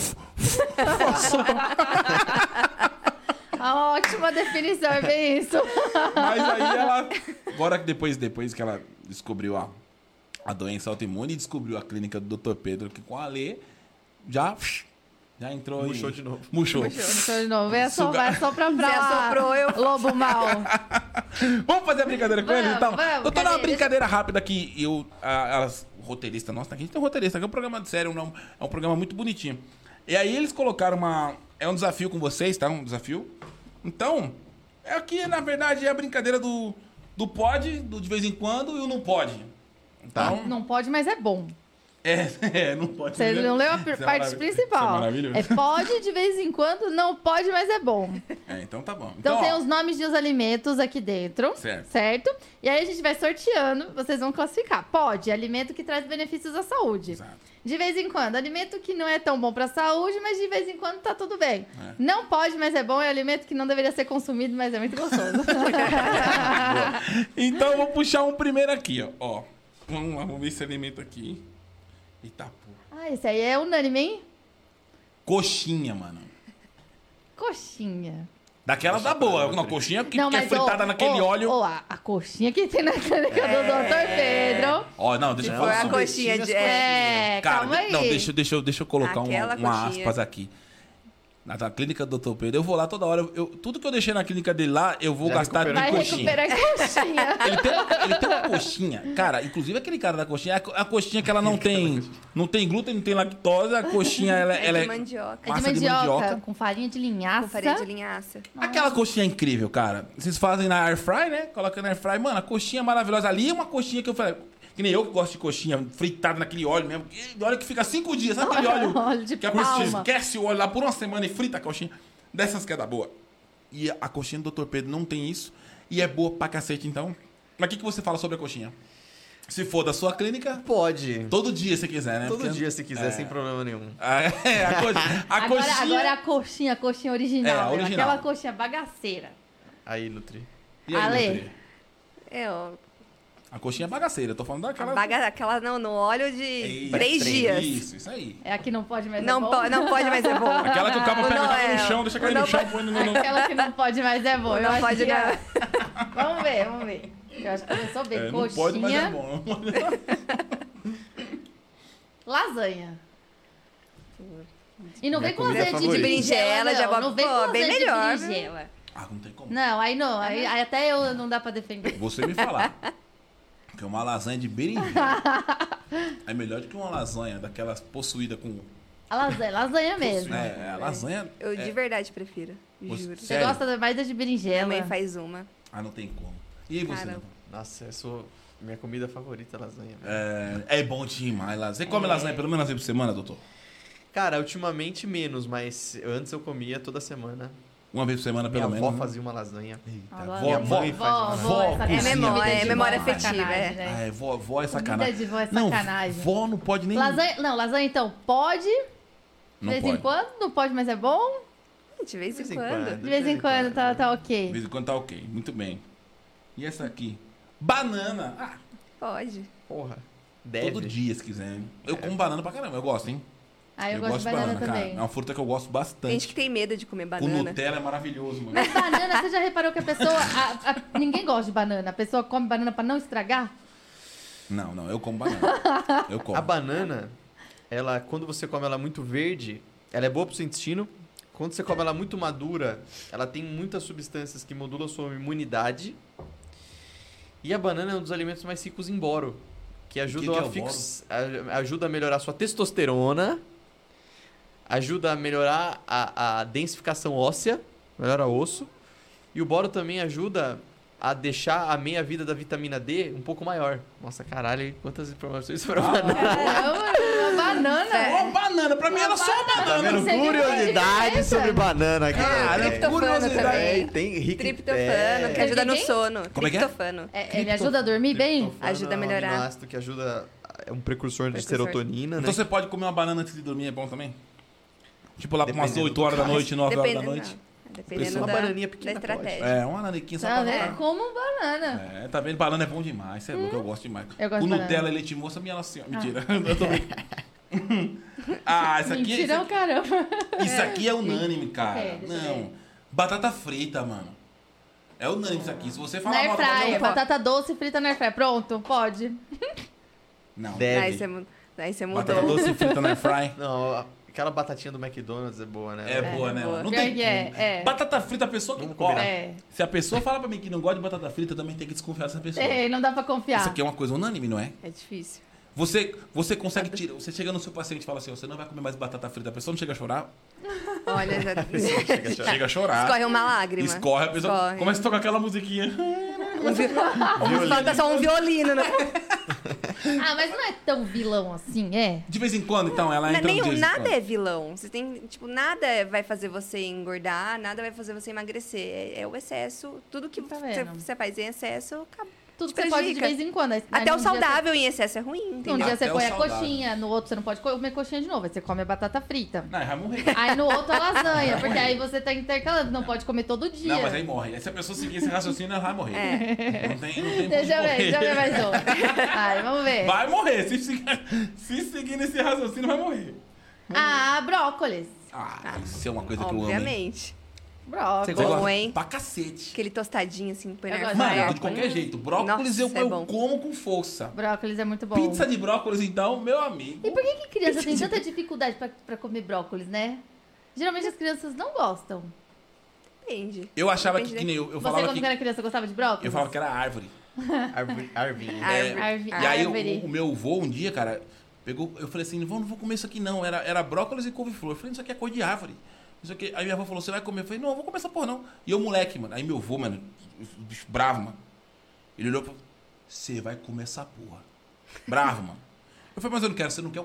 A ótima definição, é bem isso. Mas aí ela. Agora que depois, depois que ela descobriu a, a doença autoimune e descobriu a clínica do Dr. Pedro, que com a Lê já. Já entrou Murchou em... de novo. Murchou. Deixa de novo. É só, vai só pra pra eu- Lobo mal. Vamos fazer a brincadeira com ele Vamos, então? vamos, eu tô numa cadê? brincadeira rápida que eu. A, as roteiristas, nossa, aqui a gente tem um roteirista, aqui é um programa de sério, não, é um programa muito bonitinho. E aí eles colocaram uma. É um desafio com vocês, tá? Um desafio. Então, é aqui, na verdade, é a brincadeira do, do pode, do de vez em quando, e o não pode. Então, Não pode, mas é bom. É, é, não pode. Você não leu a Isso é parte maravilhoso. principal. É. É pode de vez em quando, não pode, mas é bom. É, então tá bom. Então, ó, tem os nomes dos alimentos aqui dentro. Certo. E aí a gente vai sorteando, vocês vão classificar. Pode, alimento que traz benefícios à saúde. Exato. De vez em quando, alimento que não é tão bom pra saúde, mas de vez em quando tá tudo bem. É. Não pode, mas é bom, é alimento que não deveria ser consumido, mas é muito gostoso. Então eu vou puxar um primeiro aqui, ó. ó. Vamos lá, vamos ver esse alimento aqui. Eita porra. ah, esse aí é unânime, hein? Coxinha, mano. Coxinha. Daquela da boa. Não, coxinha que, Não, que é fritada naquele óleo. ô, a, a coxinha que tem na clínica É. do Dr. Pedro. Ó, não, deixa eu Foi falar a coxinha de... É, Cara, calma aí. não, deixa, deixa, eu- deixa eu colocar um, Aquela uma aspas aqui. Na, na clínica do Dr. Pedro, eu vou lá toda hora. eu- tudo que eu deixei na clínica dele lá, eu vou Já gastar de coxinha. coxinha. Ele tem, uma, ele tem uma coxinha, cara, inclusive aquele cara da coxinha, a co- a coxinha que ela não tem, não tem glúten, não tem lactose, a coxinha ela, É ela de é mandioca. É de Massa de mandioca, mandioca. com farinha de linhaça. Com farinha de linhaça. Aquela coxinha é incrível, cara. Vocês fazem na air fry, né? Coloca na air fry. Mano, a coxinha é maravilhosa. Ali é uma coxinha que eu falei. Que nem eu que gosto de coxinha fritada naquele óleo mesmo. E óleo que fica cinco dias. Sabe aquele óleo? Óleo de que a pessoa esquece o óleo lá por uma semana e frita a coxinha. Dessas que é da boa. E a coxinha do Dr. Pedro não tem isso. E é boa pra cacete, então. Mas o que, que você fala sobre a coxinha? Se for da sua clínica, Pode. todo dia se quiser, né? Todo Porque- dia, se quiser, É. sem problema nenhum. Ah, É, a, coxinha, a agora, coxinha. agora a coxinha, a coxinha original. É, mesmo, original. Aquela coxinha bagaceira. Aí, Nutri. E aí, Ale. Nutri? É, ó. A coxinha é bagaceira. Eu tô falando daquela. baga, aquela não, no óleo de Isso, três dias. Isso, isso aí. É a que não pode mais Não, é bom? po não pode mais ser bom. Aquela que o cabo pega joga no chão, deixa cair no não chão, põe no. no- Aquela que não pode mais é bom. Não pode que é- ganhar. Vamos ver, vamos ver. Eu acho que começou bem. É, não coxinha, pode, mas é bom. lasanha. E não vem com azeite de berinjela, já não. bota- Não vem com bem azeite melhor, de né? berinjela. Ah, não tem como. Não, aí não. Aí, aí até eu não dá pra defender. Você me falar que uma lasanha de berinjela é melhor do que uma lasanha daquelas possuídas com. A lasanha, lasanha mesmo. É, a lasanha. Eu é- de verdade prefiro. Você- Juro. Você Sério? gosta mais da de Minha berinjela. mãe faz uma. Ah, não tem como. E aí você? Cara? Nossa, eu sou... Minha comida favorita é lasanha. É, é bom demais lasanha. Você come lasanha pelo menos uma vez por semana, doutor? Cara, ultimamente menos, mas antes eu comia toda semana. Uma vez por semana, Minha pelo avó menos. né? fazia uma lasanha. Ah, Vó, vó, vó, mãe faz uma vó, vó, cozinha. comida É memória, de é vó memória afetiva, é. né? Ah, é, vó, vó é sacanagem. Comida de vó é Não, sacanagem. vó não pode nem. Lasanha, não, lasanha então pode, de Não vez pode. em quando, não pode, mas é bom. De vez em De vez em quando. quando. De vez em quando tá, tá De ok. vez em quando tá ok. Muito bem. E essa aqui? Banana. Ah, Pode. Porra. Deve. todo dia, se quiser. Eu como banana pra caramba, eu gosto, hein? Ah, eu, gosto de banana, também. cara. É uma fruta que eu gosto Tem bastante. gente que tem medo de comer Com banana. Nutella é maravilhoso, mano. Mas banana, você já reparou que a pessoa. a- a- ninguém gosta de banana. A pessoa come banana pra não estragar? Não, não, eu como banana. Eu como. A banana, ela, quando você come ela muito verde, ela é boa pro seu intestino. Quando você come ela muito madura, ela tem muitas substâncias que modulam a sua imunidade. E a banana é um dos alimentos mais ricos em boro. que ajudam que é a o fix... a- ajuda a melhorar a sua testosterona, ajuda a melhorar a, a densificação óssea, melhora osso, e o boro também ajuda a deixar a meia-vida da vitamina D um pouco maior. Nossa, caralho, quantas informações foram Ah, Caramba, uma banana. Uma banana, pra mim era só uma Tá banana. vendo? Você viu a Curiosidade sobre banana aqui. Cara, É, Triptofano curiosidade. também. tem rico Triptofano, é, que ajuda no sono. Como é que é? Triptofano. É, ele ajuda a dormir bem? Triptofano Ajuda a é um melhorar. que ajuda. É um precursor, de Precursor. serotonina, né? Então você pode comer uma banana antes de dormir, é bom também? Tipo lá pra umas Dependendo 8 do horas da noite, 9 horas da noite. não. Dependendo Uma da, bananinha da pequena estratégia. É, uma nanequinha só Tá pra botar. Como banana. É, tá vendo? Banana é bom demais. Você é louco, eu gosto demais. Eu gosto o de Nutella banana. e leite moça, minha nossa senhora. Mentira. Eu tô ah, isso aqui, isso, Mentira, aqui, caramba. isso aqui é unânime, cara. É, Não. ver. Batata frita, mano. É unânime isso aqui. Se você falar Na vai fazer airfryer, batata doce frita na airfryer. Pronto, pode. Não. Deve. Aí você, mudou. Batata doce frita na air fry. Não, aquela batatinha do McDonald's é boa, né? É, boa, né? boa. Não tem é, é. Batata frita, a pessoa que. Ó. É. se a pessoa fala pra mim que não gosta de batata frita, também tem que desconfiar dessa pessoa. Ei, não dá pra confiar. Isso aqui é uma coisa unânime, não é? É difícil. Você, você consegue tirar. Você chega no seu paciente e fala assim: você não vai comer mais batata frita. A pessoa não chega a chorar? Olha, já... Chega a chorar. Chega a chorar. escorre uma lágrima. Escorre, a pessoa Escorre. começa a tocar aquela musiquinha. Um vi... Falta só um violino. Né? Ah, mas não é tão vilão assim, é? De vez em quando, então, ela entra Nenhum, no nada é vilão. Você tem, tipo, nada vai fazer você engordar, nada vai fazer você emagrecer. É, é o excesso. Tudo que Tá você, faz em excesso, acaba. Tudo que você pode de vez em quando. Aí- Até o saudável em excesso é ruim, Você, entendeu? dia Até você põe a saudável. coxinha, no outro você não pode comer coxinha de novo. Aí você come a batata frita. Não, vai morrer. Aí no outro a lasanha, porque aí você tá intercalando, não pode comer todo dia. Não, mas aí morre. Aí se a pessoa seguir esse raciocínio, ela vai morrer. É. Não tem, não tem Deixa eu ver, deixa eu ver mais um. Vai, vamos ver. Vai morrer. Se seguir, se seguir nesse raciocínio, vai morrer. Ah, brócolis. Ah, isso é uma coisa que eu amo. Obviamente. Brócolis. Você Bom, gosta hein? pra cacete. Aquele tostadinho assim, põe na. Mano, de qualquer jeito. Brócolis Nossa, eu, é eu bom. como com força. Brócolis é muito bom. Pizza de brócolis, então, meu amigo. E por que, que criança tem tanta dificuldade pra, pra comer brócolis, né? Geralmente as crianças não gostam. Depende. Eu achava que, Depende que nem eu, eu Você, falava quando que. era criança, gostava de brócolis? Eu falava que era árvore. É, Árvore. Arvi- e aí árvore. o, o meu avô um dia, cara, pegou, eu falei assim, não vou, não vou comer isso aqui não, era, era brócolis e couve-flor. Eu falei, isso aqui é cor de árvore. Isso aqui... Aí minha avó falou, você vai comer? Eu falei, não, eu vou comer essa porra não. E eu moleque, mano, aí meu avô, mano, o bicho bravo, mano, ele olhou pra você vai comer essa porra. Bravo, mano. Eu falei, mas eu não quero, você não quer.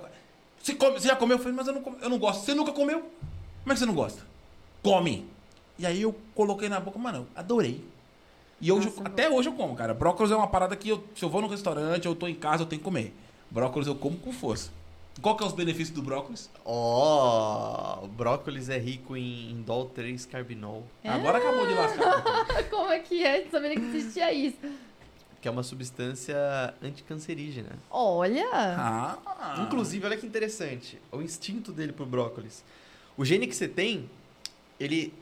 Você, come, você já comeu? Eu falei, mas eu não, eu não gosto. Você nunca comeu? Como é que você não gosta? Come. E aí eu coloquei na boca, mano, eu adorei. E hoje, eu- Nossa, até hoje eu como, cara. Brócolis é uma parada que eu, se eu vou no restaurante, eu tô em casa, eu tenho que comer. Brócolis eu como com força. Qual que é os benefícios do brócolis? Ó, o brócolis é rico em indol 3 carbinol, Agora acabou de lascar. Como é que é? Não sabia que existia isso. que é uma substância anticancerígena. Olha! Ah. Inclusive, olha que interessante, o instinto dele pro brócolis. O gene que você tem, ele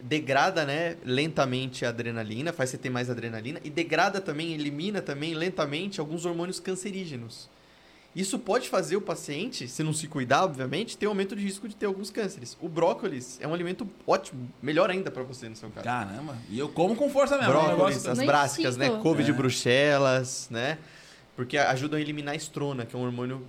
degrada, né, lentamente a adrenalina, faz você ter mais adrenalina e degrada também, elimina também lentamente alguns hormônios cancerígenos. Isso pode fazer o paciente, se não se cuidar, obviamente, ter aumento de risco de ter alguns cânceres. O brócolis é um alimento ótimo, melhor ainda pra você no seu caso. Caramba. E eu como com força mesmo. é um Brócolis, as brássicas, né? Couve de É. Bruxelas, né? Porque ajudam a eliminar a estrona, que é um hormônio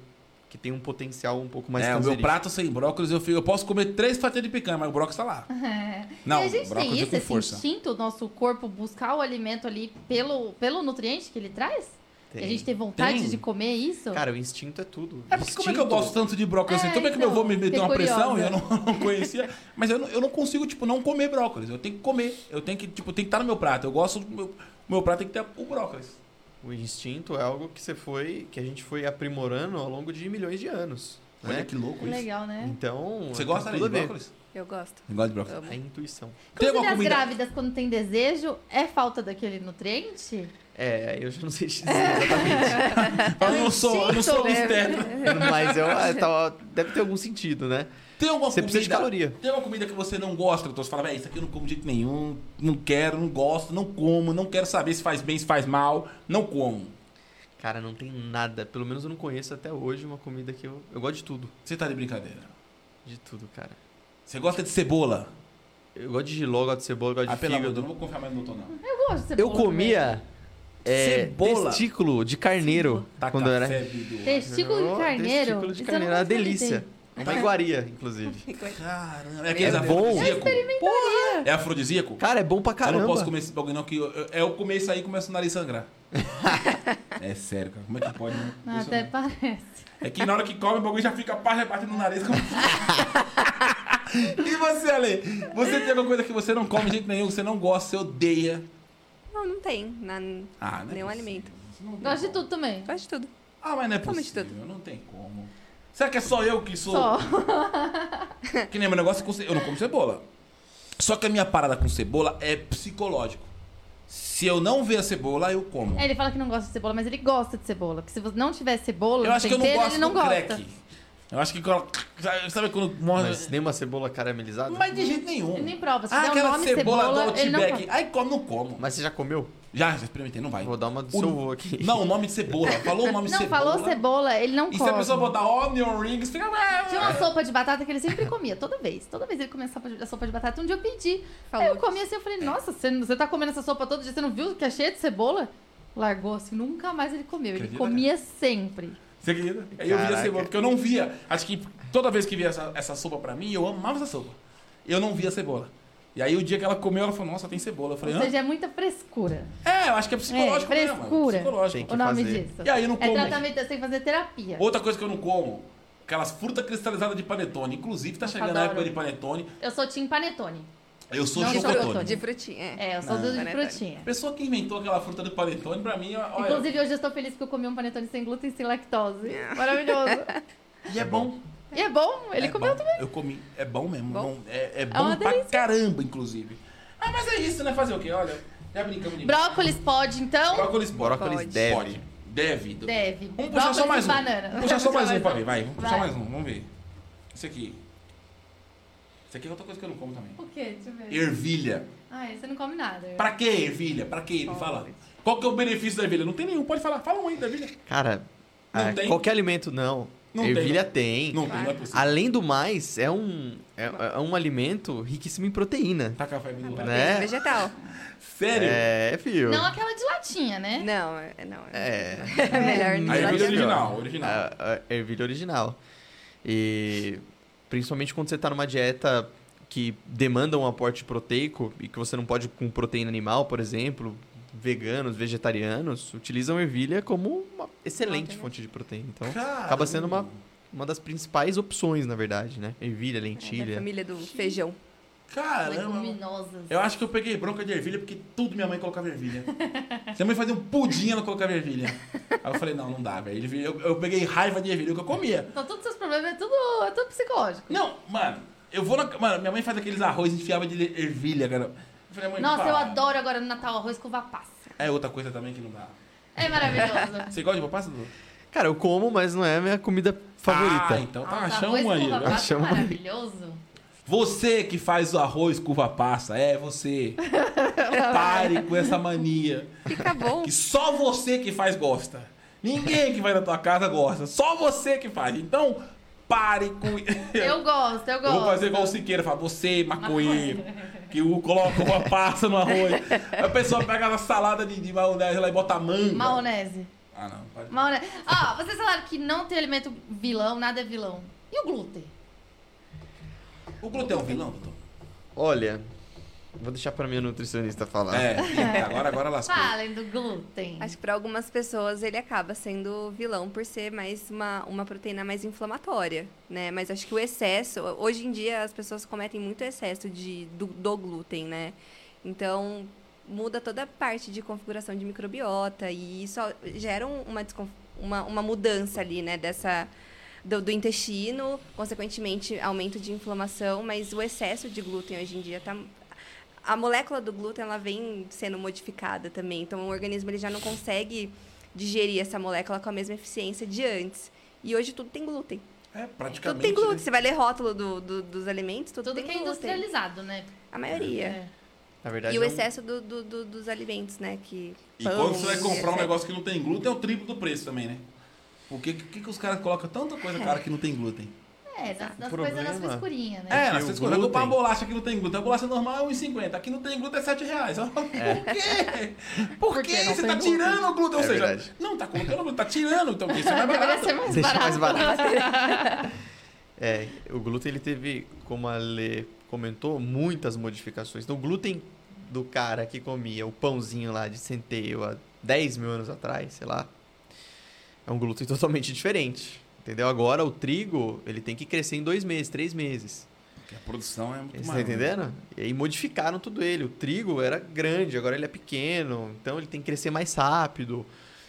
que tem um potencial um pouco mais é, o meu prato sem brócolis, eu, fico, eu posso comer três fatias de picanha, mas o brócolis tá lá. Não, e a gente brócolis tem é isso, com esse força. instinto, o nosso corpo buscar o alimento ali pelo, pelo nutriente que ele traz? E a Tem. gente tem vontade Tem. de comer isso? Cara, o instinto é tudo. É porque como é que eu Instinto- gosto tanto de brócolis assim? É, Como é que meu então, avô me meteu uma pressão e eu não, não conhecia? Mas eu não, eu não consigo, tipo, não comer brócolis. Eu tenho que comer. Eu tenho que, tipo, tem que estar no meu prato. Eu gosto do meu, o meu prato tem que ter o brócolis. O instinto é algo que você foi, que a gente foi aprimorando ao longo de milhões de anos. Olha Né? que louco Que isso. legal, né? Então, Você tem gosta de a brócolis? Eu gosto. Eu gosto de brócolis. É intuição. Tem Inclusive, alguma as comida- grávidas, quando tem desejo, é falta daquele nutriente? É, eu já não sei dizer exatamente. Eu não sou, eu não sou instinto, né? Mas eu, ah, tá- deve ter algum sentido, né? Tem alguma Você comida... precisa de caloria. Tem alguma comida que você não gosta, doutor? Você fala, velho, isso aqui eu não como de jeito nenhum, não quero, não gosto, não como, não quero saber se faz bem, se faz mal, não como. Cara, não tem nada. Pelo menos eu não conheço até hoje uma comida que eu. Eu gosto de tudo. Você tá de brincadeira. De tudo, cara. Você gosta de cebola? Eu gosto de giló, gosto de cebola, gosto Ah, de pelo amor de fígado. Deus, não vou confiar mais no doutor, não. Eu gosto de Eu cebola comia é, Cebola. testículo de carneiro. Tá quando eu era... Testículo de carneiro? Testículo de eu carneiro, não é uma delícia. É uma iguaria, inclusive. Caramba, é aquele É bom. afrodisíaco? É afrodisíaco? Cara, é bom pra Eu caramba. não posso comer esse bagulho não, que eu, eu, eu comer isso aí e começa o nariz a sangrar. é sério, cara. Como é que pode, né? Ah, Até Impressionante. parece. É que na hora que come, o bagulho já fica pá, rebatendo no nariz. como- e você, Ale? Você tem alguma coisa que você não come de jeito nenhum, que você não gosta, você odeia? Não, não tem. Na, Ah, não é nenhum possível. alimento. Não Gosto de tudo também. Gosto de tudo. Ah, mas não é Come de possível, não tem como. Será que é só eu que sou... Só. Que nem meu negócio com ce- Eu não como cebola. Só que a minha parada com cebola é psicológico. Se eu não ver a cebola, eu como. É, ele fala que não gosta de cebola, mas ele gosta de cebola. Porque se você não tiver cebola Eu acho que eu não tempero, gosto ele não do gosta. crack. Eu acho que quando- sabe quando morre. Mas nem uma cebola caramelizada? Mas de jeito nenhum. Ele nem prova. Se ah, der aquela nome cebola, cebola, do não Outback. come. Ai, como não como. Mas você já comeu? Já, já experimentei, não vai. Vou dar uma do O- seu vô aqui. Não, o nome de cebola. Falou o nome Não, cebola. falou cebola, ele não E se come. a pessoa botar onion rings, fica. Tinha uma sopa de batata que ele sempre comia, toda vez. Toda vez ele comia sopa de, a sopa de batata. Um dia eu pedi. Falou Aí eu comia assim, eu falei, nossa, você, você tá comendo essa sopa todo dia, você não viu que é cheia de cebola? Largou assim, nunca mais ele comeu. Ele Acredita, comia sempre. Você acredita? Aí eu via cebola, porque eu não via. Acho que toda vez que via essa, essa sopa pra mim, eu amava essa sopa. Eu não via cebola. E aí o dia que ela comeu, ela falou, nossa, tem cebola. Eu falei, Ou Hã? seja, é muita frescura. É, eu acho que é psicológico É, mesmo. frescura. Psicológico. Tem que o nome fazer. disso. E aí eu não É como. tratamento, você tem que fazer terapia. Outra coisa que eu não como, aquelas frutas cristalizadas de panetone. Inclusive, tá Eu chegando a adoro. época de panetone. Eu sou Tim Panetone. Eu sou Não, chocotone. chocotone. de frutinha. É. É, eu sou Não. do de frutinha. A pessoa que inventou aquela fruta do panetone, pra mim, olha... Inclusive, hoje eu estou feliz porque eu comi um panetone sem glúten e sem lactose. Maravilhoso. E é bom. E é bom, ele É comeu bom. também. Eu comi. É bom mesmo. Bom? Não- é, é bom uma pra delícia. caramba, inclusive. Ah, mas é isso, né? Fazer o quê? Olha, já brincamos de Brócolis pode, então? Brócolis pode. Brócolis Pode. deve. Pode. Deve. Deve. Vamos puxar só mais um. banana. Vamos puxar só mais um pra ver, vai. Vamos puxar mais um, vamos ver. Esse aqui. Esse aqui é outra coisa que eu não como também. O quê? Deixa eu ver. Ervilha. Ah, você não come nada. Pra que ervilha? Pra que? Me fala. Qual que é o benefício da ervilha? Não tem nenhum, pode falar. Fala um aí da ervilha. Cara, Não ah, tem? qualquer alimento não. Não Ervilha tem, tem. Não tem, não é possível. Além do mais, é um, é, é um alimento riquíssimo em proteína. Tá café me do Né? Vegetal. Sério? É, filho. Não aquela de latinha, né? Não, é, não. É. É melhor A não. ervilha original, original. A, a ervilha original. E principalmente quando você tá numa dieta que demanda um aporte proteico e que você não pode com proteína animal, por exemplo, veganos, vegetarianos, utilizam ervilha como uma excelente Ótimo. fonte de proteína. Então, Caramba. acaba sendo uma, uma das principais opções, na verdade, né? Ervilha, É da lentilha. família do feijão. Caramba. Leguminosas. Eu acho que eu peguei bronca de ervilha porque tudo minha mãe colocava ervilha. Se a mãe fazia um pudim, ela colocava ervilha. Aí eu falei, não, não dá, velho. Eu, eu peguei raiva de ervilha, o que eu comia. Então, todos os seus problemas é tudo, é tudo psicológico. Não, mano, eu vou na. Mano, minha mãe faz aqueles arroz e enfiava de ervilha, cara. Eu falei, mãe, Nossa, para. eu adoro agora no Natal arroz com uva passa. É outra coisa também que não dá. É maravilhoso. Você gosta de uva passa, Dudu? Cara, eu como, mas não é a minha comida favorita. Ah, então tá, um com aí. uva né? é maravilhoso. Você que faz o arroz com uva passa, é você. Pare com essa mania. Fica bom. Que só você que faz gosta. Ninguém que vai na tua casa gosta. Só você que faz. Então, pare com. Eu gosto, eu Eu gosto. vou fazer igual o Siqueira, fala, você, maconheiro, que o coloca uma passa no arroz. A pessoa pega na salada de, de maionese lá e bota manga. Maionese. Ah, não. Pode... Maionese. Ó, vocês falaram que não tem alimento vilão, nada é vilão. E o glúten? O glúten é um vilão, doutor? Olha, vou deixar pra minha nutricionista falar. É, agora, agora lascou. Falem do glúten. Acho que para algumas pessoas ele acaba sendo vilão por ser mais uma, uma proteína mais inflamatória, né? Mas acho que o excesso, hoje em dia as pessoas cometem muito excesso de, do, do glúten, né? Então muda toda a parte de configuração de microbiota e isso gera um- uma, uma, uma mudança ali, né? Dessa do, do intestino, consequentemente aumento de inflamação, mas o excesso de glúten hoje em dia tá a molécula do glúten ela vem sendo modificada também, então o organismo ele já não consegue digerir essa molécula com a mesma eficiência de antes. E hoje tudo tem glúten. É, Tudo praticamente. tem glúten. né? Você vai ler rótulo do, do- dos alimentos, tudo, Tudo tem que é glúten. industrializado, né? A maioria. É. Na verdade, E o é um- excesso do- do- do- dos alimentos, né? Que E pão, quando você vai comprar um negócio que não tem glúten, é o triplo do preço também, né? Por que, que, que os caras colocam tanta coisa cara que não tem glúten? É, das, das problema- coisas nas frescurinhas, né? É, vezes quando vai comprar uma bolacha que não tem glúten, a bolacha normal é 1,50, aqui não tem glúten é 7 reais. Eu falo, Por quê? Por quê? Você tá glúten. tirando o glúten, ou É seja, verdade. não tá colocando glúten, tá tirando, então isso é mais barato. ser mais Deixa barato. mais barato. É, o glúten ele teve, como a Lê comentou, muitas modificações. Então, o glúten do cara que comia o pãozinho lá de centeio há 10 mil anos atrás, sei lá, é um glúten totalmente diferente. Entendeu? Agora o trigo, ele tem que crescer em dois meses, três meses. Porque a produção é muito Você tá maior. entendendo? E aí modificaram tudo ele. O trigo era grande, agora ele é pequeno. Então ele tem que crescer mais rápido.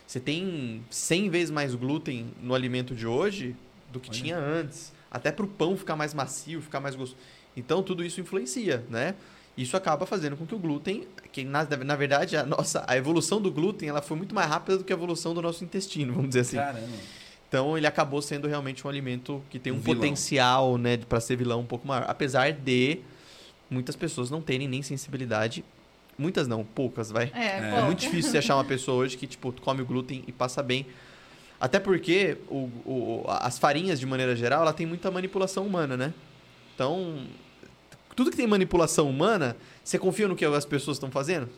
Você tem 100 vezes mais glúten no alimento de hoje do que Olha. tinha antes. Até para o pão ficar mais macio, ficar mais gostoso. Então tudo isso influencia, né? Isso acaba fazendo com que o glúten, que na, na verdade a nossa a evolução do glúten, ela foi muito mais rápida do que a evolução do nosso intestino, vamos dizer assim. Caramba. Então ele acabou sendo realmente um alimento que tem um, Um potencial, né, para ser vilão um pouco maior, apesar de muitas pessoas não terem nem sensibilidade. Muitas não, poucas, vai. É, É É muito difícil você achar uma pessoa hoje que tipo come o glúten e passa bem. Até porque o, o- as farinhas, de maneira geral, ela tem muita manipulação humana, né? Então, tudo que tem manipulação humana, você confia no que as pessoas estão fazendo?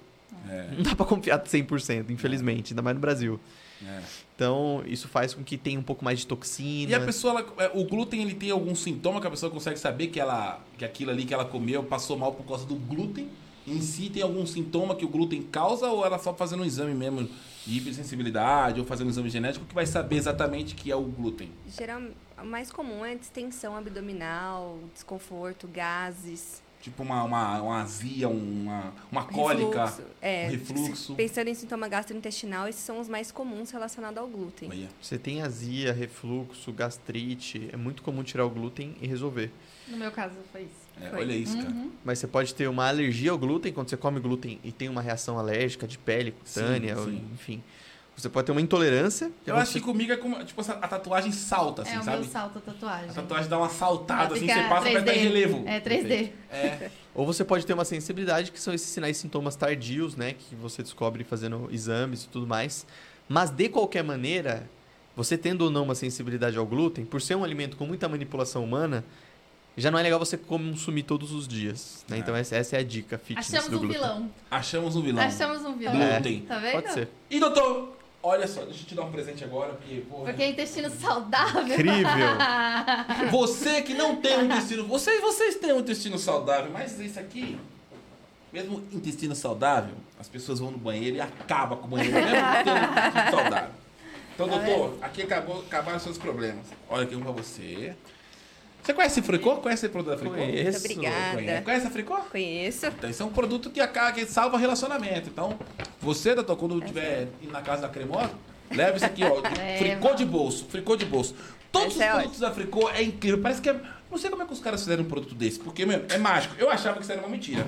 É, Não dá pra confiar 100%, infelizmente, ainda mais no Brasil. é. Então, isso faz com que tenha um pouco mais de toxina. E a pessoa, ela- é, o glúten, ele tem algum sintoma que a pessoa consegue saber que, ela, que aquilo ali que ela comeu passou mal por causa do glúten? Em si, tem algum sintoma que o glúten causa ou ela só fazendo um exame mesmo de hipersensibilidade ou fazendo um exame genético que vai saber exatamente que é o glúten? Geral, o mais comum é distensão abdominal, desconforto, gases. Tipo uma, uma, uma azia, uma, uma cólica, refluxo. É, um refluxo. Pensando em sintoma gastrointestinal, esses são os mais comuns relacionados ao glúten. Você tem azia, refluxo, gastrite, é muito comum tirar o glúten e resolver. No meu caso foi isso. É, olha isso, cara. Uhum. Mas você pode ter uma alergia ao glúten quando você come glúten e tem uma reação alérgica de pele, cutânea, Sim, ou- sim. enfim. Você pode ter uma intolerância. Eu você- acho que comigo é como, tipo, essa- a tatuagem salta, assim, é o sabe? meu salto a tatuagem. A tatuagem dá uma saltada, assim, você passa, vai estar em relevo. É 3D. É, Ou você pode ter uma sensibilidade, que são esses sinais e sintomas tardios, né? Que você descobre fazendo exames e tudo mais. Mas, de qualquer maneira, você tendo ou não uma sensibilidade ao glúten, por ser um alimento com muita manipulação humana, já não é legal você consumir todos os dias. Né? É. Então, essa, essa é a dica fitness Achamos do um glúten. vilão. achamos um vilão. Achamos um vilão. Glúten. Tá vendo? Pode ser. E doutor, olha só, deixa eu te dar um presente agora, porque, porra, Porque é intestino saudável. Incrível! você que não tem um intestino, vocês, vocês têm um intestino saudável, mas isso aqui, mesmo intestino saudável, as pessoas vão no banheiro e acabam com o banheiro, mesmo tendo um intestino saudável. Então, Tá doutor, aqui acabou, acabaram os seus problemas. Olha aqui um pra você. Você conhece Fricô? Conhece o produto da Fricô? Conheço. Muito obrigada. Conhece, conhece a Fricô? Conheço. Então, isso é um produto que, acaba, que salva relacionamento. Então, você, doutor, quando estiver indo na casa da cremosa, leva isso aqui, ó. Leva. fricô de bolso, fricô de bolso. Todos Esse os é produtos da Fricô é incrível. Parece que é. Não sei como é que os caras fizeram um produto desse, porque, meu, é mágico. Eu achava que isso era uma mentira.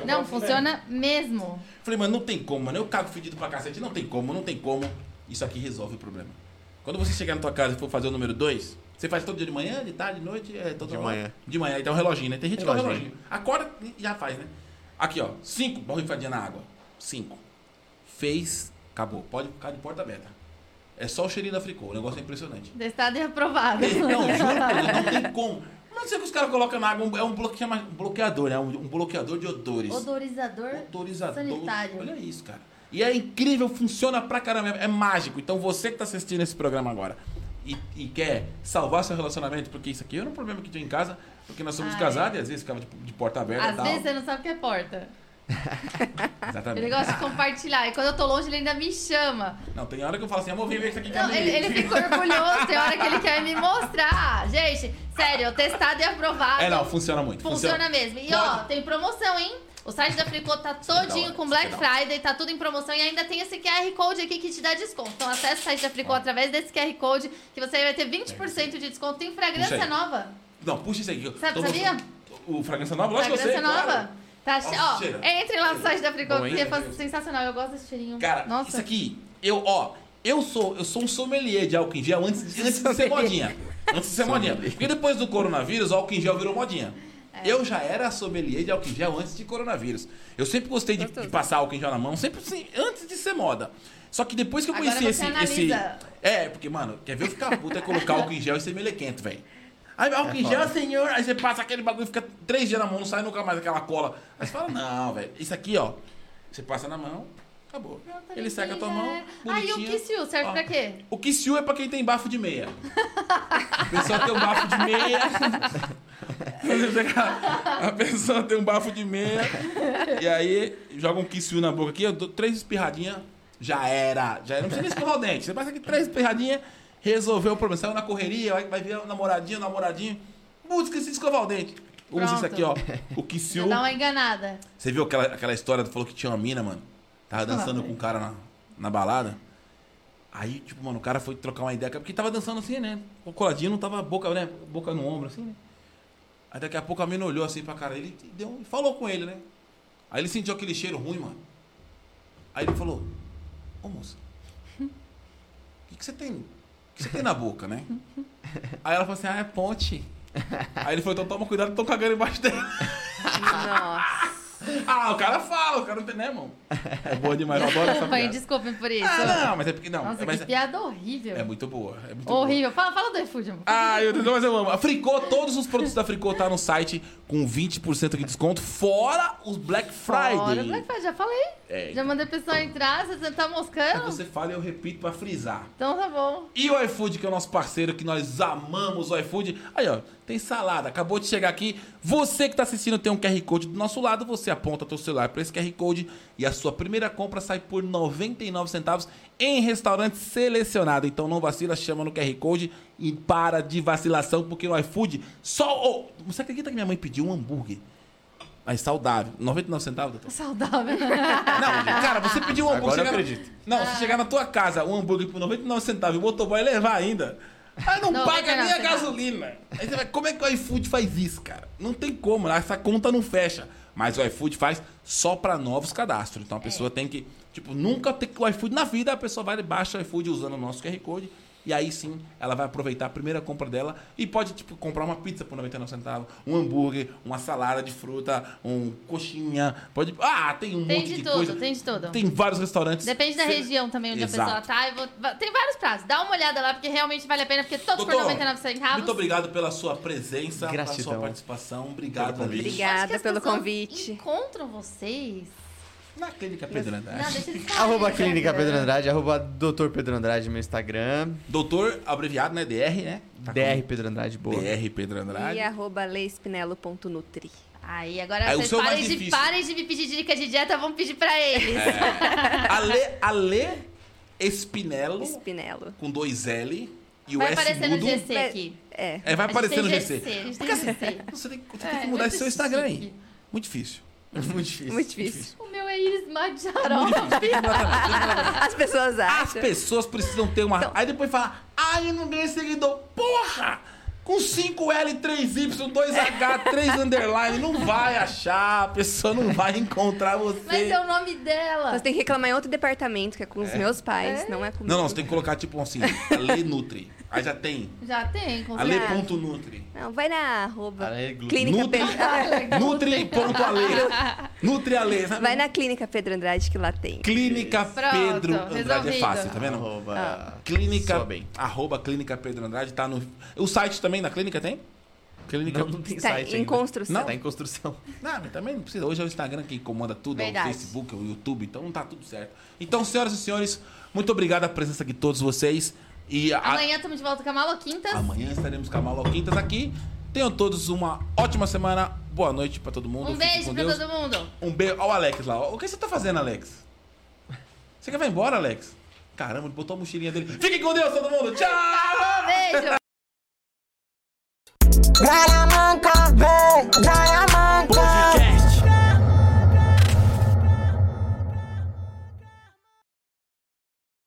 Eu Não, funciona mesmo. Falei, mano, não tem como, mano. Eu cago fedido pra cacete. Não tem como, não tem como. Isso aqui resolve o problema. Quando você chegar na tua casa e for fazer o número 2, você faz todo dia de manhã, de tarde, de noite, é toda De hora? manhã. De manhã, aí tem um reloginho, né? Tem gente que tem um Reloginho. reloginho. Acorda e já faz, né? Aqui, ó. Cinco, borrifadinha na água. Cinco. Fez, acabou. Pode ficar de porta aberta. É só o cheirinho da fricô. O negócio é impressionante. Testado e aprovado. Não, juro, não tem como. Não sei o que os caras colocam na água. É um bloqueador, né? Um, um bloqueador de odores. Odorizador. Autorizador. Sanitário. Olha isso, cara. E é incrível, funciona pra caramba. É mágico. Então você que tá assistindo esse programa agora e, e quer salvar seu relacionamento, porque isso aqui era um problema que tinha em casa, porque nós somos Ah, casados e às vezes ficava de, de porta aberta Às vezes você não sabe o que é porta. Exatamente. Ele gosta de compartilhar. E quando eu tô longe, ele ainda me chama. Não, tem hora que eu falo assim, amor, vem ver isso aqui que é Não, ele, ele fica orgulhoso. Tem hora que ele quer me mostrar. Gente, sério, testado e aprovado. É, não, funciona muito. Funciona mesmo. E ó, tem promoção, hein? O site da Fricô tá todinho hora, com Black é hora. Friday, tá tudo em promoção e ainda tem esse QR Code aqui que te dá desconto. Então acesse o site da Fricô através desse QR Code que você vai ter 20% de desconto. Tem fragrância nova. Não, puxa isso aí. Sabe- sabia? mostrando. O Fragrância Nova? Lógico que eu sei, Fragrância nova. claro. Tá, Ó, che- ó, cheira. entre lá no site da Fricô, porque é sensacional. Eu gosto desse cheirinho. Cara, Nossa. isso aqui, eu, ó, eu sou, eu sou um sommelier de álcool em gel antes, antes de ser modinha. Antes de ser modinha. Porque depois do coronavírus, o álcool em gel virou modinha. É. Eu já era sommelier de álcool em gel antes de coronavírus. Eu sempre gostei de, de passar álcool em gel na mão, sempre assim, antes de ser moda. Só que depois que eu Agora conheci você esse, esse. É, porque, mano, quer ver eu ficar puto é colocar álcool em gel e ser melequento, velho. Aí álcool em É gel, foda. senhor. Aí você passa aquele bagulho e fica três dias na mão, não sai nunca mais aquela cola. Aí você fala, não, velho. Isso aqui, ó. Você passa na mão, acabou. Ele seca a tua mão, Aí o bonitinho. Kissiu serve Ó. pra quê? O Kissiu é pra quem tem bafo de meia. A pessoa tem um bafo de meia. A pessoa tem um bafo de meia. E aí joga um Kissiu na boca aqui, eu dou três espirradinhas, já era. Já era. Não precisa nem escovar o dente. Você passa aqui três espirradinhas, resolveu o problema. Saiu na correria, vai, vai ver o namoradinho, o namoradinho. Putz, esqueci de escovar o dente. Usa isso Pronto. aqui, ó. O Kissiu. dá uma enganada. Você viu aquela, aquela história, falou que tinha uma mina, mano? Tava dançando com um cara na, na balada. Aí, tipo, mano, o cara foi trocar uma ideia, porque tava dançando assim, né? O coladinho não tava boca, né? Boca no ombro, assim, né? Aí daqui a pouco a mina olhou assim pra cara dele e deu, e falou com ele, né? Aí ele sentiu aquele cheiro ruim, mano. Aí ele falou, ô moça, o que, que você tem? O que você tem na boca, né? Aí ela falou assim, ah, é ponte. Aí ele falou, então toma cuidado, tô cagando embaixo dela. Nossa. Ah, o cara fala, o cara não tem, né, irmão? É boa demais, eu adoro essa piada. desculpem por isso. Ah, não, mas é porque não. Nossa, mas que piada horrível. é, é muito boa. É muito horrível. Fala, fala do iFood, amor. Boa. Ah, meu Deus, mas eu amo. A Fricô, todos os produtos da Fricô tá no site com 20% de desconto, fora os Black Friday. Fora Black Friday, já falei. É. Já mandei a pessoa entrar, você tá moscando? Você fala e eu repito pra frisar. Então tá bom. E o iFood, que é o nosso parceiro, que nós amamos o iFood. Aí, ó, tem salada. Acabou de chegar aqui. Você que tá assistindo tem um QR Code do nosso lado. Você aponta teu celular para esse QR Code e a sua primeira compra sai por 99 centavos em restaurante selecionado. Então não vacila, chama no QR Code e para de vacilação, porque no iFood só... Oh, você acredita que minha mãe pediu um hambúrguer? Mas saudável. 99 centavos, doutor? Saudável. Não, cara, você pediu um hambúrguer. Agora eu acredito. Não, se chegar na tua casa um hambúrguer por 99 centavos e o motoboy levar ainda. Aí não 99 paga nem a gasolina. Aí você vai, como é que o iFood faz isso, cara? Não tem como, essa conta não fecha. Mas o iFood faz só pra novos cadastros. Então a pessoa tem que, tipo, nunca ter o iFood na vida, a pessoa vai e baixa o iFood usando o nosso QR Code. E aí sim, ela vai aproveitar a primeira compra dela e pode, tipo, comprar uma pizza por 99 centavos, um hambúrguer, uma salada de fruta, um coxinha. Pode. Ah, tem um Tem monte de de tudo, coisa. tem de tudo. Tem vários restaurantes. Depende da Cê- região também onde a Exato. pessoa tá. Eu vou- Tem vários pratos. Dá uma olhada lá, porque realmente vale a pena, porque todos por Doutor, 99 centavos. Muito obrigado pela sua presença, pela Gratidão. sua participação. Obrigado, Pelo convite. Obrigada pelo convite. Encontram vocês. Na clínica Pedro Andrade. Não, deixa. Arroba? Clínica Pedro Andrade, arroba Dr. Pedro Andrade no meu Instagram. Doutor, abreviado, né? DR, né? Tá com- DR Pedro Andrade, boa. DR Pedro Andrade. E arroba leispinelo.nutri. Aí, agora Aí o vocês é parem de, parem de me pedir dica de dieta, vamos pedir pra eles. É. Ale, Ale Espinelo, Spinello. com dois L. E Vai o S aparecer no mudo. GC Vai- aqui. É. É, vai aparecer no GC, GC. a gente Porque tem assim, GC. você tem, você É, tem que mudar muito esse seu Instagram chique. aí. Muito difícil. Muito difícil. Muito difícil. O meu é Iris também. As pessoas As acham. pessoas precisam ter uma. Então- Aí depois fala, ai, eu não ganhei seguidor. Porra! Com 5L, 3Y, 2H, 3 underline, não vai achar, a pessoa não vai encontrar você. Mas é o nome dela. Você tem que reclamar em outro departamento, que é com os meus pais, não é comigo. Não, não, você tem que colocar tipo assim, Ale Nutri. Aí já tem. Já tem, com ponto Nutri. Não, vai na arroba Ale Glu- Clínica Nutri. Pedro... Ah, Nutri.ale. Nutri Ale. sabe? Vai na Clínica Pedro Andrade que lá tem. Clínica Pronto, Pedro Andrade. É resolvido. fácil, tá vendo? Arroba... Clínica. Só bem. Arroba Clínica Pedro Andrade. Tá no. O site também da clínica tem? Clínica. Não, não tem Tá site em ainda. construção. Tá em construção. Não, mas também não precisa. Hoje é o Instagram que comanda tudo, é o Verdade. Facebook, é o YouTube, então tá tudo certo. Então, senhoras e senhores, muito obrigado a presença de todos vocês. E a- Amanhã estamos de volta com a Maloquintas. amanhã estaremos com a Maloquintas aqui. Tenham todos uma ótima semana. Boa noite pra todo mundo. Um Fiquem beijo pra Deus. todo mundo. Um beijo. Olha o Alex lá. O que você tá fazendo, Alex? Você quer vai embora, Alex? Caramba, ele botou a mochilinha dele. Fiquem com Deus, todo mundo. Tchau! Beijo. Grana manca, vem, grana